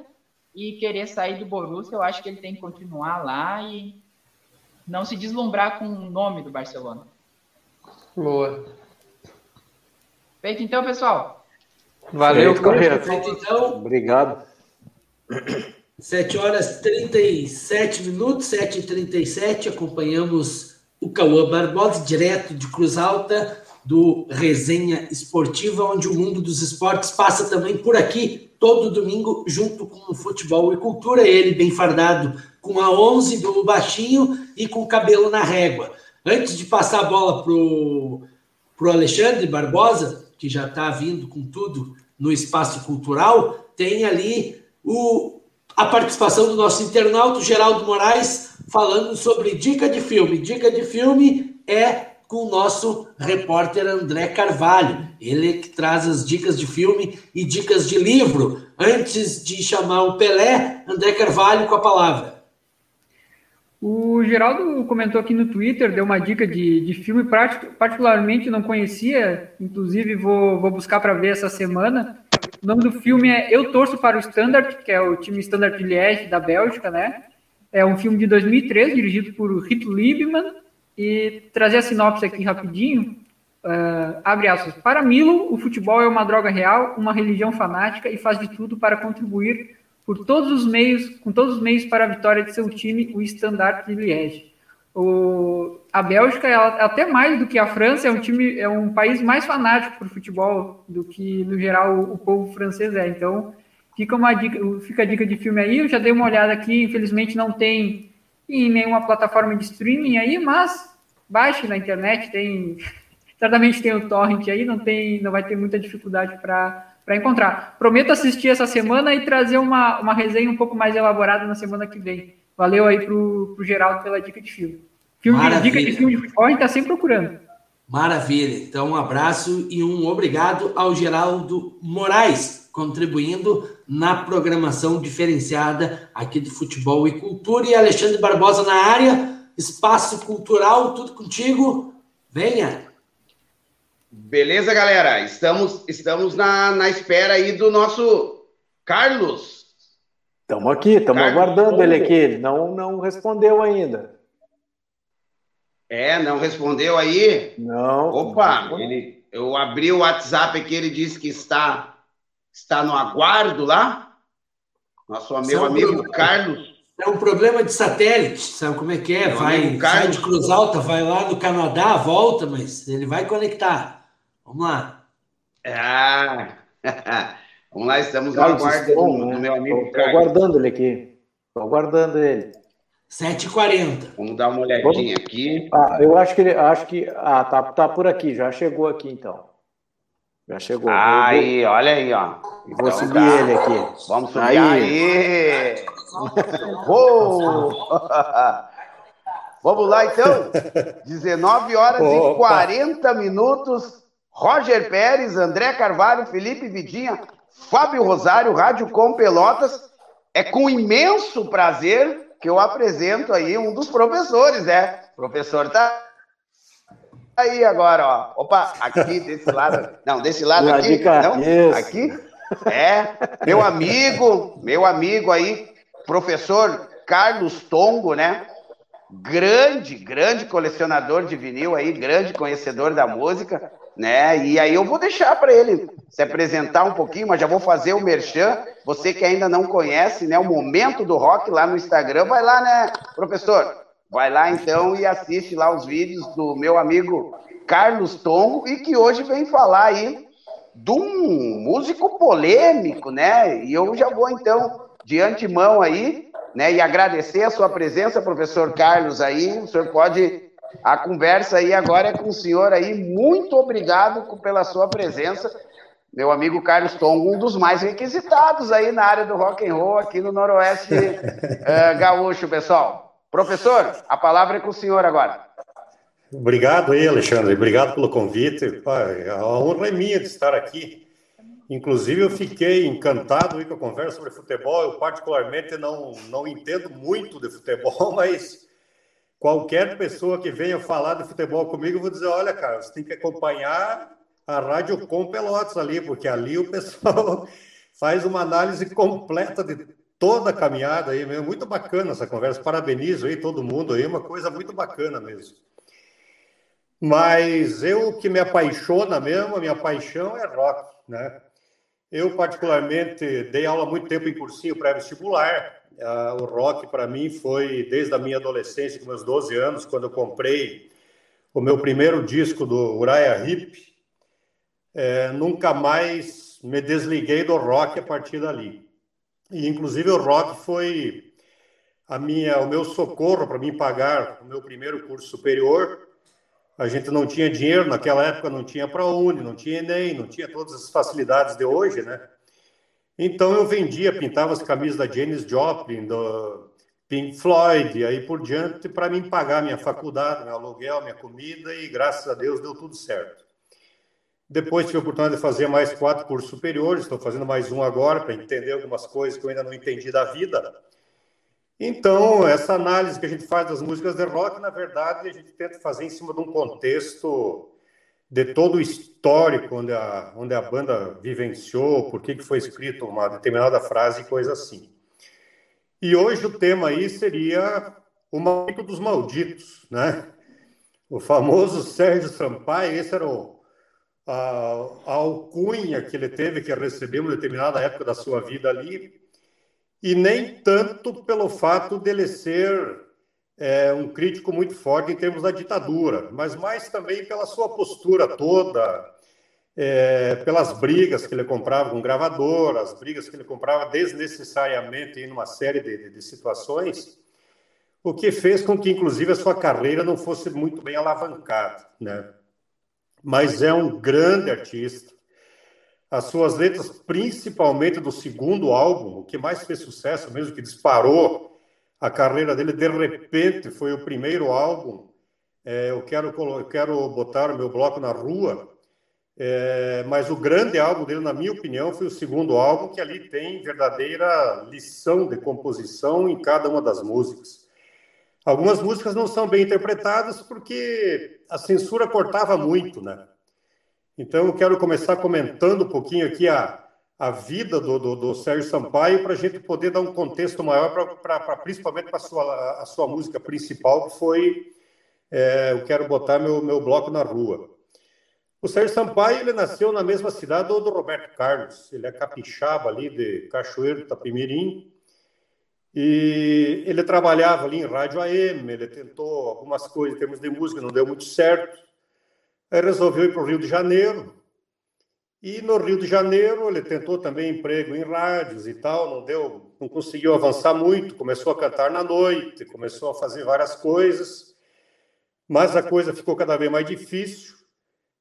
[SPEAKER 7] e querer sair do Borussia. Eu acho que ele tem que continuar lá e não se deslumbrar com o nome do Barcelona.
[SPEAKER 5] Boa.
[SPEAKER 7] Feito então, pessoal.
[SPEAKER 2] Valeu, Correia. Feito então. Obrigado.
[SPEAKER 1] 7 horas 37 minutos, 7 e 37 acompanhamos o Cauã Barbosa, direto de Cruz Alta, do Resenha Esportiva, onde o mundo dos esportes passa também por aqui, todo domingo, junto com o futebol e cultura. Ele bem fardado, com a 11 do baixinho e com o cabelo na régua. Antes de passar a bola para o Alexandre Barbosa, que já está vindo com tudo no espaço cultural, tem ali o, a participação do nosso internauta Geraldo Moraes falando sobre dica de filme. Dica de filme é com o nosso repórter André Carvalho. Ele que traz as dicas de filme e dicas de livro. Antes de chamar o Pelé, André Carvalho com a palavra.
[SPEAKER 4] O Geraldo comentou aqui no Twitter, deu uma dica de, de filme, particularmente não conhecia, inclusive vou, vou buscar para ver essa semana. O nome do filme é Eu Torço para o Standard, que é o time Standard de Liège da Bélgica, né? É um filme de 2013, dirigido por Rito Liebman, e trazer a sinopse aqui rapidinho. Uh, abre aspas. Para Milo, o futebol é uma droga real, uma religião fanática e faz de tudo para contribuir por todos os meios, com todos os meios para a vitória de seu time, o Standard de Liège. O, a Bélgica, ela, até mais do que a França, é um time, é um país mais fanático por futebol do que no geral o, o povo francês é. Então, Fica uma dica, fica a dica de filme aí. Eu já dei uma olhada aqui, infelizmente não tem em nenhuma plataforma de streaming aí, mas baixe na internet, tem [LAUGHS] certamente tem o torrent aí, não tem, não vai ter muita dificuldade para para encontrar. Prometo assistir essa semana e trazer uma, uma resenha um pouco mais elaborada na semana que vem. Valeu aí pro, pro Geraldo pela dica de filme. Filme dica de filme de futebol a gente tá sempre procurando.
[SPEAKER 1] Maravilha. Então, um abraço e um obrigado ao Geraldo Moraes contribuindo na programação diferenciada aqui de futebol e cultura. E Alexandre Barbosa na área, espaço cultural, tudo contigo. Venha!
[SPEAKER 3] Beleza, galera? Estamos, estamos na, na espera aí do nosso Carlos.
[SPEAKER 2] Estamos aqui, estamos aguardando ele aqui. Ele não, não respondeu ainda.
[SPEAKER 3] É, não respondeu aí?
[SPEAKER 2] Não.
[SPEAKER 3] Opa, não ele, eu abri o WhatsApp aqui, ele disse que está está no aguardo lá. Nosso meu São amigo problema, Carlos.
[SPEAKER 1] É um problema de satélite, sabe como é que é? Meu vai, sai de Cruz Alta, vai lá no Canadá, volta, mas ele vai conectar. Vamos lá.
[SPEAKER 3] Ah, [LAUGHS] vamos lá, estamos no aguardo do, né? meu amigo
[SPEAKER 2] Estou aguardando ele aqui. Estou aguardando ele.
[SPEAKER 1] 7h40.
[SPEAKER 3] Vamos dar uma olhadinha aqui.
[SPEAKER 2] Ah, eu acho que ele. Acho que. Ah, tá, tá por aqui, já chegou aqui então. Já chegou.
[SPEAKER 3] Aí, vou... olha aí, ó.
[SPEAKER 2] Vou então, subir tá. ele aqui.
[SPEAKER 3] Vamos subir aí. aí. [LAUGHS] Vamos lá, então. 19 horas Opa. e 40 minutos. Roger Pérez, André Carvalho, Felipe Vidinha, Fábio Rosário, Rádio Com Pelotas. É com imenso prazer que eu apresento aí um dos professores, né? Professor tá aí agora, ó. Opa, aqui desse lado. Não, desse lado aqui. Não, Isso. aqui. É, meu amigo, meu amigo aí, professor Carlos Tongo, né? Grande, grande colecionador de vinil aí, grande conhecedor da música. né? E aí eu vou deixar para ele se apresentar um pouquinho, mas já vou fazer o merchan. Você que ainda não conhece, né, o momento do rock lá no Instagram, vai lá, né, professor? Vai lá então e assiste lá os vídeos do meu amigo Carlos Tongo e que hoje vem falar aí de um músico polêmico, né? E eu já vou então de antemão aí, né, e agradecer a sua presença, professor Carlos aí. O senhor pode a conversa aí agora é com o senhor aí. Muito obrigado pela sua presença. Meu amigo Carlos Tongo, um dos mais requisitados aí na área do rock and roll aqui no Noroeste uh, [LAUGHS] Gaúcho, pessoal. Professor, a palavra é com o senhor agora.
[SPEAKER 8] Obrigado aí, Alexandre. Obrigado pelo convite. A honra é minha de estar aqui. Inclusive, eu fiquei encantado com a conversa sobre futebol. Eu, particularmente, não, não entendo muito de futebol, [LAUGHS] mas qualquer pessoa que venha falar de futebol comigo, eu vou dizer: olha, cara, você tem que acompanhar a Rádio Com Pelotas ali, porque ali o pessoal [LAUGHS] faz uma análise completa de toda a caminhada aí mesmo. Muito bacana essa conversa. Parabenizo aí todo mundo aí, uma coisa muito bacana mesmo. Mas eu que me apaixona mesmo, a minha paixão é rock, né? Eu particularmente dei aula muito tempo em cursinho pré-vestibular, Uh, o rock, para mim, foi desde a minha adolescência, com meus 12 anos, quando eu comprei o meu primeiro disco do Uriah Heep. É, nunca mais me desliguei do rock a partir dali. E, inclusive, o rock foi a minha, o meu socorro para mim pagar o meu primeiro curso superior. A gente não tinha dinheiro naquela época, não tinha para Uni, não tinha Enem, não tinha todas as facilidades de hoje, né? Então eu vendia, pintava as camisas da Janis Joplin, do Pink Floyd, e aí por diante, para mim pagar minha faculdade, meu aluguel, minha comida, e graças a Deus deu tudo certo. Depois tive a oportunidade de fazer mais quatro cursos superiores, estou fazendo mais um agora para entender algumas coisas que eu ainda não entendi da vida. Então, essa análise que a gente faz das músicas de rock, na verdade, a gente tenta fazer em cima de um contexto de todo o histórico onde a, onde a banda vivenciou, por que, que foi escrito uma determinada frase e coisa assim. E hoje o tema aí seria o maldito dos malditos, né? O famoso Sérgio Sampaio, esse era o, a, alcunha que ele teve, que recebeu em determinada época da sua vida ali, e nem tanto pelo fato dele ser é um crítico muito forte em termos da ditadura, mas mais também pela sua postura toda, é, pelas brigas que ele comprava com gravador, as brigas que ele comprava desnecessariamente em uma série de, de, de situações, o que fez com que, inclusive, a sua carreira não fosse muito bem alavancada, né? Mas é um grande artista. As suas letras, principalmente do segundo álbum, o que mais fez sucesso, mesmo que disparou a carreira dele de repente foi o primeiro álbum. É, eu quero eu quero botar o meu bloco na rua, é, mas o grande álbum dele, na minha opinião, foi o segundo álbum que ali tem verdadeira lição de composição em cada uma das músicas. Algumas músicas não são bem interpretadas porque a censura cortava muito, né? Então eu quero começar comentando um pouquinho aqui a a vida do, do, do Sérgio Sampaio para a gente poder dar um contexto maior, pra, pra principalmente para a sua, a sua música principal, que foi é, Eu Quero Botar Meu, meu Bloco na Rua. O Sérgio Sampaio ele nasceu na mesma cidade do Roberto Carlos, ele é capixaba ali de Cachoeiro, Tapimirim, e ele trabalhava ali em rádio AM, ele tentou algumas coisas em termos de música, não deu muito certo, aí resolveu ir para o Rio de Janeiro, e no Rio de Janeiro, ele tentou também emprego em rádios e tal, não deu, não conseguiu avançar muito, começou a cantar na noite, começou a fazer várias coisas, mas a coisa ficou cada vez mais difícil.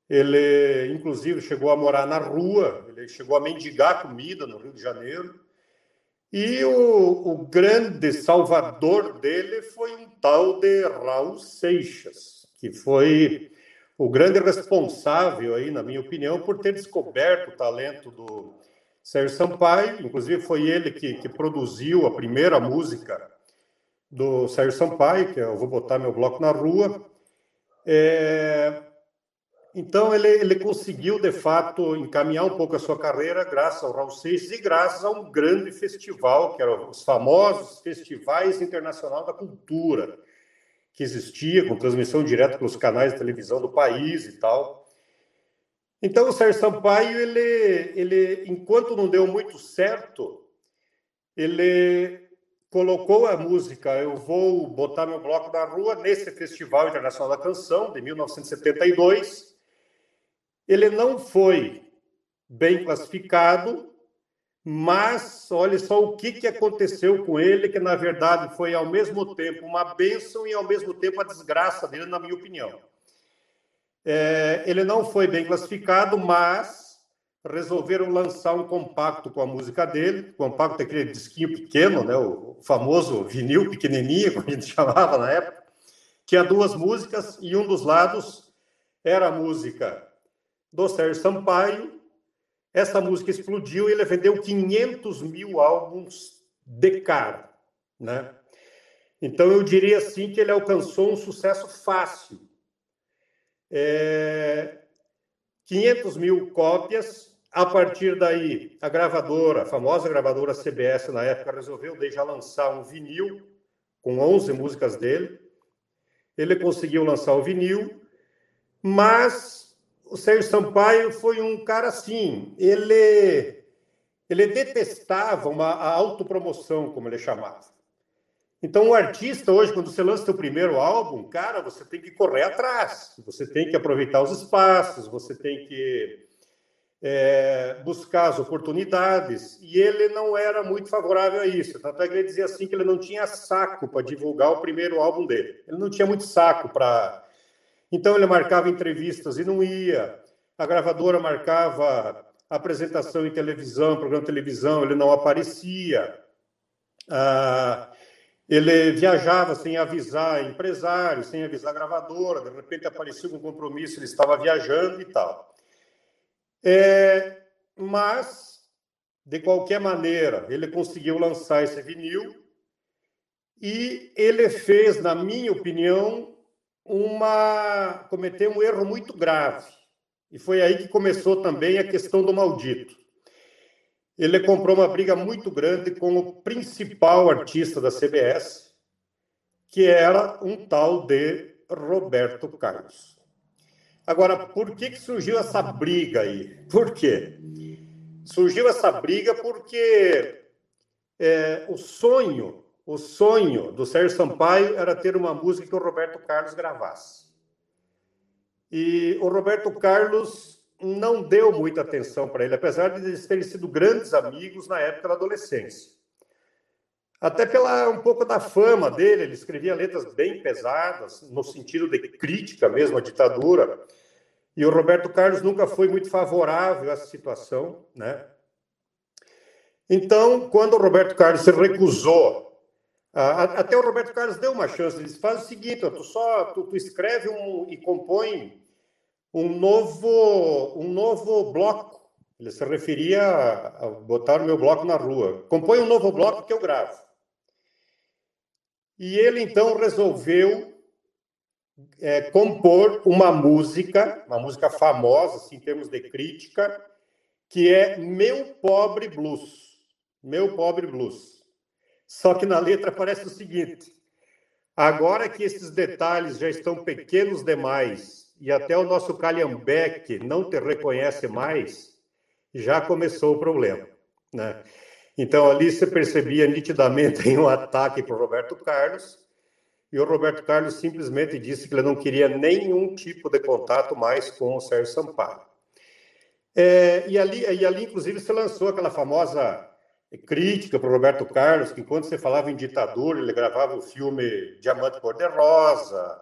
[SPEAKER 8] Ele, inclusive, chegou a morar na rua, ele chegou a mendigar comida no Rio de Janeiro. E o, o grande salvador dele foi um tal de Raul Seixas, que foi o grande responsável aí, na minha opinião, por ter descoberto o talento do Sérgio Sampaio. Inclusive, foi ele que, que produziu a primeira música do Sérgio Sampaio, que Eu Vou Botar Meu Bloco na Rua. É... Então, ele, ele conseguiu, de fato, encaminhar um pouco a sua carreira graças ao Raul Seixas e graças a um grande festival, que eram os famosos Festivais Internacional da Cultura, que existia, com transmissão direta pelos canais de televisão do país e tal. Então, o Sérgio Sampaio, ele, ele, enquanto não deu muito certo, ele colocou a música Eu Vou Botar Meu Bloco na Rua nesse Festival Internacional da Canção, de 1972. Ele não foi bem classificado, mas olha só o que, que aconteceu com ele, que na verdade foi ao mesmo tempo uma bênção e ao mesmo tempo a desgraça dele, na minha opinião. É, ele não foi bem classificado, mas resolveram lançar um compacto com a música dele. O compacto é aquele disquinho pequeno, né? o famoso vinil pequenininho, como a gente [LAUGHS] chamava na época, que há duas músicas e um dos lados era a música do Sérgio Sampaio essa música explodiu e ele vendeu 500 mil álbuns de cara, né? Então eu diria assim que ele alcançou um sucesso fácil. É... 500 mil cópias. A partir daí, a gravadora, a famosa gravadora CBS na época, resolveu já lançar um vinil com 11 músicas dele. Ele conseguiu lançar o vinil, mas o Sérgio Sampaio foi um cara assim, ele ele detestava uma a autopromoção, como ele chamava. Então, o artista hoje, quando você lança seu primeiro álbum, cara, você tem que correr atrás, você tem que aproveitar os espaços, você tem que é, buscar as oportunidades. E ele não era muito favorável a isso. Tanto é que ele dizia assim que ele não tinha saco para divulgar o primeiro álbum dele. Ele não tinha muito saco para então ele marcava entrevistas e não ia. A gravadora marcava apresentação em televisão, programa de televisão, ele não aparecia. Ah, ele viajava sem avisar empresário, sem avisar gravadora, de repente aparecia um compromisso, ele estava viajando e tal. É, mas, de qualquer maneira, ele conseguiu lançar esse vinil e ele fez, na minha opinião, uma cometeu um erro muito grave. E foi aí que começou também a questão do maldito. Ele comprou uma briga muito grande com o principal artista da CBS, que era um tal de Roberto Carlos. Agora, por que, que surgiu essa briga aí? Por quê? Surgiu essa briga porque é, o sonho o sonho do Sérgio Sampaio era ter uma música que o Roberto Carlos gravasse. E o Roberto Carlos não deu muita atenção para ele, apesar de eles terem sido grandes amigos na época da adolescência. Até pela um pouco da fama dele, ele escrevia letras bem pesadas, no sentido de crítica mesmo à ditadura. E o Roberto Carlos nunca foi muito favorável a essa situação, né? Então, quando o Roberto Carlos se recusou até o Roberto Carlos deu uma chance. Ele disse, faz o seguinte, tu só tu, tu, escreve um, e compõe um novo, um novo bloco. Ele se referia a, a botar o meu bloco na rua. Compõe um novo bloco que eu gravo. E ele então resolveu é, compor uma música, uma música famosa assim, em termos de crítica, que é Meu Pobre Blues. Meu Pobre Blues. Só que na letra aparece o seguinte: agora que esses detalhes já estão pequenos demais e até o nosso Calhambeque não te reconhece mais, já começou o problema. Né? Então ali você percebia nitidamente um ataque para o Roberto Carlos, e o Roberto Carlos simplesmente disse que ele não queria nenhum tipo de contato mais com o Sérgio Sampaio. É, e, ali, e ali, inclusive, se lançou aquela famosa crítica para o Roberto Carlos, que enquanto você falava em ditadura, ele gravava o filme Diamante Cor-de-Rosa,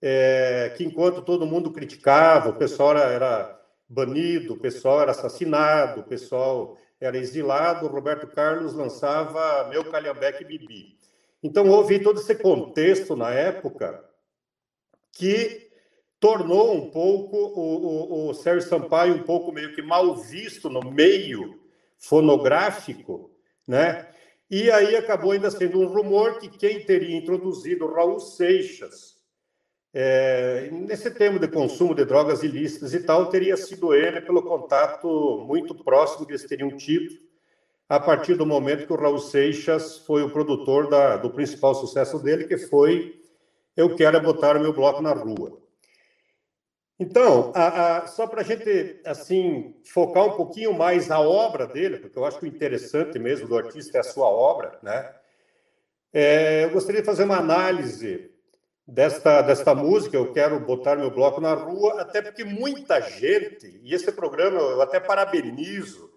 [SPEAKER 8] é, que enquanto todo mundo criticava, o pessoal era, era, banido, o pessoal era assassinado, o pessoal era exilado, o Roberto Carlos lançava Meu Calhambeque Bibi. Então houve todo esse contexto na época que tornou um pouco o, o, o Sérgio Sampaio um pouco meio que mal visto no meio fonográfico, né? E aí acabou ainda sendo um rumor que quem teria introduzido Raul Seixas é, nesse tema de consumo de drogas ilícitas e tal teria sido ele pelo contato muito próximo que eles teriam tido a partir do momento que o Raul Seixas foi o produtor da, do principal sucesso dele, que foi Eu Quero Botar o Meu Bloco na Rua. Então, a, a, só para a gente assim focar um pouquinho mais a obra dele, porque eu acho que o interessante mesmo do artista é a sua obra, né? É, eu gostaria de fazer uma análise desta, desta música. Eu quero botar meu bloco na rua, até porque muita gente, e esse programa eu até parabenizo.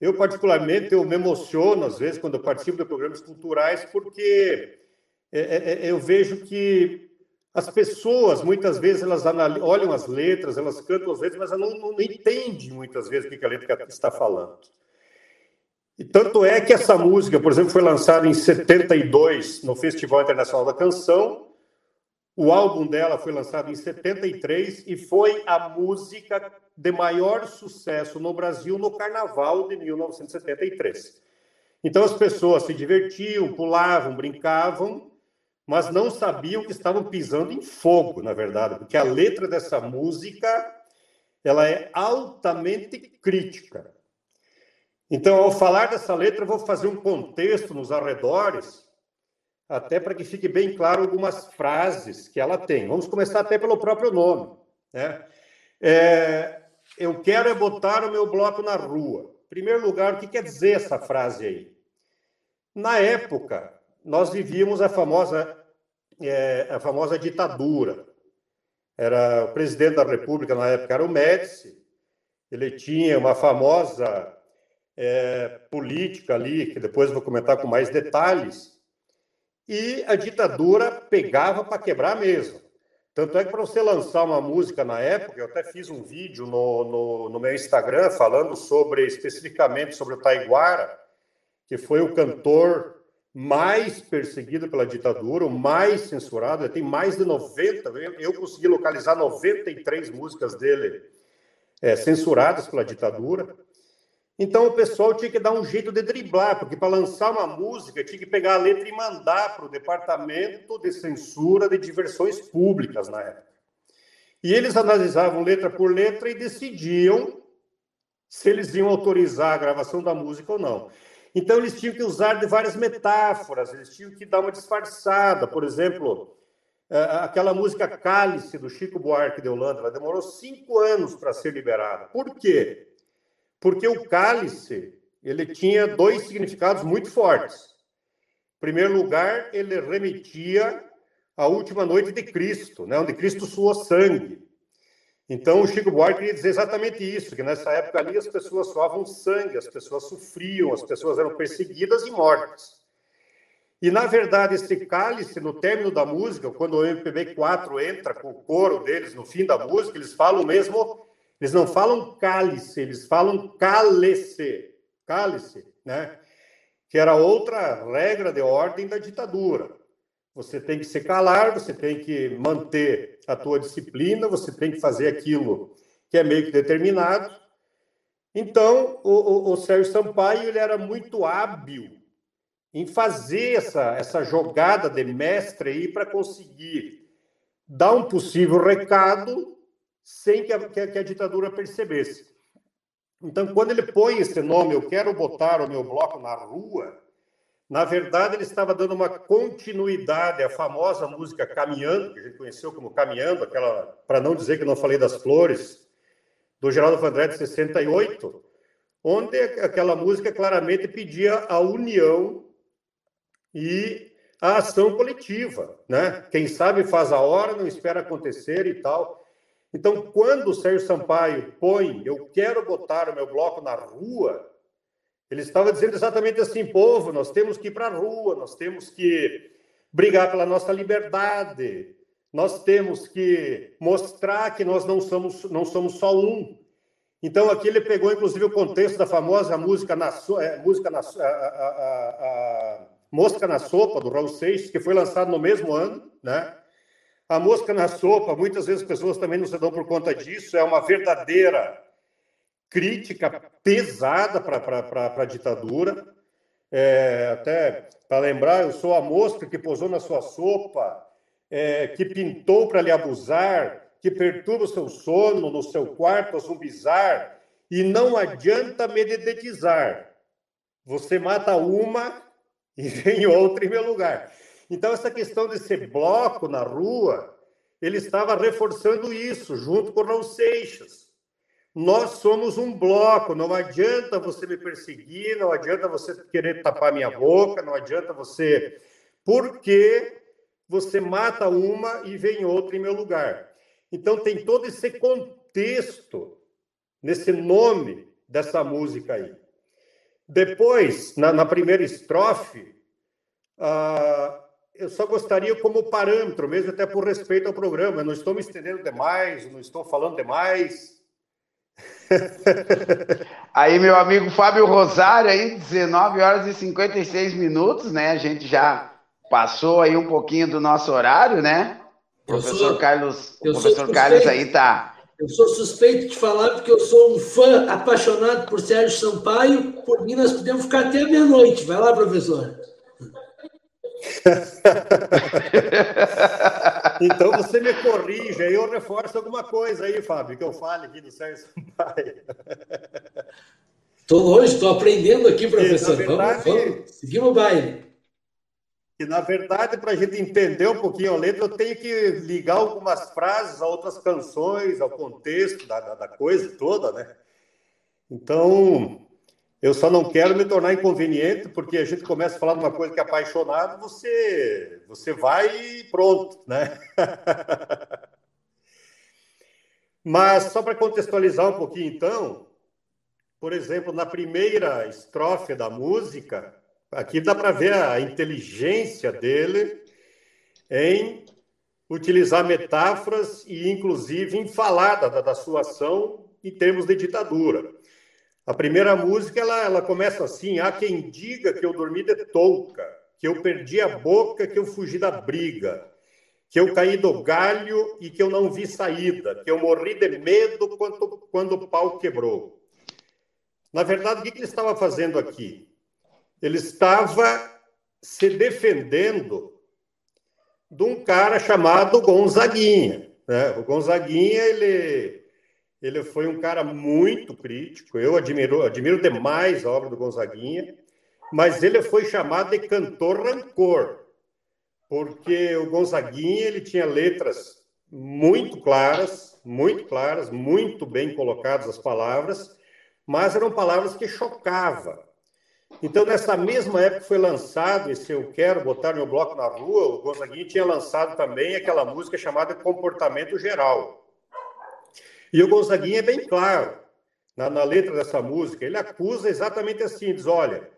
[SPEAKER 8] Eu, particularmente, eu me emociono às vezes quando eu participo de programas culturais, porque é, é, é eu vejo que as pessoas, muitas vezes, elas olham as letras, elas cantam as letras, mas elas não, não entendem muitas vezes o que a letra está falando. E tanto é que essa música, por exemplo, foi lançada em 72 no Festival Internacional da Canção. O álbum dela foi lançado em 73 e foi a música de maior sucesso no Brasil no Carnaval de 1973. Então as pessoas se divertiam, pulavam, brincavam mas não sabiam que estavam pisando em fogo, na verdade, porque a letra dessa música ela é altamente crítica. Então, ao falar dessa letra, eu vou fazer um contexto nos arredores, até para que fique bem claro algumas frases que ela tem. Vamos começar até pelo próprio nome. Né? É, eu quero é botar o meu bloco na rua. Em primeiro lugar, o que quer dizer essa frase aí? Na época, nós vivíamos a famosa, é, a famosa ditadura. Era o presidente da República na época era o Médici. Ele tinha uma famosa é, política ali, que depois vou comentar com mais detalhes. E a ditadura pegava para quebrar mesmo. Tanto é que para você lançar uma música na época, eu até fiz um vídeo no, no, no meu Instagram falando sobre especificamente sobre o Taiguara, que foi o cantor mais perseguido pela ditadura, o mais censurado, tem mais de 90, eu consegui localizar 93 músicas dele é, censuradas pela ditadura. Então o pessoal tinha que dar um jeito de driblar, porque para lançar uma música tinha que pegar a letra e mandar para o departamento de censura de diversões públicas na época. E eles analisavam letra por letra e decidiam se eles iam autorizar a gravação da música ou não. Então, eles tinham que usar de várias metáforas, eles tinham que dar uma disfarçada. Por exemplo, é, aquela música Cálice, do Chico Buarque de Holanda, ela demorou cinco anos para ser liberada. Por quê? Porque o cálice ele tinha dois significados muito fortes. Em primeiro lugar, ele remetia à última noite de Cristo, né, onde Cristo suou sangue. Então, o Chico Buarque queria dizer exatamente isso, que nessa época ali as pessoas suavam sangue, as pessoas sofriam, as pessoas eram perseguidas e mortas. E, na verdade, esse cálice, no término da música, quando o MPB4 entra com o coro deles no fim da música, eles falam mesmo, eles não falam cálice, eles falam cálice, cálice, né? Que era outra regra de ordem da ditadura. Você tem que se calar, você tem que manter a tua disciplina, você tem que fazer aquilo que é meio que determinado. Então, o, o, o Sérgio Sampaio ele era muito hábil em fazer essa, essa jogada de mestre aí para conseguir dar um possível recado sem que a, que a, ditadura percebesse. Então, quando ele põe esse nome, eu quero botar o meu bloco na rua, na verdade, ele estava dando uma continuidade à famosa música Caminhando, que a gente conheceu como Caminhando, aquela, para não dizer que não falei das flores, do Geraldo Vandré de 68, onde aquela música claramente pedia a união e a ação coletiva, né? Quem sabe faz a hora, não espera acontecer e tal. Então, quando o Sérgio Sampaio põe, eu quero botar o meu bloco na rua, ele estava dizendo exatamente assim: povo, nós temos que ir para a rua, nós temos que brigar pela nossa liberdade, nós temos que mostrar que nós não somos, não somos só um. Então, aqui ele pegou, inclusive, o contexto da famosa música na, é, música na a, a, a, Mosca na Sopa, do Raul Seixas, que foi lançado no mesmo ano, né? A Mosca na Sopa, muitas vezes as pessoas também não se dão por conta disso, é uma verdadeira crítica pesada para a ditadura. É, até para lembrar, eu sou a mosca que posou na sua sopa, é, que pintou para lhe abusar, que perturba o seu sono no seu quarto a zumbizar, e não adianta me dedetizar. Você mata uma e [LAUGHS] vem outra em meu lugar. Então, essa questão de ser bloco na rua ele estava reforçando isso, junto com o Raul Seixas. Nós somos um bloco, não adianta você me perseguir, não adianta você querer tapar minha boca, não adianta você. Porque você mata uma e vem outra em meu lugar. Então tem todo esse contexto nesse nome dessa música aí. Depois, na, na primeira estrofe, uh, eu só gostaria como parâmetro, mesmo até por respeito ao programa, eu não estou me estendendo demais, não estou falando demais, [LAUGHS]
[SPEAKER 3] aí, meu amigo Fábio Rosário, aí, 19 horas e 56 minutos, né? A gente já passou aí um pouquinho do nosso horário, né? O professor sou, Carlos, o professor Carlos aí tá.
[SPEAKER 1] Eu sou suspeito de falar porque eu sou um fã apaixonado por Sérgio Sampaio. Por mim, nós podemos ficar até meia-noite. Vai lá, professor. [LAUGHS]
[SPEAKER 8] então você me corrige aí, eu reforço alguma coisa aí, Fábio, que eu fale aqui do Sérgio Sampaio.
[SPEAKER 1] Estou longe, estou aprendendo aqui, professor. Verdade, vamos, vamos, seguimos o baile.
[SPEAKER 8] E, na verdade, para a gente entender um pouquinho a letra, eu tenho que ligar algumas frases a outras canções, ao contexto da, da, da coisa toda, né? Então, eu só não quero me tornar inconveniente, porque a gente começa a falar de uma coisa que é apaixonado, você, você vai e pronto, né? [LAUGHS] Mas só para contextualizar um pouquinho, então, por exemplo, na primeira estrofe da música, aqui dá para ver a inteligência dele em utilizar metáforas e, inclusive, em falar da, da sua ação em termos de ditadura. A primeira música ela, ela começa assim: há quem diga que eu dormi de touca, que eu perdi a boca, que eu fugi da briga, que eu caí do galho e que eu não vi saída, que eu morri de medo quando, quando o pau quebrou. Na verdade, o que ele estava fazendo aqui? Ele estava se defendendo de um cara chamado Gonzaguinha. Né? O Gonzaguinha, ele ele foi um cara muito crítico. Eu admiro, admiro demais a obra do Gonzaguinha, mas ele foi chamado de cantor rancor, porque o Gonzaguinha ele tinha letras muito claras, muito claras, muito bem colocadas as palavras, mas eram palavras que chocavam. Então, nessa mesma época foi lançado esse Eu Quero Botar Meu Bloco na Rua, o Gonzaguinha tinha lançado também aquela música chamada Comportamento Geral. E o Gonzaguinha é bem claro na, na letra dessa música. Ele acusa exatamente assim: diz, olha,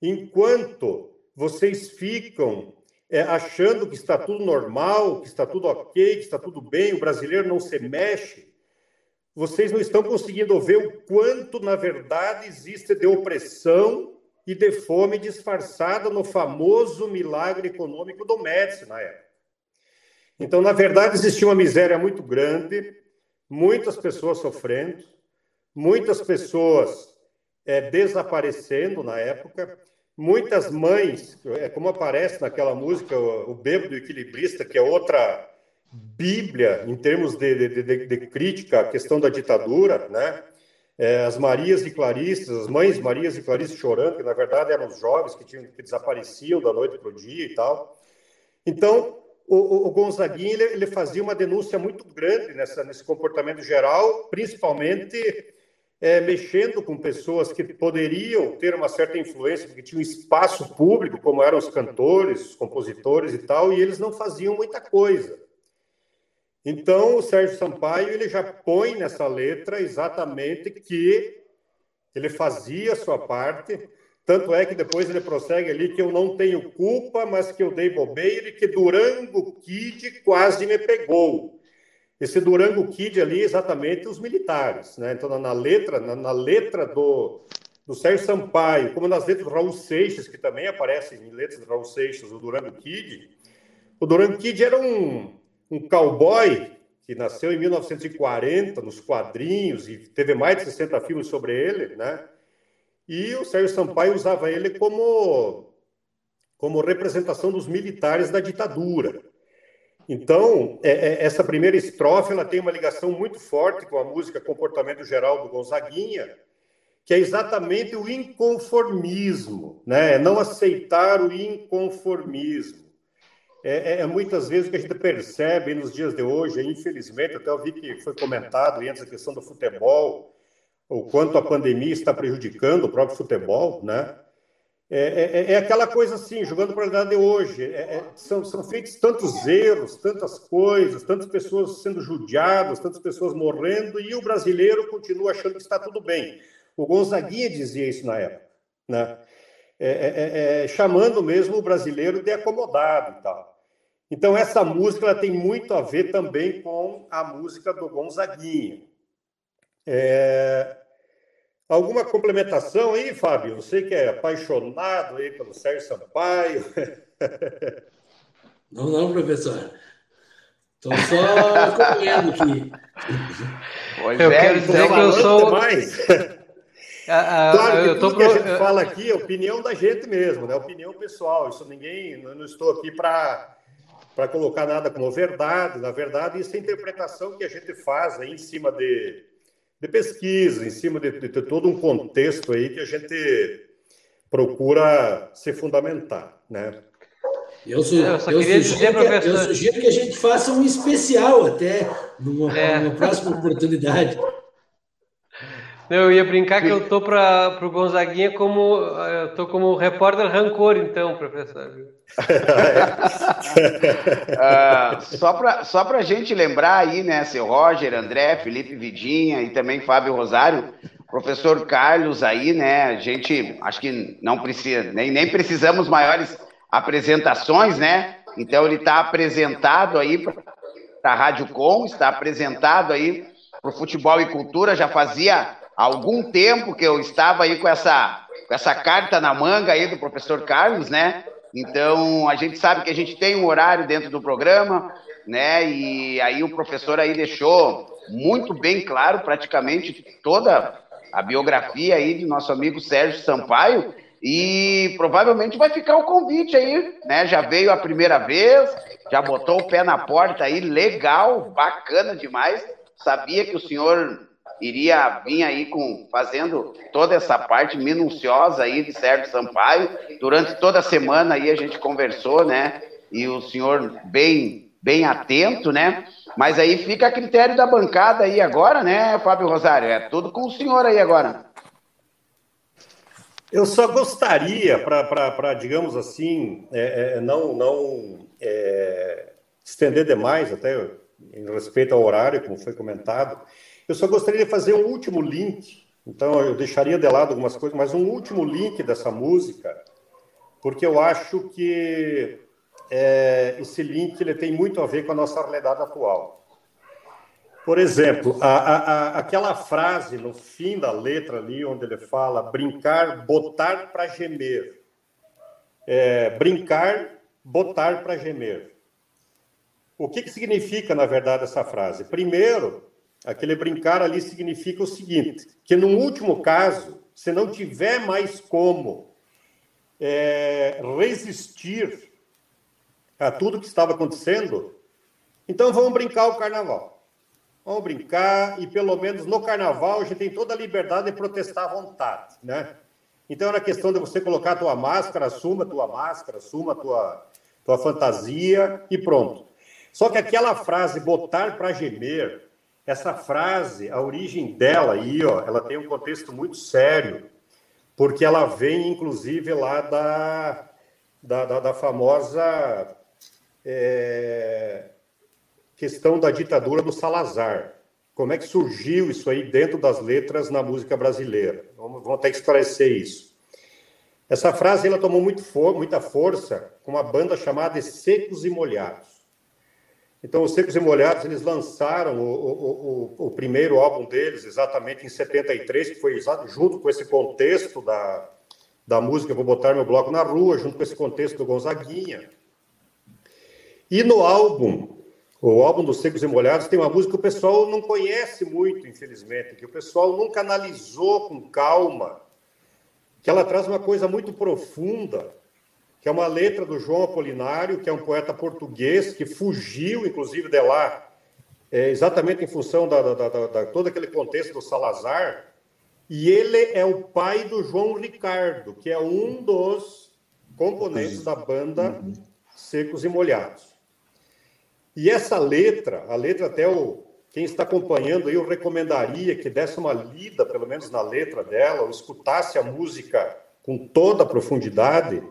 [SPEAKER 8] enquanto vocês ficam é, achando que está tudo normal, que está tudo ok, que está tudo bem, o brasileiro não se mexe, vocês não estão conseguindo ver o quanto, na verdade, existe de opressão e de fome disfarçada no famoso milagre econômico do Médici na época. Então, na verdade, existia uma miséria muito grande, muitas pessoas sofrendo, muitas pessoas é, desaparecendo na época, muitas mães, é, como aparece naquela música, o, o Bêbado Equilibrista, que é outra bíblia em termos de, de, de, de crítica à questão da ditadura, né? É, as Marias e Clarisses, as mães Marias e Clarisses chorando, que na verdade eram os jovens que, tinham, que desapareciam da noite para o dia e tal. Então, o, o, Gonzaguinha ele, ele, fazia uma denúncia muito grande nessa, nesse comportamento geral, principalmente é, mexendo com pessoas que poderiam ter uma certa influência, porque tinham espaço público, como eram os cantores, os compositores e tal, e eles não faziam muita coisa. Então, o Sérgio Sampaio ele já põe nessa letra exatamente que ele fazia a sua parte, tanto é que depois ele prossegue ali que eu não tenho culpa, mas que eu dei bobeira e que Durango Kid quase me pegou. Esse Durango Kid ali, exatamente os militares, né? Então, na letra, na, na letra do, do Sérgio Sampaio, como nas letras do Raul Seixas, que também aparecem em letras do Raul Seixas, o Durango Kid, o Durango Kid era um, um cowboy que nasceu em 1940 nos quadrinhos e teve mais de 60 filmes sobre ele, né? E o Sérgio Sampaio usava ele como, como representação dos militares da ditadura. Então, é, é, essa primeira estrofe ela tem uma ligação muito forte com a música Comportamento Geral do Gonzaguinha, que é exatamente o inconformismo, né? É não aceitar o inconformismo. é, é, é, muitas vezes o que a gente percebe nos dias de hoje, infelizmente, até eu vi que foi comentado antes a questão do futebol, o quanto a pandemia está prejudicando o próprio futebol, né? É, é, é, é aquela coisa assim, jogando para a realidade de hoje. É, é, são, são feitos tantos erros, tantas coisas, tantas pessoas sendo judiadas, tantas pessoas morrendo, e o brasileiro continua achando que está tudo bem. O Gonzaguinha dizia isso na época, né? chamando mesmo o brasileiro de acomodado e tal. Então, essa música ela tem muito a ver também com a música do Gonzaguinha. É... Alguma complementação aí, Fábio? Você que é apaixonado aí pelo Sérgio Sampaio. [LAUGHS]
[SPEAKER 1] Não, não, professor. Estou só acompanhando aqui.
[SPEAKER 5] Pois eu é, quero dizer que eu sou.
[SPEAKER 8] Mais. claro que eu tudo tô... que a gente fala aqui é opinião da gente mesmo, né? Opinião pessoal. Isso ninguém. Eu não estou aqui para para colocar nada como verdade. Na verdade, isso é interpretação que a gente faz aí em cima de, de pesquisa, em cima de, de, de, todo um contexto aí que a gente procura se fundamentar, né?
[SPEAKER 1] Eu, su eu, eu, sugiro dizer, que, eu, sugiro que, a gente faça um especial até numa, é. numa próxima oportunidade.
[SPEAKER 5] Eu ia brincar que eu tô para o Gonzaguinha como eu tô como repórter rancor, então, professor.
[SPEAKER 3] uh, [LAUGHS] só para só a gente lembrar aí, né, seu Roger, André, Felipe Vidinha e também Fábio Rosário, professor Carlos aí, né? A gente acho que não precisa, nem, nem precisamos maiores apresentações, né? Então ele está apresentado aí para a Rádio Com, está apresentado aí para o futebol e cultura, já fazia algum tempo que eu estava aí com essa, com essa carta na manga aí do professor Carlos, né? Então, a gente sabe que a gente tem um horário dentro do programa, né? E aí o professor aí deixou muito bem claro praticamente toda a biografia aí do nosso amigo Sérgio Sampaio e provavelmente vai ficar o convite aí, né? Já veio a primeira vez, já botou o pé na porta aí, legal, bacana demais. Sabia que o senhor iria vir aí com fazendo toda essa parte minuciosa aí de Sérgio Sampaio. Durante toda a semana aí a gente conversou, né? E o senhor bem bem atento, né? Mas aí fica a critério da bancada aí agora, né, Fábio Rosário? É tudo com o senhor aí agora.
[SPEAKER 8] Eu só gostaria, para, digamos assim, é, é, não, não é, estender demais, até em respeito ao horário, como foi comentado, eu só gostaria de fazer um último link. Então, eu deixaria de lado algumas coisas, mas um último link dessa música, porque eu acho que é, esse link ele tem muito a ver com a nossa realidade atual. Por exemplo, a, a, a, aquela frase no fim da letra ali, onde ele fala brincar, botar para gemer. É, brincar, botar para gemer. O que, que significa, na verdade, essa frase? Primeiro, Aquele brincar ali significa o seguinte: que no último caso, se não tiver mais como é, resistir a tudo que estava acontecendo, então vamos brincar o carnaval. Vamos brincar e pelo menos no carnaval a gente tem toda a liberdade de protestar à vontade, né? Então era questão de você colocar a tua máscara, assuma a tua máscara, assuma a tua, tua fantasia e pronto. Só que aquela frase botar para gemer, essa frase, a origem dela aí, ó, ela tem um contexto muito sério, porque ela vem, inclusive, lá da, da, da, da famosa é, questão da ditadura do Salazar. Como é que surgiu isso aí dentro das letras na música brasileira? Vamos, vamos esclarecer isso. Essa frase ela tomou muito for, muita força com uma banda chamada Secos e Molhados. Então, os Secos e Molhados, eles lançaram o, o, o, o, primeiro álbum deles exatamente em 73, que foi junto com esse contexto da, da música Vou Botar Meu Bloco na Rua, junto com esse contexto do Gonzaguinha. E no álbum, o álbum dos Secos e Molhados, tem uma música que o pessoal não conhece muito, infelizmente, que o pessoal nunca analisou com calma, que ela traz uma coisa muito profunda, que é uma letra do João Apolinário, que é um poeta português que fugiu, inclusive, de lá, é, exatamente em função da, da, da, da, todo aquele contexto do Salazar. E ele é o pai do João Ricardo, que é um dos componentes da banda secos e molhados. E essa letra, a letra até o quem está acompanhando aí, eu recomendaria que desse uma lida, pelo menos na letra dela, ou escutasse a música com toda a profundidade,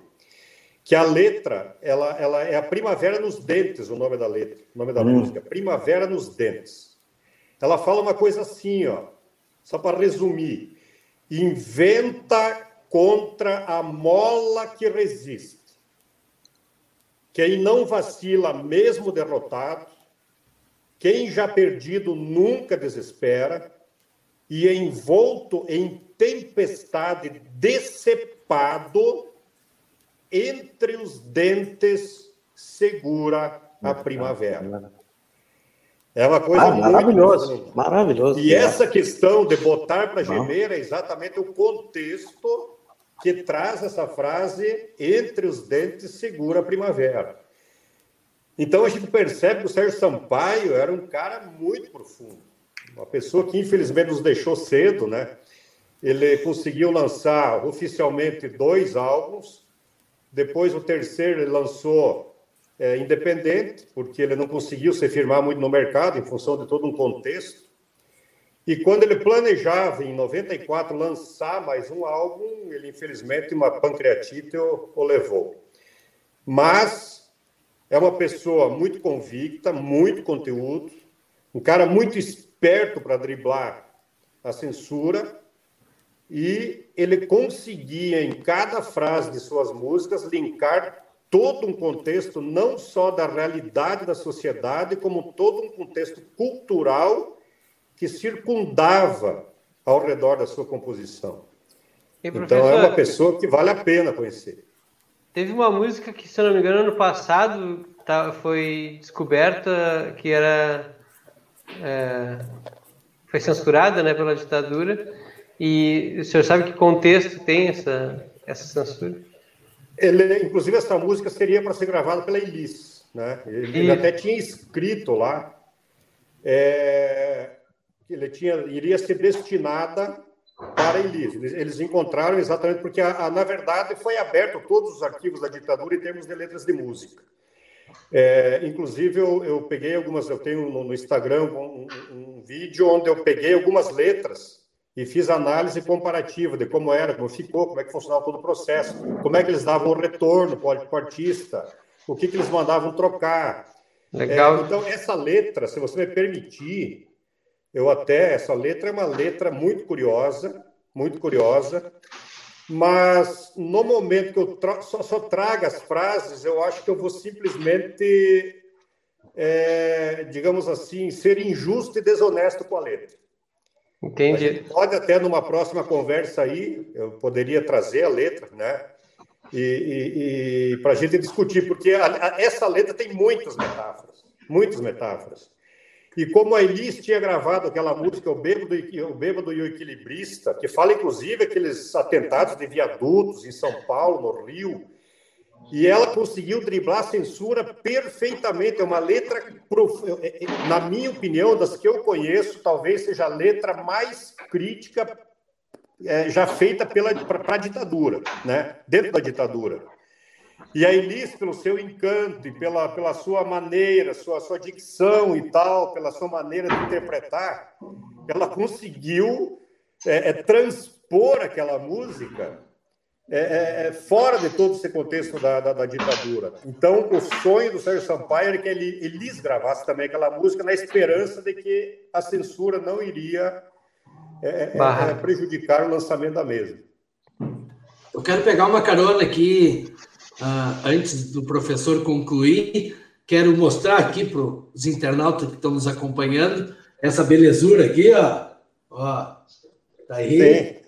[SPEAKER 8] que a letra, ela, ela é a Primavera nos Dentes, o nome da letra, o nome da hum. música, Primavera nos Dentes. Ela fala uma coisa assim, ó, só para resumir, inventa contra a mola que resiste. Quem não vacila, mesmo derrotado, quem já perdido nunca desespera, e envolto em tempestade, decepado, entre os dentes segura a primavera. É uma coisa ah,
[SPEAKER 2] maravilhosa, muito... maravilhoso.
[SPEAKER 8] E essa questão de botar para gemer é exatamente o contexto que traz essa frase entre os dentes segura a primavera. Então a gente percebe que o Sérgio Sampaio era um cara muito profundo, uma pessoa que infelizmente nos deixou cedo, né? Ele conseguiu lançar oficialmente dois álbuns, depois o terceiro ele lançou é, independente, porque ele não conseguiu se firmar muito no mercado em função de todo um contexto. E quando ele planejava, em 94, lançar mais um álbum, ele infelizmente uma pancreatite o, o levou. Mas é uma pessoa muito convicta, muito conteúdo, um cara muito esperto para driblar a censura e ele conseguia em cada frase de suas músicas linkar todo um contexto não só da realidade da sociedade, como todo um contexto cultural que circundava ao redor da sua composição. Então é uma pessoa que vale a pena conhecer.
[SPEAKER 5] Teve uma música que, se não me engano, ano passado tá, foi descoberta que era é, foi censurada, né, pela ditadura. E o senhor sabe que contexto tem essa essa censura?
[SPEAKER 8] Ele, inclusive essa música seria para ser gravada pela Elis, né? Ele, ele até tinha escrito lá. É, ele tinha, iria ser destinada para Elis. Eles encontraram exatamente porque, a, a, na verdade, foi aberto todos os arquivos da ditadura em termos de letras de música. É, inclusive, eu, eu, peguei algumas, eu tenho no, no Instagram um, um, um, vídeo onde eu peguei algumas letras e fiz análise comparativa de como era, como ficou, como é que funcionava todo o processo, como é que eles davam o retorno para o artista, o que, que eles mandavam trocar. Legal. É, então, essa letra, se você me permitir, eu até, essa letra é uma letra muito curiosa, muito curiosa, mas no momento que eu tra só, só, trago as frases, eu acho que eu vou simplesmente, é, digamos assim, ser injusto e desonesto com a letra.
[SPEAKER 5] Entendi.
[SPEAKER 8] pode até numa próxima conversa aí, eu poderia trazer a letra, né? E, e, e para a gente discutir, porque a, a, essa letra tem muitas metáforas, muitas metáforas. E como a Elis tinha gravado aquela música, O Bêbado, o Bêbado e o Equilibrista, que fala inclusive aqueles atentados de viadutos em São Paulo, no Rio, e ela conseguiu driblar a censura perfeitamente. É uma letra, é, é, na minha opinião, das que eu conheço, talvez seja a letra mais crítica é, já feita para a ditadura, né? dentro da ditadura. E a Elis, pelo seu encanto e pela, pela sua maneira, sua, sua dicção e tal, pela sua maneira de interpretar, ela conseguiu é, é, transpor aquela música é, é, é, fora de todo esse contexto da, da, da, ditadura. Então, o sonho do Sérgio Sampaio era que ele, Elis gravasse também aquela música na esperança de que a censura não iria é, prejudicar o lançamento da mesma.
[SPEAKER 1] Eu quero pegar uma carona aqui Uh, antes do professor concluir, quero mostrar aqui para os internautas que estão nos acompanhando essa belezura aqui, ó. ó tá aí.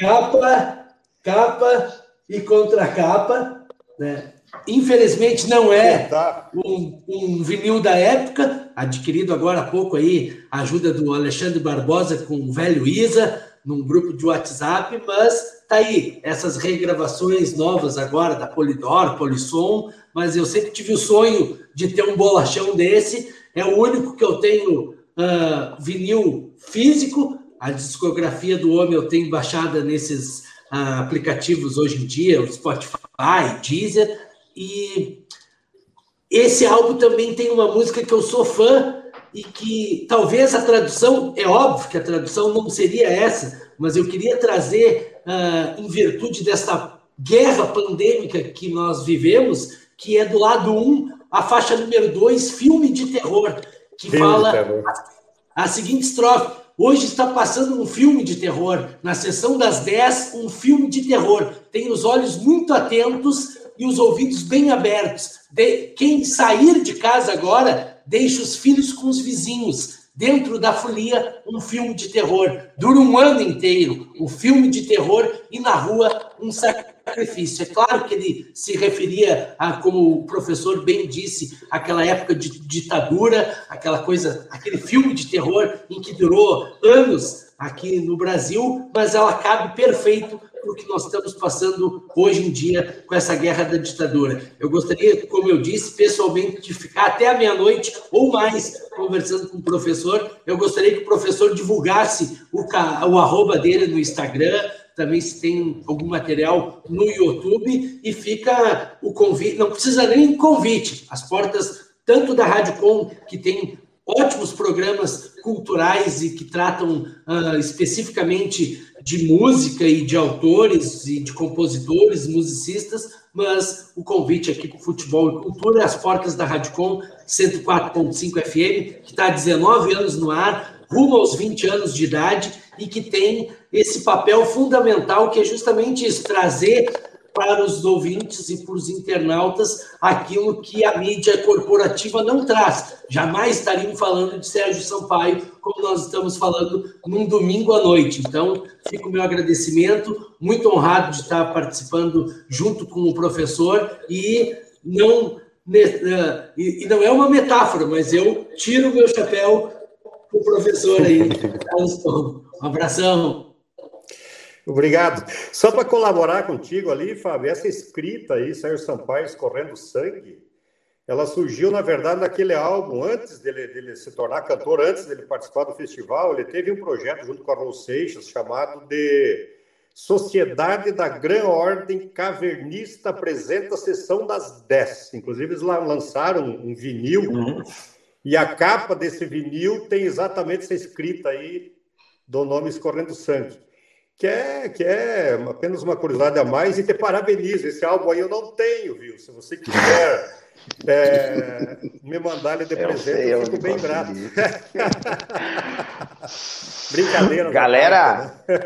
[SPEAKER 1] capa, capa e contracapa, né? Infelizmente não é um, um, vinil da época, adquirido agora há pouco aí, a ajuda do Alexandre Barbosa com o velho Isa, num grupo de WhatsApp, mas tá aí essas regravações novas agora da Polidor, Polisson, mas eu sempre tive o sonho de ter um bolachão desse. É o único que eu tenho uh, vinil físico. A discografia do homem eu tenho baixada nesses aplicativos hoje em dia, o Spotify, Deezer, e esse álbum também tem uma música que eu sou fã e que talvez a tradução, é óbvio que a tradução não seria essa, mas eu queria trazer, uh, em virtude dessa guerra pandêmica que nós vivemos, que é do lado 1, um, a faixa número 2, filme de terror, que filme fala a, a seguinte estrofe. Hoje está passando um filme de terror. Na sessão das 10, um filme de terror. Tem os olhos muito atentos e os ouvidos bem abertos. De, quem sair de casa agora, deixa os filhos com os vizinhos. Dentro da folia, um filme de terror. Dura um ano inteiro. Um filme de terror e na rua, um sacrifício. É claro que ele se referia a, como o professor bem disse, aquela época de ditadura, aquela coisa, aquele filme de terror em que durou anos aqui no Brasil, mas ela cabe perfeito para o que nós estamos passando hoje em dia com essa guerra da ditadura. Eu gostaria, como eu disse, pessoalmente, de ficar até a meia-noite ou mais conversando com o professor. Eu gostaria que o professor divulgasse o, o arroba dele no Instagram, também se tem algum material no YouTube e fica o convite, não precisa nem convite, as portas tanto da Rádio Com, que tem ótimos programas culturais e que tratam uh, especificamente de música e de autores e de compositores, musicistas, mas o convite aqui para o Futebol e Cultura é as portas da Com 104.5 FM, que está há 19 anos no ar, rumo aos 20 anos de idade, e que tem esse papel fundamental que é justamente isso, trazer para os ouvintes e para os internautas aquilo que a mídia corporativa não traz. Jamais estariam falando de Sérgio Sampaio como nós estamos falando num domingo à noite. Então, fica o meu agradecimento, muito honrado de estar participando junto com o professor e não né, e não é uma metáfora, mas eu tiro o meu chapéu o professor aí. Um abração.
[SPEAKER 8] Obrigado. Só para colaborar contigo ali, Fábio, essa escrita aí, Sérgio Sampaio escorrendo sangue, ela surgiu, na verdade, naquele álbum, antes dele, dele, se tornar cantor, antes dele participar do festival, ele teve um projeto junto com a Raul Seixas chamado de Sociedade da Gran Ordem Cavernista apresenta a sessão das 10. Inclusive, eles lançaram um vinil, uhum. E a capa desse vinil tem exatamente essa escrita aí do nome Escorrendo Sangue que é, que é apenas uma curiosidade a mais e te parabenizo. Esse álbum aí eu não tenho, viu? Se você quiser [LAUGHS] é, me mandar ele de eu presente, sei, eu, fico bem grato. [LAUGHS] Brincadeira.
[SPEAKER 3] Galera,
[SPEAKER 1] né?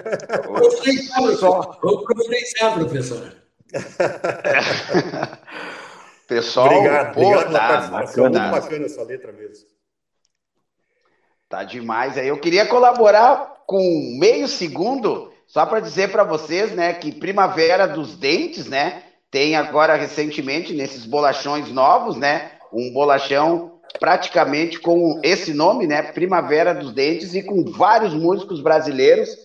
[SPEAKER 1] vou providenciar, professor. [LAUGHS]
[SPEAKER 3] Pessoal,
[SPEAKER 8] obrigado, pô, obrigado tá bacana. Muito bacana essa letra mesmo.
[SPEAKER 3] Tá demais. Aí eu queria colaborar com meio segundo só para dizer para vocês, né, que Primavera dos Dentes, né, tem agora recentemente nesses bolachões novos, né, um bolachão praticamente com esse nome, né, Primavera dos Dentes e com vários músicos brasileiros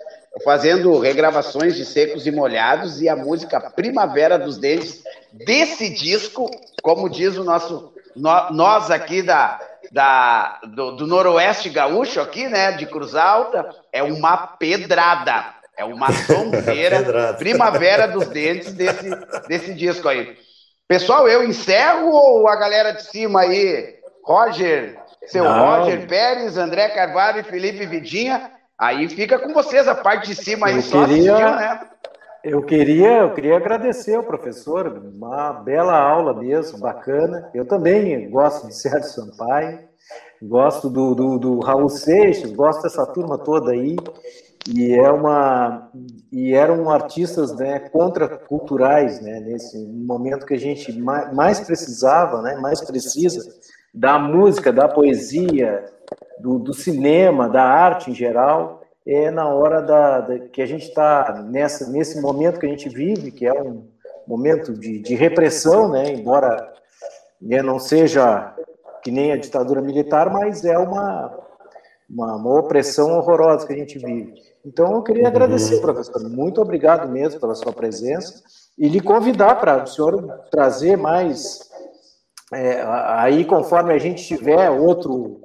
[SPEAKER 3] fazendo regravações de secos e molhados e a música Primavera dos Dentes desse disco, como diz o nosso nós aqui da, da do, do noroeste gaúcho aqui, né, de Cruz Alta, é uma pedrada. É uma [LAUGHS] sonzeira, primavera dos dentes desse, desse disco aí. Pessoal, eu encerro ou a galera de cima aí? Roger, seu Não. Roger Pérez, André Carvalho e Felipe Vidinha. Aí fica com vocês a parte de cima aí, eu só queria, né?
[SPEAKER 2] Eu queria, eu queria agradecer ao professor, uma bela aula mesmo, bacana. Eu também gosto de Sérgio Sampaio, gosto do, do, do Raul Seixas, gosto dessa turma toda aí e é uma e eram artistas né contraculturais né nesse momento que a gente mais precisava né mais precisa da música da poesia do, do cinema da arte em geral é na hora da, da que a gente está nesse momento que a gente vive que é um momento de, de repressão né embora né, não seja que nem a ditadura militar mas é uma uma, uma opressão horrorosa que a gente vive então, eu queria agradecer, professor. Muito obrigado mesmo pela sua presença e lhe convidar para o senhor trazer mais. É, aí, conforme a gente tiver outro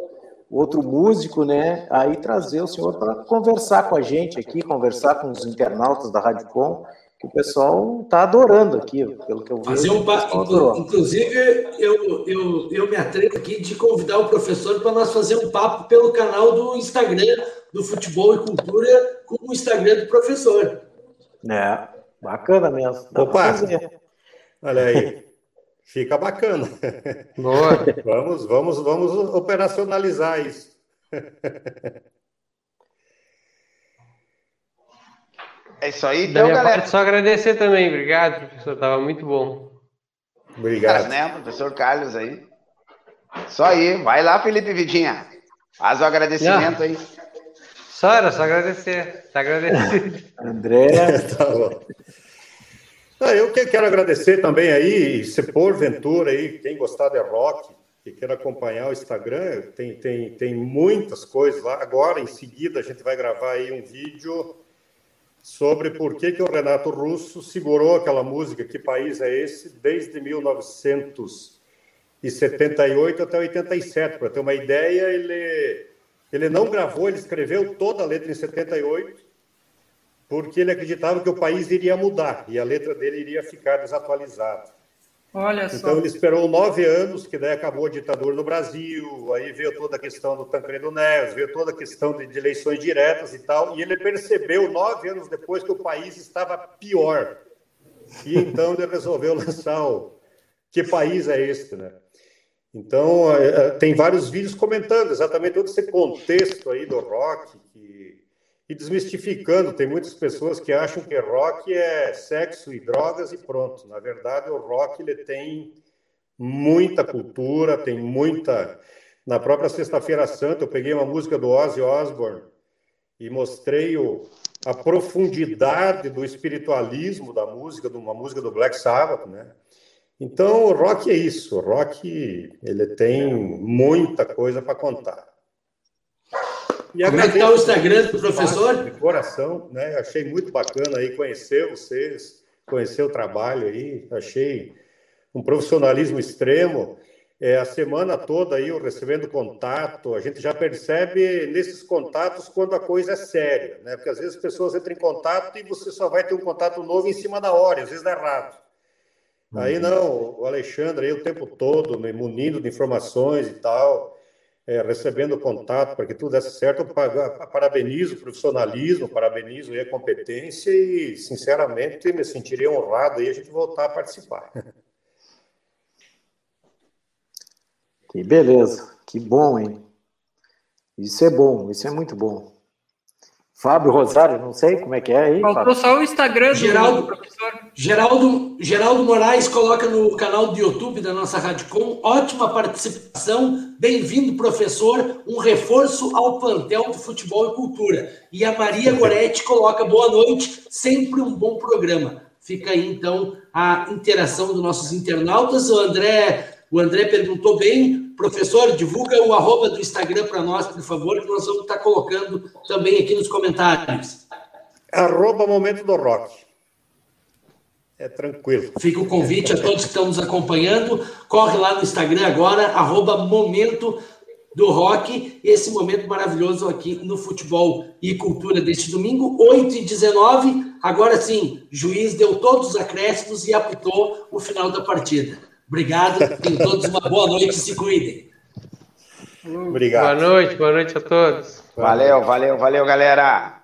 [SPEAKER 2] outro músico, né? Aí trazer o senhor para conversar com a gente aqui, conversar com os internautas da Rádio Com que o pessoal está adorando aqui, pelo que eu vi.
[SPEAKER 1] Fazer um pa... Inclusive, eu, eu, eu me atrevo aqui de convidar o professor para nós fazer um papo pelo canal do Instagram do Futebol e Cultura com o Instagram do professor.
[SPEAKER 2] É, bacana mesmo.
[SPEAKER 8] Opa! Olha aí. Fica bacana.
[SPEAKER 5] Boa. [LAUGHS]
[SPEAKER 8] vamos, vamos, vamos operacionalizar isso.
[SPEAKER 3] É isso aí, então,
[SPEAKER 5] da minha
[SPEAKER 3] galera.
[SPEAKER 5] Parte, só agradecer também. Obrigado, professor. Tava muito bom.
[SPEAKER 8] Obrigado.
[SPEAKER 3] né, professor Carlos aí. Isso aí. Vai lá, Felipe Vidinha. Faz o agradecimento Não. aí.
[SPEAKER 5] Só era só agradecer. Tá agradecido.
[SPEAKER 2] André. [LAUGHS]
[SPEAKER 8] tá bom. Ah, eu quero agradecer também aí, se porventura aí, quem gostar de rock, que queira acompanhar o Instagram, tem, tem, tem muitas coisas lá. Agora, em seguida, a gente vai gravar aí um vídeo sobre por que, que o Renato Russo segurou aquela música Que País é Esse? desde 1978 até 87. Para ter uma ideia, ele, ele não gravou, ele escreveu toda a letra em 78 porque ele acreditava que o país iria mudar e a letra dele iria ficar desatualizada.
[SPEAKER 4] Olha só.
[SPEAKER 8] Então ele esperou nove anos, que daí acabou a ditadura no Brasil, aí veio toda a questão do Tancredo Neves, veio toda a questão de, eleições diretas e tal, e ele percebeu nove anos depois que o país estava pior. E então ele resolveu [LAUGHS] lançar o Que País é Este, né? Então, é, é, tem vários vídeos comentando exatamente todo esse contexto aí do rock, e desmistificando. Tem muitas pessoas que acham que rock é sexo e drogas e pronto. Na verdade, o rock ele tem muita cultura, tem muita. Na própria Sexta-feira Santa, eu peguei uma música do Ozzy Osbourne e mostrei o, a profundidade do espiritualismo da música, de uma música do Black Sabbath, né? Então, o rock é isso. O rock ele tem muita coisa para contar.
[SPEAKER 1] E Como é que está o Instagram do professor?
[SPEAKER 8] De coração, né? Achei muito bacana aí conhecer vocês, conhecer o trabalho aí. Achei um profissionalismo extremo. É, a semana toda aí eu recebendo contato, a gente já percebe nesses contatos quando a coisa é séria, né? Porque às vezes as pessoas entram em contato e você só vai ter um contato novo em cima da hora, às vezes dá errado. Aí uhum. não, o Alexandre aí o tempo todo me munindo de informações e tal é, recebendo contato para que tudo desse certo. Eu parabenizo o profissionalismo, parabenizo a competência e, sinceramente, me sentiria honrado aí a gente voltar a participar.
[SPEAKER 2] Que beleza, que bom, hein? Isso é bom, isso é muito bom. Fábio Rosário, não sei como é que é aí.
[SPEAKER 4] Faltou
[SPEAKER 2] Fábio.
[SPEAKER 4] só o Instagram
[SPEAKER 1] Geraldo, do professor. Geraldo, Geraldo Moraes coloca no canal do YouTube da nossa Radicom. Ótima participação. Bem-vindo, professor. Um reforço ao plantel do futebol e cultura. E a Maria Goretti coloca boa noite. Sempre um bom programa. Fica aí, então, a interação dos nossos internautas. O André, o André perguntou bem Professor, divulga o arroba do Instagram para nós, por favor, que nós vamos estar colocando também aqui nos comentários.
[SPEAKER 8] Arroba Momento do Rock. É tranquilo.
[SPEAKER 1] Fica o convite a todos que estão nos acompanhando. Corre lá no Instagram agora, arroba Momento do Rock. Esse momento maravilhoso aqui no Futebol e Cultura deste domingo, 8 e 19. Agora sim, juiz deu todos os acréscimos e apitou o final da partida. Obrigado, tenham todos uma boa noite e se cuidem.
[SPEAKER 8] Obrigado.
[SPEAKER 5] Boa noite, boa noite a todos.
[SPEAKER 3] Valeu, valeu, valeu, galera.